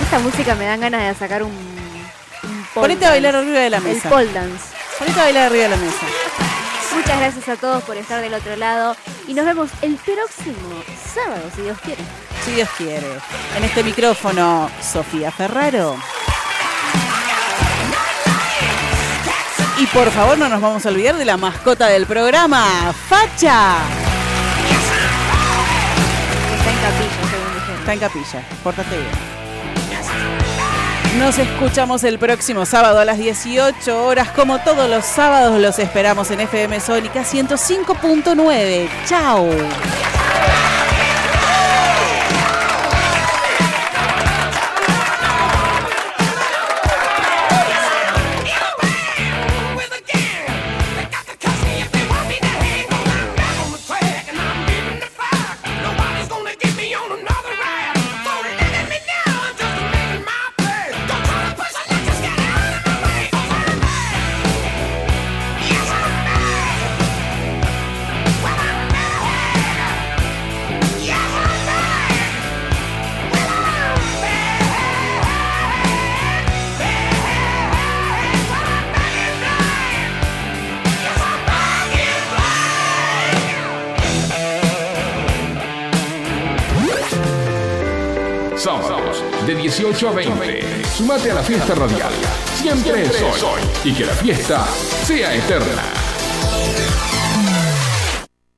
Esta música me dan ganas de sacar un, un pole Ponete a bailar arriba de la mesa. El pole dance. Ponete a bailar arriba de la mesa. Muchas gracias a todos por estar del otro lado y nos vemos el próximo sábado, si Dios quiere. Si Dios quiere. En este micrófono, Sofía Ferraro. Y por favor no nos vamos a olvidar de la mascota del programa, Facha. Está en capilla, según dijeron. Está en capilla, pórtate bien. Nos escuchamos el próximo sábado a las 18 horas. Como todos los sábados, los esperamos en FM Sónica 105.9. ¡Chao! 1820. Sumate a la fiesta radial. Siempre es hoy. Y que la fiesta sea eterna.